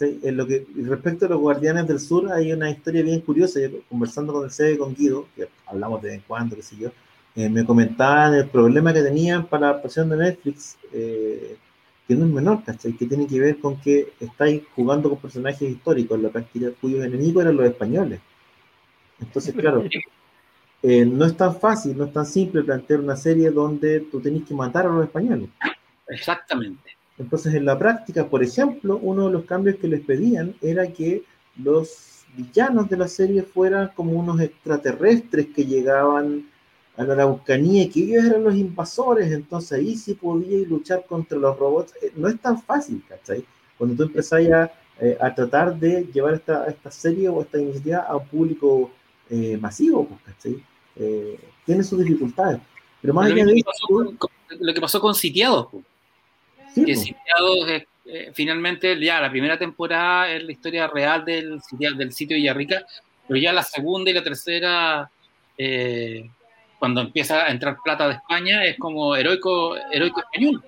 En lo que respecto a los Guardianes del Sur, hay una historia bien curiosa. conversando con el CD con Guido, que hablamos de vez en cuando, qué sé yo, eh, me comentaban el problema que tenían para la adaptación de Netflix, eh, que no es menor, ¿cachai? Que tiene que ver con que estáis jugando con personajes históricos, la práctica cuyos enemigos eran los españoles. Entonces, claro, eh, no es tan fácil, no es tan simple plantear una serie donde tú tenés que matar a los españoles. Exactamente. Entonces, en la práctica, por ejemplo, uno de los cambios que les pedían era que los villanos de la serie fueran como unos extraterrestres que llegaban a la Araucanía y que ellos eran los invasores, entonces ahí sí podía luchar contra los robots. Eh, no es tan fácil, ¿cachai? Cuando tú empezás a, eh, a tratar de llevar esta, esta serie o esta iniciativa a un público eh, masivo, pues, ¿cachai? tiene sus dificultades. Pero más allá de eso... lo que pasó con Sitiados, pues que pues. Sitiados eh, finalmente ya la primera temporada es la historia real del, del sitio de Villarrica, pero ya la segunda y la tercera, eh, cuando empieza a entrar plata de España, es como heroico, heroico español.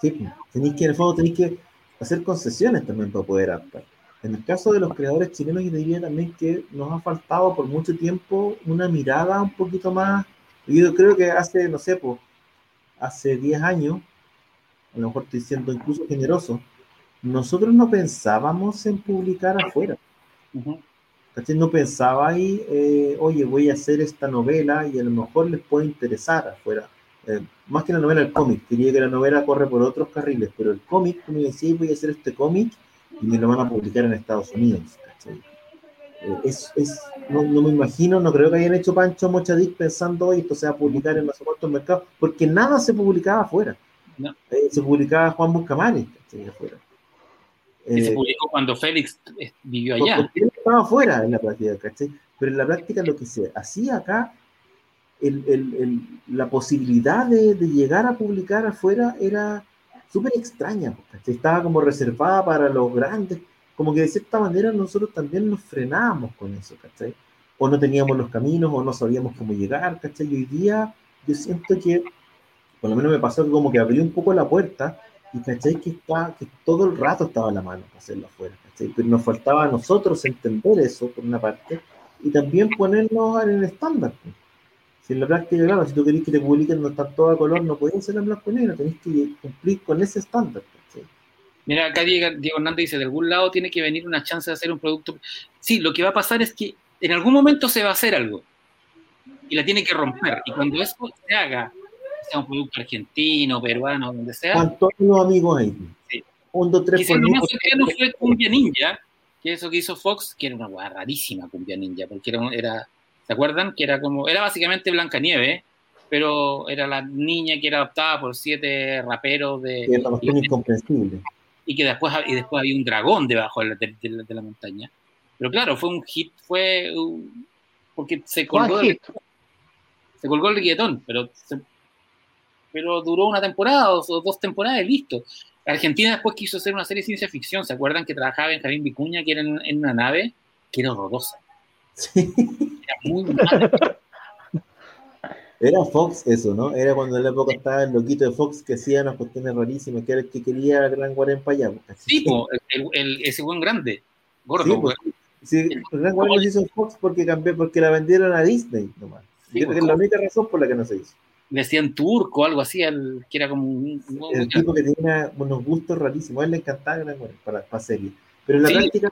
Sí, tenéis que en el fondo tenéis que hacer concesiones también para poder actuar. En el caso de los creadores chilenos, yo diría también que nos ha faltado por mucho tiempo una mirada un poquito más. Yo creo que hace, no sé, pues, hace 10 años a lo mejor estoy siendo incluso generoso, nosotros no pensábamos en publicar afuera. No pensaba ahí, eh, oye, voy a hacer esta novela y a lo mejor les puede interesar afuera. Eh, más que la novela, el cómic. Quería que la novela corre por otros carriles, pero el cómic, como decía, voy a hacer este cómic y me lo van a publicar en Estados Unidos. Eh, es, es, no, no, me imagino, no creo que hayan hecho Pancho Mochadic pensando, hoy esto se va a publicar en los otros mercados, porque nada se publicaba afuera. Eh, se publicaba Juan Buscamares, afuera. se eh, publicó cuando Félix eh, vivió allá. Él estaba afuera en la práctica, Pero en la práctica lo que se hacía acá, el, el, la posibilidad de, de, llegar a publicar afuera era súper extraña, Estaba como reservada para los grandes, como que de cierta manera nosotros también nos frenábamos con eso, ¿cachai? O no teníamos los caminos, o no sabíamos cómo llegar, ¿cachai? Y hoy día yo siento que por lo menos me pasó como que abrí un poco la puerta y caché que, está, que todo el rato estaba la mano para hacerlo afuera, Pero nos faltaba a nosotros entender eso, por una parte, y también ponernos en el estándar. Si en la práctica, claro, si tú querés que te publiquen no está todo a color, no pueden ser en blanco y negro, tenés que cumplir con ese estándar. Mira, acá Diego, Diego, Hernández dice, de algún lado tiene que venir una chance de hacer un producto. Sí, lo que va a pasar es que en algún momento se va a hacer algo y la tiene que romper. Y cuando eso se haga sea un producto argentino, peruano, donde sea. ¿Cuántos amigos hay? Sí. Un, dos, tres, lo más cercano fue Cumbia Ninja, que eso que hizo Fox, que era una hueá rarísima Cumbia Ninja, porque era, era, ¿se acuerdan? Que era como, era básicamente Blancanieves, pero era la niña que era adoptada por siete raperos de... Que era incomprensible. Y que después, y después había un dragón debajo de la, de, la montaña. Pero claro, fue un hit, fue... porque se colgó, se colgó el guietón, pero se, pero duró una temporada o dos temporadas y listo. Argentina después quiso hacer una serie de ciencia ficción. ¿Se acuerdan que trabajaba Benjamín Vicuña, que era en, una nave que era horrorosa? Era muy mala. Era Fox eso, ¿no? Era cuando en la época estaba el loquito de Fox que hacía unas cuestiones rarísimas, que era el que quería Gran Guarén para allá. Sí, el, ese buen grande, gordo. Sí, pues, sí, Gran Guarén lo hizo Fox porque cambió, porque la vendieron a Disney nomás. creo que es la única razón por la que no se hizo decían turco algo así, el, que era como un... el tipo que tenía unos gustos rarísimos, a él le encantaba para, para serie. Pero en la práctica,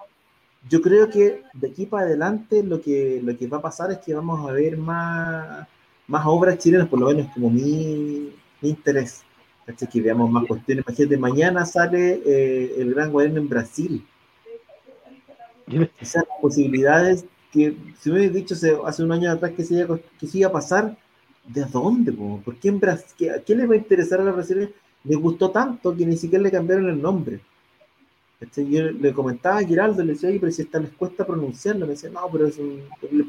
yo creo que de aquí para adelante lo que, lo que va a pasar es que vamos a ver más, más obras chilenas, por lo menos como mi, mi interés. Que veamos más cuestiones. Imagínate, mañana sale eh, el Gran Guardián en Brasil. Esas posibilidades que, si me hubieras dicho hace, un año atrás que se, iba, que se iba a pasar, ¿De dónde? ¿Por qué en Brasil? ¿A quién le va a interesar a la brasileña? Le gustó tanto que ni siquiera le cambiaron el nombre. Yo le comentaba a Giraldo, le decía, pero si esta les cuesta pronunciarlo, me decía, no, pero es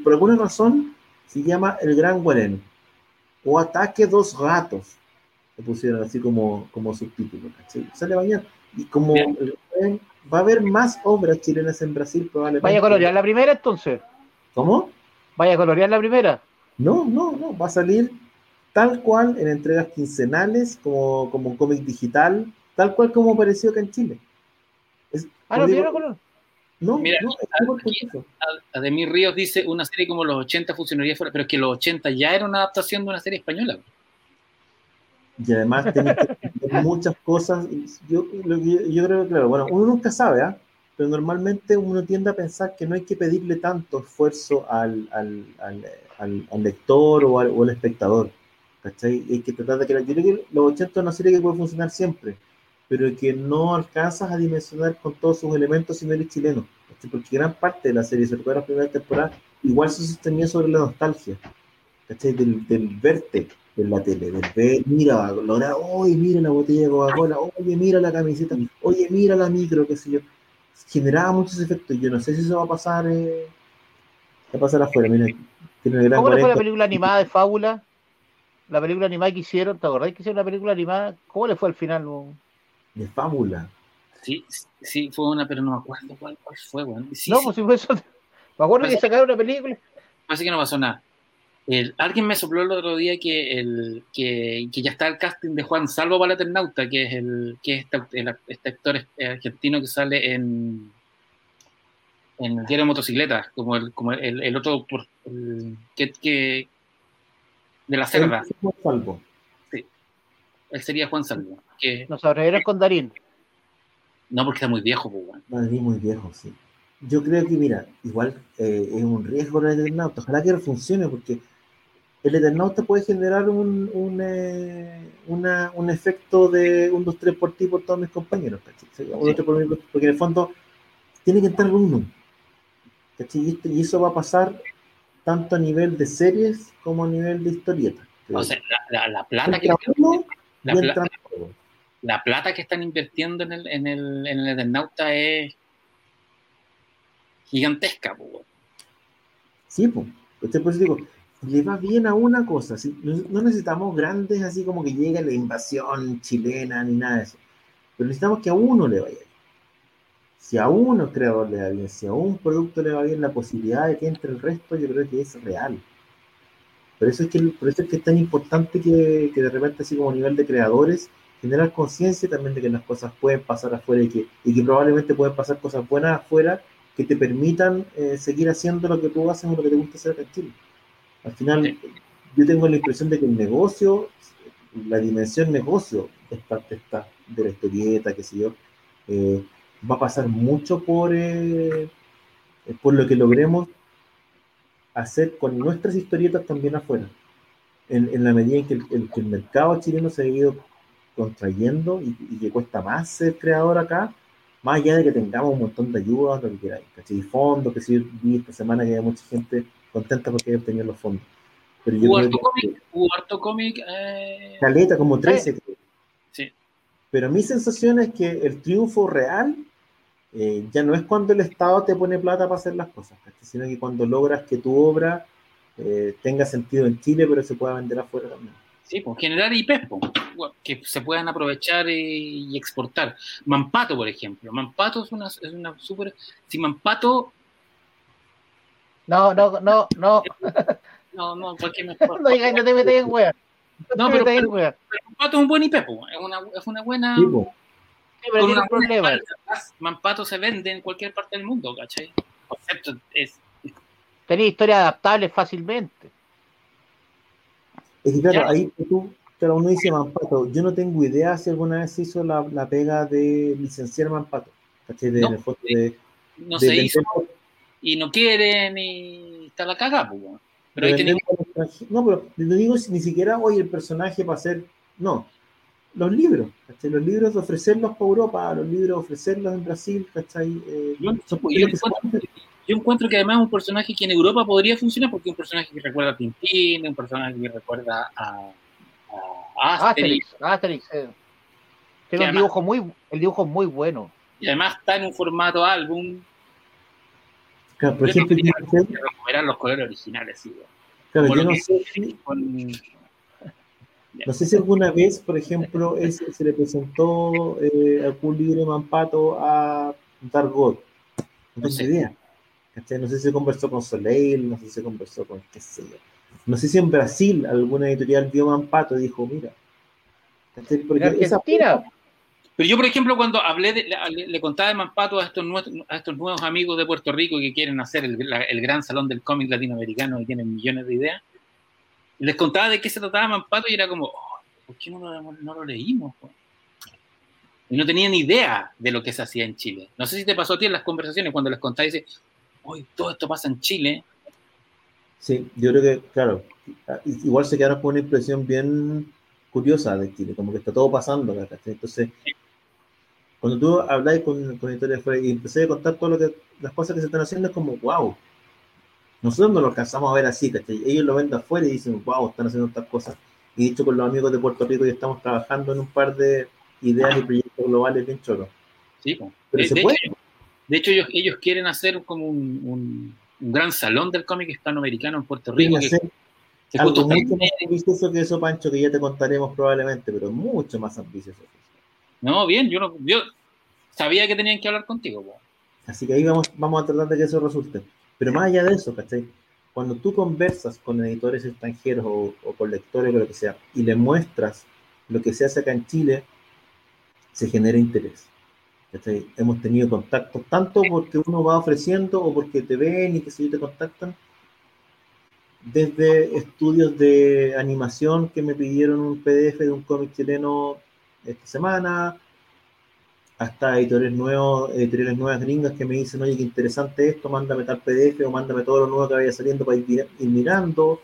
por alguna razón se llama El Gran Guareno. O Ataque Dos Gatos. Le pusieron así como, como subtítulo. Sale mañana. Y como va a haber más obras chilenas en Brasil, probablemente. Vaya a colorear la primera entonces. ¿Cómo? Vaya a colorear la primera. No, no, no, va a salir tal cual en entregas quincenales, como, como un cómic digital, tal cual como apareció acá en Chile. Ah, no, color. No, Mira, no, Ademir Ríos dice una serie como los 80 funcionaría fuera, pero es que los 80 ya era una adaptación de una serie española. Y además tenés que muchas cosas. Yo, yo, creo que, claro, bueno, uno nunca sabe, ¿ah? pero normalmente uno tiende a pensar que no hay que pedirle tanto esfuerzo al, al, al, al lector o al, espectador. ¿Cachai? Hay que tratar de que, yo creo que los 80 es una serie que puede funcionar siempre, pero que no alcanzas a dimensionar con todos sus elementos si no eres chileno. Porque gran parte de la serie, sobre todo la primera temporada, igual se sostenía sobre la nostalgia. ¿Cachai? Del, del verte en la tele, del ver, mira, Lola, oye, mira la botella de Coca-Cola, oye, mira la camiseta, oye, mira la micro, qué sé yo. Generaba muchos efectos. Yo no sé si eso va a pasar, eh, va a pasar afuera. Mira, tiene ¿Cómo le fue la película animada de Fábula? La película animada que hicieron, ¿te acordás que hicieron la película animada? ¿Cómo le fue al final? De Fábula. Sí, sí, fue una, pero no me acuerdo cuál, fue, bueno. no, pues si fue eso. Me acuerdo que sacaron una película. Así que no pasó nada alguien me sopló el otro día que, el, que, ya está el casting de Juan Salvo para Eternauta, que es el que es este, este actor argentino que sale en, en el diario de motocicletas, como el, como el, otro que, de la cerda. Juan Salvo. Sí. Él sería Juan Salvo. Que, no sabrá con Darín. No, porque está muy viejo, pues, Darín muy viejo, sí. Yo creo que, mira, igual eh, es un riesgo el Eternauta. Ojalá que funcione, porque el Eternauta puede generar un, un, eh, un efecto de un 2, 3 por ti por todos mis compañeros, porque en el fondo tiene que entrar uno. Y eso va a pasar tanto a nivel de series como a nivel de historietas. O sea, la, plata que la, plata que están invirtiendo en el, en el, en el Eternauta es gigantesca. Sí, pues. Por digo, le va bien a una cosa. No necesitamos grandes así como que llegue la invasión chilena ni nada de eso. Pero necesitamos que a uno le vaya bien. Si a uno creador le va bien, si a un producto le va bien, la posibilidad de que entre el resto yo creo que es real. Por eso es que, por eso es, que es tan importante que, que de repente así como a nivel de creadores generar conciencia también de que las cosas pueden pasar afuera y que, y que probablemente pueden pasar cosas buenas afuera que te permitan eh, seguir haciendo lo que tú haces o lo que te gusta hacer acá en Chile. Al final, yo tengo la impresión de que el negocio, la dimensión negocio es parte esta, de la historieta, qué sé yo, eh, va a pasar mucho por, eh, por lo que logremos hacer con nuestras historietas también afuera. En, en la medida en que el, el, mercado chileno se ha ido contrayendo y, y, que cuesta más ser creador acá, más allá de que tengamos un montón de ayudas, lo que queráis, ¿cachai? Fondos, que sí, vi esta semana que hay mucha gente contenta porque ellos tenían los fondos. Pero hubo harto cómic, hubo harto cómic. Eh... Caleta, como 13. Sí. Pero mi sensación es que el triunfo real eh, ya no es cuando el Estado te pone plata para hacer las cosas, sino que cuando logras que tu obra eh, tenga sentido en Chile, pero se pueda vender afuera también. Sí, pues generar IPs que se puedan aprovechar y, exportar. Mampato, por ejemplo. Mampato es una, es una súper. Si Mampato no, no, no, no. No, no, porque no, no, no te metes en wea. No, pero, pero, pero, Mampato es un buen IP, es una, es una buena. Sí, sí pero tiene un problema. Mampato se vende en cualquier parte del mundo, ¿cachai? El concepto es. Tenía historias adaptables fácilmente. Es que claro, ahí tú, claro, uno dice Mampato. Yo no tengo idea si alguna vez se hizo la, la pega de licenciar Mampato. ¿cachai? De, no, de, no de, se hizo y no quieren y está la cagada, pues, pero ahí tienen... No, pero no digo ni siquiera hoy el personaje para hacer. No. Los libros, ¿cachai? Los libros de ofrecerlos para Europa, los libros de ofrecerlos en Brasil, ¿cachai? Eh, yo, encuentro, que además es un personaje que en Europa podría funcionar porque es un personaje que recuerda a Tintín, un personaje que recuerda a, a Asterix. Asterix, eh. Tiene un dibujo muy, el dibujo muy bueno. Y además está en un formato álbum, Claro, por ejemplo, eran los colores originales, sí. Claro, yo no sé si, no sé si alguna vez, por ejemplo, ese, se le presentó eh, algún libro de Mampato a Dargot. No tengo idea. No sé si se conversó con Soleil, no sé si se conversó con qué sé yo. No sé si en Brasil alguna editorial vio Mampato y dijo, mira. Porque esa, pero yo, por ejemplo, cuando hablé, le, contaba de Mampato a estos, nuevos, a estos nuevos amigos de Puerto Rico que quieren hacer el, gran salón del cómic latinoamericano y tienen millones de ideas, les contaba de qué se trataba Mampato y era como, oh, ¿por qué no lo, no lo leímos? y no tenían idea de lo que se hacía en Chile. No sé si te pasó a ti en las conversaciones cuando les contáis, dices, hoy todo esto pasa en Chile. Sí, yo creo que, claro, igual se quedaron con una impresión bien curiosa de Chile, como que está todo pasando, Entonces, cuando tú habláis con, con Historia y empecé a contar que, las cosas que se están haciendo, es como, wow, nosotros no lo alcanzamos a ver así, ¿cachai? Ellos lo ven de afuera y dicen, wow, están haciendo estas cosas. Y dicho con los amigos de Puerto Rico, y estamos trabajando en un par de ideas y proyectos globales bien choros. Sí, Pero de, se puede. Hecho, de hecho, ellos, ellos quieren hacer como un, un, gran salón del cómic hispanoamericano en Puerto Rico. Que, que algo mucho más ambicioso que eso, Pancho, que ya te contaremos probablemente, pero mucho más ambicioso. No, bien, yo, no, yo sabía que tenían que hablar contigo. Así que ahí vamos, vamos a tratar de que eso resulte. Pero más allá de eso, ¿cachai? Cuando tú conversas con editores extranjeros o, o con lectores o lo que sea, y le muestras lo que se hace acá en Chile, se genera interés. Hemos tenido contactos tanto porque uno va ofreciendo o porque te ven y que te contactan, desde estudios de animación que me pidieron un PDF de un cómic chileno esta semana, hasta editores nuevos, editoriales nuevas gringas que me dicen, oye, qué interesante esto, mándame tal PDF o mándame todo lo nuevo que vaya saliendo para ir, mirando,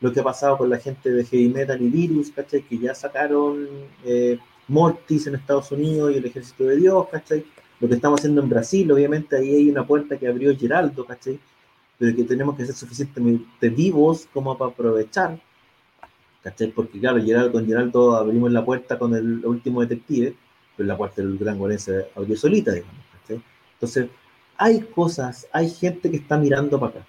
lo que ha pasado con la gente de Heavy Metal y Virus, ¿cachai? Que ya sacaron eh, Mortis en Estados Unidos y el Ejército de Dios, ¿cachai? Lo que estamos haciendo en Brasil, obviamente ahí hay una puerta que abrió Geraldo, ¿cachai? Pero que tenemos que ser suficientemente vivos como para aprovechar, ¿cachai? Porque claro, Geraldo, con Geraldo abrimos la puerta con el último detective, pero la puerta del gran Gorense abrió solita, digamos, ¿cachai? Entonces, hay cosas, hay gente que está mirando para acá.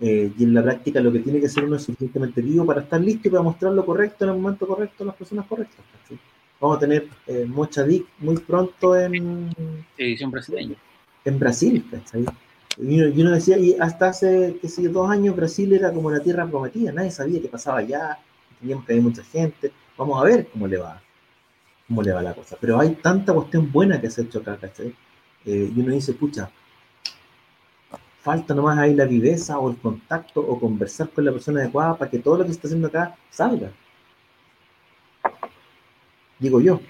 Eh, y en la práctica lo que tiene que ser uno es suficientemente vivo para estar listo y para mostrar lo correcto en el momento correcto a las personas correctas. ¿cachai? Vamos a tener eh, mucha DIC muy pronto en edición brasileña. En Brasil, ¿cachai? Y uno, decía, y hasta hace, qué sé yo, dos años Brasil era como la tierra prometida, nadie sabía qué pasaba allá, teníamos que hay mucha gente, vamos a ver cómo le va, cómo le va la cosa. Pero hay tanta cuestión buena que se ha hecho acá, ¿cachai? Eh, y uno dice, pucha, falta nomás ahí la viveza o el contacto o conversar con la persona adecuada para que todo lo que se está haciendo acá salga digo yo.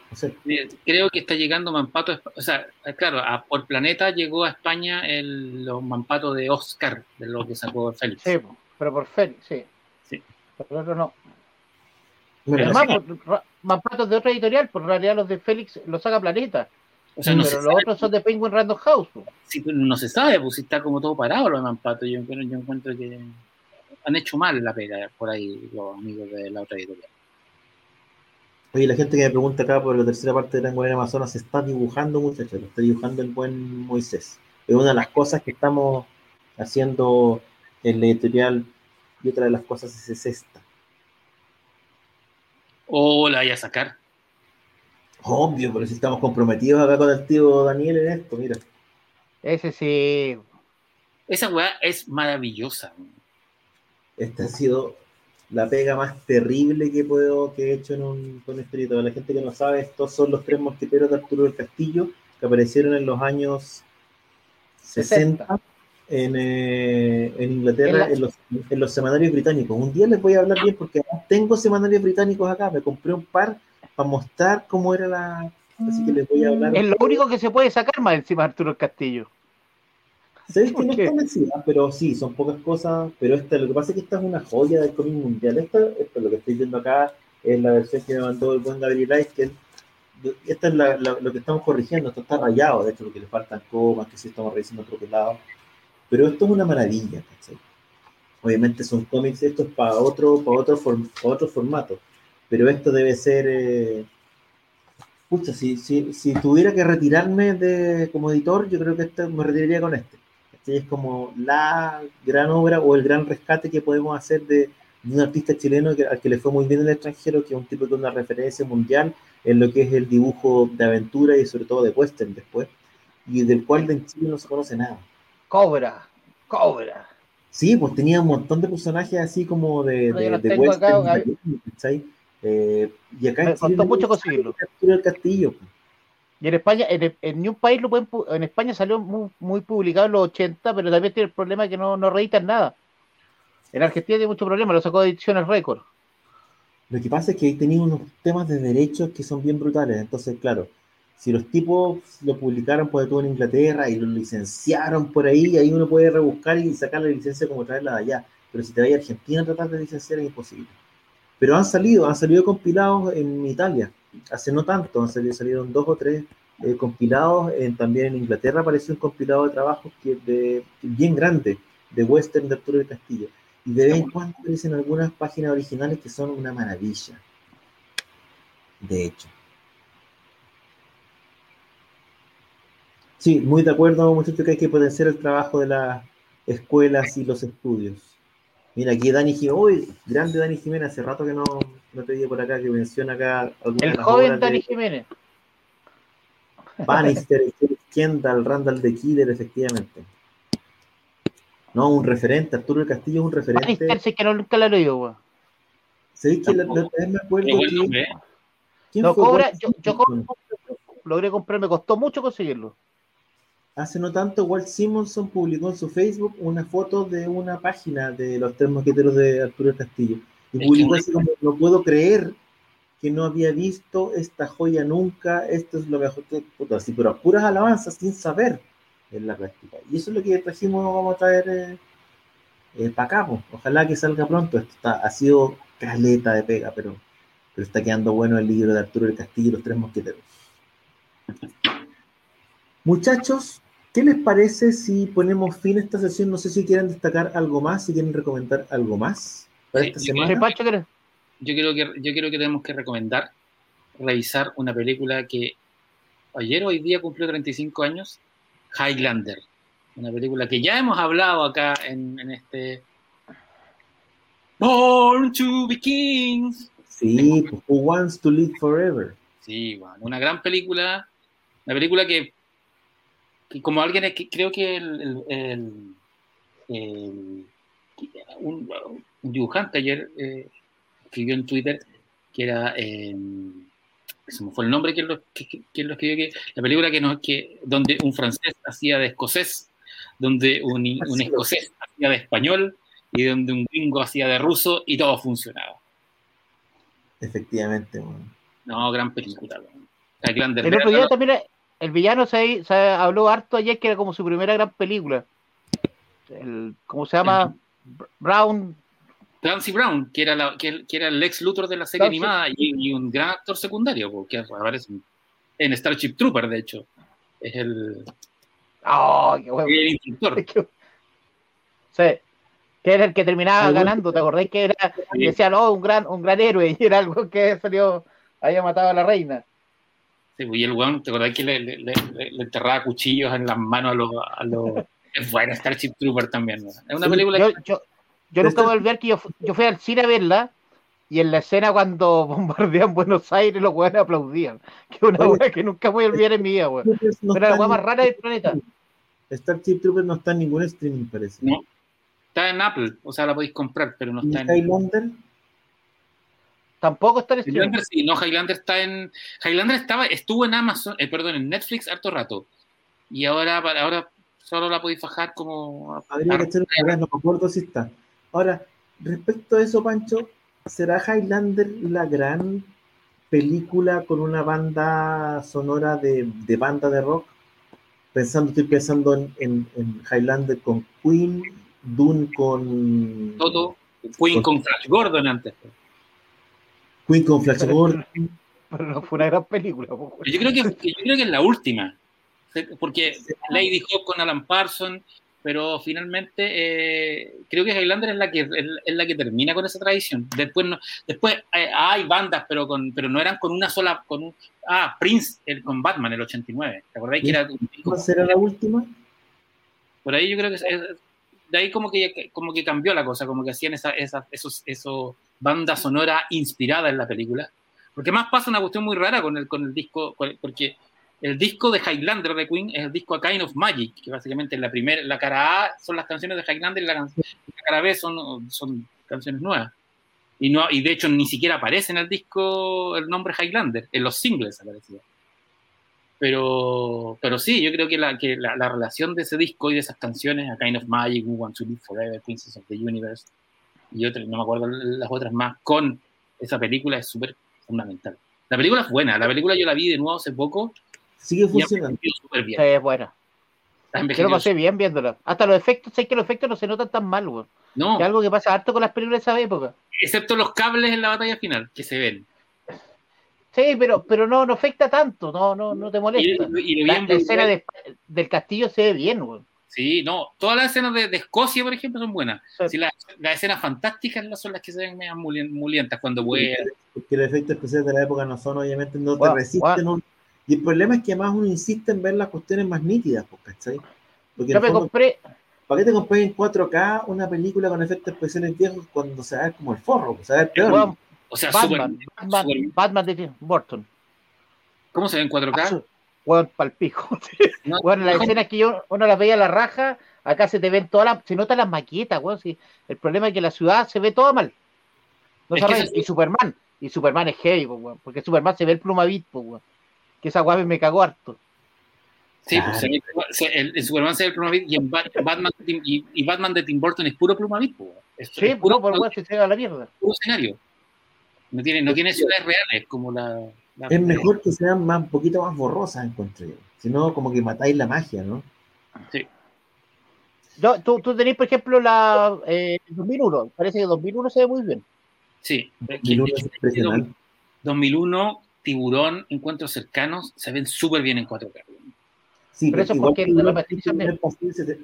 Creo que está llegando Mampato, o sea, claro, por planeta llegó a España el, los Mampatos de Oscar, de lo que sacó Félix. Sí, pero por Félix, sí. Sí. Pero otro no. Además, Mampatos de otra editorial, por realidad los de Félix los saca Planeta. O sea, no pero los otros son de Penguin Random House. Sí, pero no se sabe, pues si está como todo parado los Mampatos. Yo, yo encuentro que han hecho mal la pega por ahí los amigos de la otra editorial. Oye, la gente que me pregunta acá por la tercera parte de Tango en Amazonas se está dibujando, muchachos, está dibujando el buen Moisés. Es una de las cosas que estamos haciendo en la editorial y otra de las cosas es esta. ¿O la vaya a sacar? Obvio, pero si estamos comprometidos acá con el tío Daniel en esto, mira. Ese sí. Esa weá es maravillosa. Este ha sido la pega más terrible que puedo que he hecho en un, con este Para la gente que no sabe, estos son los tres mosqueteros de Arturo del Castillo que aparecieron en los años 60, en, eh, en, Inglaterra, en, los, en, los, semanarios británicos. Un día les voy a hablar bien porque tengo semanarios británicos acá, me compré un par para mostrar cómo era la... Así que les voy a hablar. Es lo único que se puede sacar más encima de Arturo del Castillo. Sabes que no es convencida, pero sí, son pocas cosas. Pero esta, lo que pasa es que esta es una joya del cómic mundial. Esta, esto, lo que estoy viendo acá es la versión que me mandó el buen Gabriel que esta es la, lo que estamos corrigiendo. Esto está rayado, de hecho, porque le faltan comas, que sí estamos revisando otro lado. Pero esto es una maravilla, ¿cachai? Obviamente son cómics, esto es para otro, para otro, otro formato. Pero esto debe ser. Eh, pucha, si, si, si, tuviera que retirarme de, como editor, yo creo que este, me retiraría con este es como la gran obra o el gran rescate que podemos hacer de, un artista chileno que, al que le fue muy bien en el extranjero, que es un tipo de una referencia mundial en lo que es el dibujo de aventura y sobre todo de western después, y del cual en Chile no se conoce nada. Cobra, Cobra. Sí, pues tenía un montón de personajes así como de, de, western. Eh, y acá Me en Chile mucho conseguirlo. El castillo. Pues. Y en España, en, en un país lo pueden, en España salió muy, publicado en los 80, pero también tiene el problema que no, no reeditan nada. En Argentina tiene mucho problema, lo sacó de ediciones récord. Lo que pasa es que ahí tenía unos temas de derechos que son bien brutales. Entonces, claro, si los tipos lo publicaron por todo en Inglaterra y lo licenciaron por ahí, ahí uno puede rebuscar y sacar la licencia como traerla de allá. Pero si te vas a Argentina a tratar de licenciar es imposible. Pero han salido, han salido compilados en Italia, hace no tanto, salieron dos o tres eh, compilados, también en Inglaterra apareció un compilado de trabajos que de, bien grande, de western de Arturo del Castillo. Y de vez en cuando aparecen algunas páginas originales que son una maravilla. De hecho. Sí, muy de acuerdo, muchachos, que hay que potenciar el trabajo de las escuelas y los estudios. Mira, aquí Dani Jiménez, uy, grande Dani Jiménez, hace rato que no, no te digo por acá, que menciona acá algunas El joven Dani Jiménez. Bannister, Kendall, Randall de Killer, efectivamente. No, un referente, Arturo del Castillo es un referente. Bannister, sí que no, nunca lo he leído, weón. ¿Sabéis que la, la, me acuerdo que... ¿Quién no, cobra, yo, yo logré comprar, me costó mucho conseguirlo. Hace no tanto, Walt Simonson publicó en su Facebook una foto de una página de los tres mosqueteros de Arturo Castillo. Y publicó así como, no puedo creer que no había visto esta joya nunca, esto es lo mejor, puta, así, pero puras alabanzas sin saber en la práctica. Y eso es lo que trajimos, vamos a traer eh, eh, para acá, ojalá que salga pronto, esto está, ha sido caleta de pega, pero, pero está quedando bueno el libro de Arturo del Castillo y los tres mosqueteros. Muchachos, ¿qué les parece si ponemos fin a esta sesión? No sé si quieren destacar algo más, si quieren recomendar algo más para esta semana yo creo que yo creo que tenemos que recomendar revisar una película que ayer o hoy día cumplió 35 años, Highlander, una película que ya hemos hablado acá en, este Born to be Kings. Sí, Who Wants to Live Forever. Sí, bueno, una gran película, una película que, como alguien que creo que el, un, dibujante ayer eh, escribió en Twitter que era. Eh, se me fue el nombre, que lo, que, lo escribió, que la película que, no, que donde un francés hacía de escocés, donde un, un escocés hacía de español y donde un gringo hacía de ruso y todo funcionaba. Efectivamente. No, gran película. el otro día también el villano se, se, habló harto ayer que era como su primera gran película. El, ¿Cómo se llama? Brown Clancy Brown, que era, la, que, era el ex Luthor de la serie animada y, un gran actor secundario, que aparece en Starship Trooper, de hecho. Es el. ¡Oh, qué bueno! El instructor. Sí. Que era el que terminaba ganando, ¿te acordáis que era? Decían, oh, un gran, un gran héroe, y era algo que salió, había matado a la reina. Sí, pues, y el weón, ¿te acordás que le, le, le, le, enterraba cuchillos en las manos a los. A los... es bueno, Starship Trooper también. ¿no? Es una película. Yo, yo, yo nunca voy a olvidar que yo, yo fui al cine a verla y en la escena cuando bombardean Buenos Aires los weones aplaudían. Que es una weá que nunca voy a olvidar en mi vida, weón. No Pero la weá más rara del planeta. Starship Trooper no está en ningún streaming, parece. No. Está en Apple, o sea, la podéis comprar, pero no está en. Highlander? Tampoco está en streaming. Highlander sí, no, Highlander está en. Highlander estaba, estuvo en Amazon, eh, perdón, en Netflix harto rato. Y ahora, ahora solo la podéis bajar como. Habría que echar una no me acuerdo si está. Ahora, respecto a eso, Pancho, ¿será Highlander la gran película con una banda sonora de, banda de rock? Pensando, estoy pensando en, Highlander con Queen, Dune con. Todo. Queen con, Flash Gordon antes. Queen con Flash Gordon. Pero no fue una gran película. Yo creo que, yo creo que es la última. Porque Lady Hawk con Alan Parsons pero finalmente eh, creo que Highlander es la que es la que termina con esa tradición. Después no, después eh, hay bandas, pero con pero no eran con una sola con un, ah Prince el, con Batman el 89. ¿Te acordáis que era ¿Cuál será la última? Por ahí yo creo que es, de ahí como que como que cambió la cosa, como que hacían esa, esa esos esos banda sonora inspirada en la película. Porque más pasa una cuestión muy rara con el con el disco porque el disco de Highlander de Queen es el disco A Kind of Magic, que básicamente la primera, la cara A son las canciones de Highlander y la, cara B son, son canciones nuevas. Y, no, y de hecho ni siquiera aparece en el disco el nombre Highlander, en los singles aparecía. Pero, pero sí, yo creo que, la, que la, relación de ese disco y de esas canciones, A Kind of Magic, We Want to Live Forever, Princess of the Universe, y otras, no me acuerdo las otras más, con esa película es súper fundamental. La película es buena, la película yo la vi de nuevo hace poco Sigue funcionando. súper bien. Sí, es buena. Yo lo pasé bien viéndola. Hasta los efectos, sé que los efectos no se notan tan mal, weón. No, Que es algo que pasa harto con las películas de esa época. excepto los cables en la batalla final, que se ven. Sí, pero, pero no, no afecta tanto, no, no, no te molesta. y La, la escena de- del castillo se ve bien, weón. Sí, no, todas las escenas de, de Escocia, por ejemplo, son buenas. Sí. Las, las escenas fantásticas son las que se ven medio mulien- mulientas cuando vuelan. Porque los efectos especiales de la época no son, obviamente, no te resisten. un- Y el problema es que además uno insiste en ver las cuestiones más nítidas, pues, ¿cachai? Porque Yo me fondo, compré, ¿para qué te compré en 4K una película con efectos especiales viejos cuando se ve como el forro? pues, Se ve peor. O sea, Batman, súper- Batman, Batman de Tim Burton. ¿cómo se ve en 4K? Weón, palpico. No, Bueno, las escenas que yo, uno las veía a la raja, acá se te ven todas las, se notan las maquetas, weón. sí. El problema es que la ciudad se ve toda mal. No Es se que arregla. eso sí. Y Superman, y Superman es heavy, weón, porque Superman se ve el plumavit, weón. Que esa guave me cagó harto. Sí, pues, se ve- el, el Superman se ve el plumavit y, en Batman, de Tim- y, y Batman de Tim Burton es puro plumavit. Es, Sí, es puro, por weón, se se va a la mierda. puro escenario. No tiene, no tiene ciudades reales como la. Es mejor que sean más, un poquito más borrosas, encuentro yo. Si no, como que matáis la magia, ¿no? Sí. Yo, tú, tú tenés, por ejemplo, la eh, 2001. Parece que 2001 se ve muy bien. Sí. es que- Y luego es es que impresionante. 2001, Tiburón, Encuentros Cercanos, se ven súper bien en 4K. Sí, Pero eso igual porque tiburón la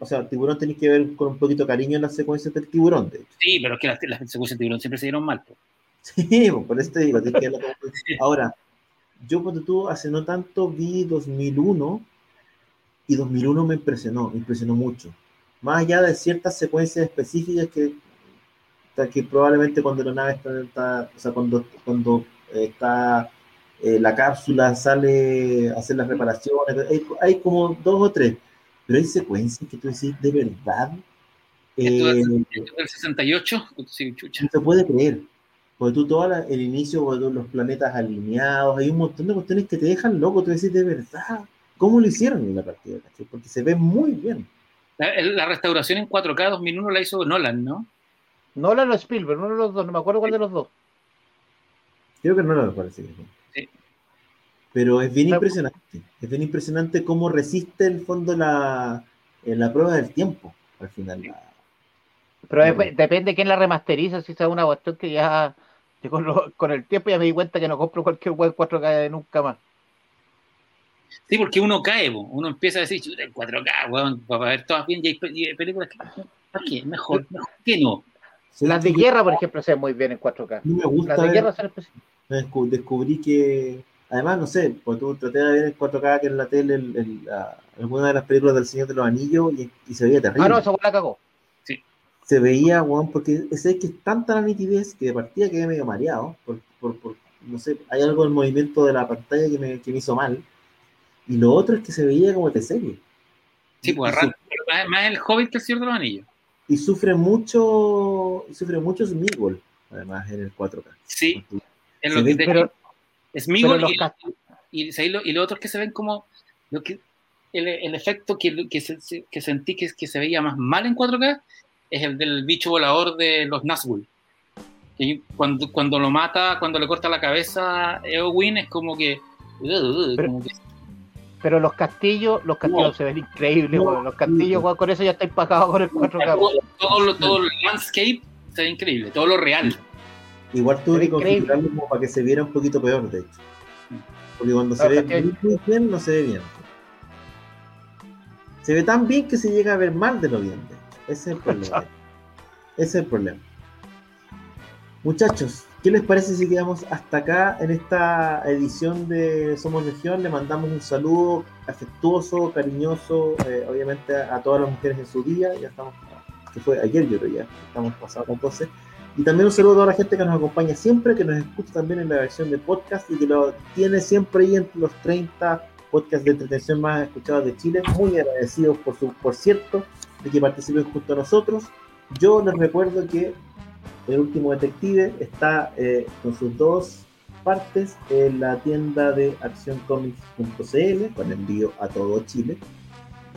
O sea, tiburón tenéis que ver con un poquito de cariño en las secuencias del tiburón, de hecho. Sí, pero es que las, las secuencias de Tiburón siempre se dieron mal. pues. Sí, por eso te digo. tienes que Ahora, yo cuando tú hace no tanto vi 2001 y 2001 me impresionó, me impresionó mucho. Más allá de ciertas secuencias específicas que, que probablemente cuando la nave está, está- o sea, cuando, cuando eh, está eh, la cápsula sale a hacer las reparaciones, hay, hay como dos o tres, pero hay secuencias que tú decís de verdad. Esto eh, es- esto del 68, sí, chucha. no se puede creer. Porque tú todo el inicio, tú los planetas alineados, hay un montón de cuestiones que te dejan loco, tú decís de verdad, ¿cómo lo hicieron en la partida? Porque se ve muy bien. La, la restauración en 4K 2001 la hizo Nolan, ¿no? Nolan o Spielberg, uno de los dos, no me acuerdo cuál de los dos. Creo que no me parece que. Sí. Pero es bien impresionante. Es bien impresionante cómo resiste el fondo la, eh, la prueba del tiempo, al final. la- Pero depende de quién la remasteriza, si es una cuestión que ya que con, lo- con el tiempo ya me di cuenta que no compro cualquier web 4K nunca más. Sí, porque uno cae, uno empieza a decir, chuta, en 4K, weón, para ver todas bien, y hay, películas que, ¿para qué? Mejor, mejor que no. Las de guerra, por ejemplo, se ven muy bien en 4K. No me gusta Las de ver- guerra me descu- descubrí que, además, no sé, porque tú traté de ver en 4K que en la tele el- el- la- alguna de las películas del Señor de los Anillos y, y se veía terrible. Ah, no, esa la cagó. Se veía, weón, porque es que es tanta la nitidez que de partida quedé medio mareado, por, por, por- no sé, hay algo del movimiento de la pantalla que me, que me hizo mal. Y lo otro es que se veía como de serie. Sí, pues y, arran- más, más el Hobbit que el Señor de los Anillos. y sufre mucho, y sufre mucho Smigol, además, en el 4K. Sí, Se lo que te- Pero, es Migol pero los y, y, ¿sabes lo, y lo otro es que se ven como lo que el, el efecto que, que, se- que sentí que, que se veía más mal en 4K es el del bicho volador de los Nazgûl. Que cuando, cuando lo mata, cuando le corta la cabeza a Eowyn es como que, uh, Pero- como que- pero los castillos, los castillos No. se ven increíbles, No. Los castillos, con eso ya estáis pagados con el 4K. todo, todo, lo- todo el landscape se ve increíble, todo lo real. Igual tuve que configurarlo como para que se viera un poquito peor, de hecho. Porque cuando se ve muy bien, no se ve bien. Se ve tan bien que se llega a ver mal de lo bien, de. Ese es el problema. Ese es el problema. Muchachos, ¿qué les parece si quedamos hasta acá en esta edición de Somos Legión? Le mandamos un saludo afectuoso, cariñoso, eh, obviamente a, todas las mujeres en su día. Ya estamos, que fue ayer, yo creo ya, estamos pasados entonces. Y también un saludo a toda la gente que nos acompaña siempre, que nos escucha también en la versión de podcast y que lo tiene siempre ahí entre los 30 podcasts de entretención más escuchados de Chile. Muy agradecidos, por, su, por cierto, de que participen junto a nosotros. Yo les recuerdo que el último detective está eh, con sus dos partes en la tienda de accioncomics.cl con envío a todo Chile.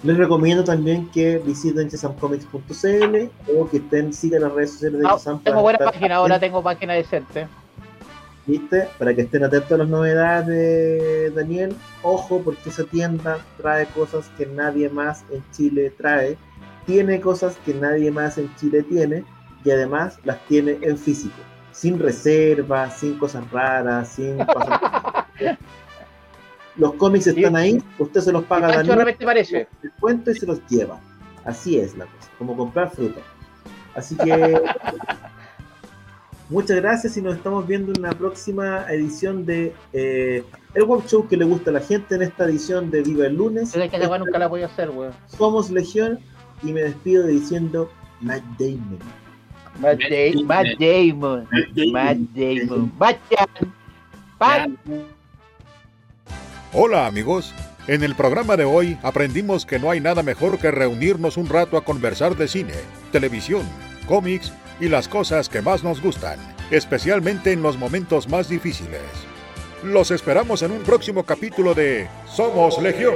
Les recomiendo también que visiten chesamcomics.cl o que estén, sigan las redes sociales de Ah, Chesam tengo buena página, ahora tengo página decente. ¿Viste? Para que estén atentos a las novedades de Daniel. Ojo, porque esa tienda trae cosas que nadie más en Chile trae. Tiene cosas que nadie más en Chile tiene. Y además las tiene en físico. Sin reservas, sin cosas raras, sin cosas... Los cómics están ahí, usted se los paga a Daniel, parece. el cuento y se los lleva. Así es la cosa, como comprar fruta. Así que muchas gracias y nos estamos viendo en la próxima edición de eh, el web show que le gusta a la gente en esta edición de Viva el Lunes. De que nunca la voy a hacer, weón. Somos Legión y me despido diciendo Matt Damon. Matt, Da- Matt Damon. Matt Damon. Bachan. Bachan. Hola amigos, en el programa de hoy aprendimos que no hay nada mejor que reunirnos un rato a conversar de cine, televisión, cómics y las cosas que más nos gustan, especialmente en los momentos más difíciles. Los esperamos en un próximo capítulo de Somos Legión,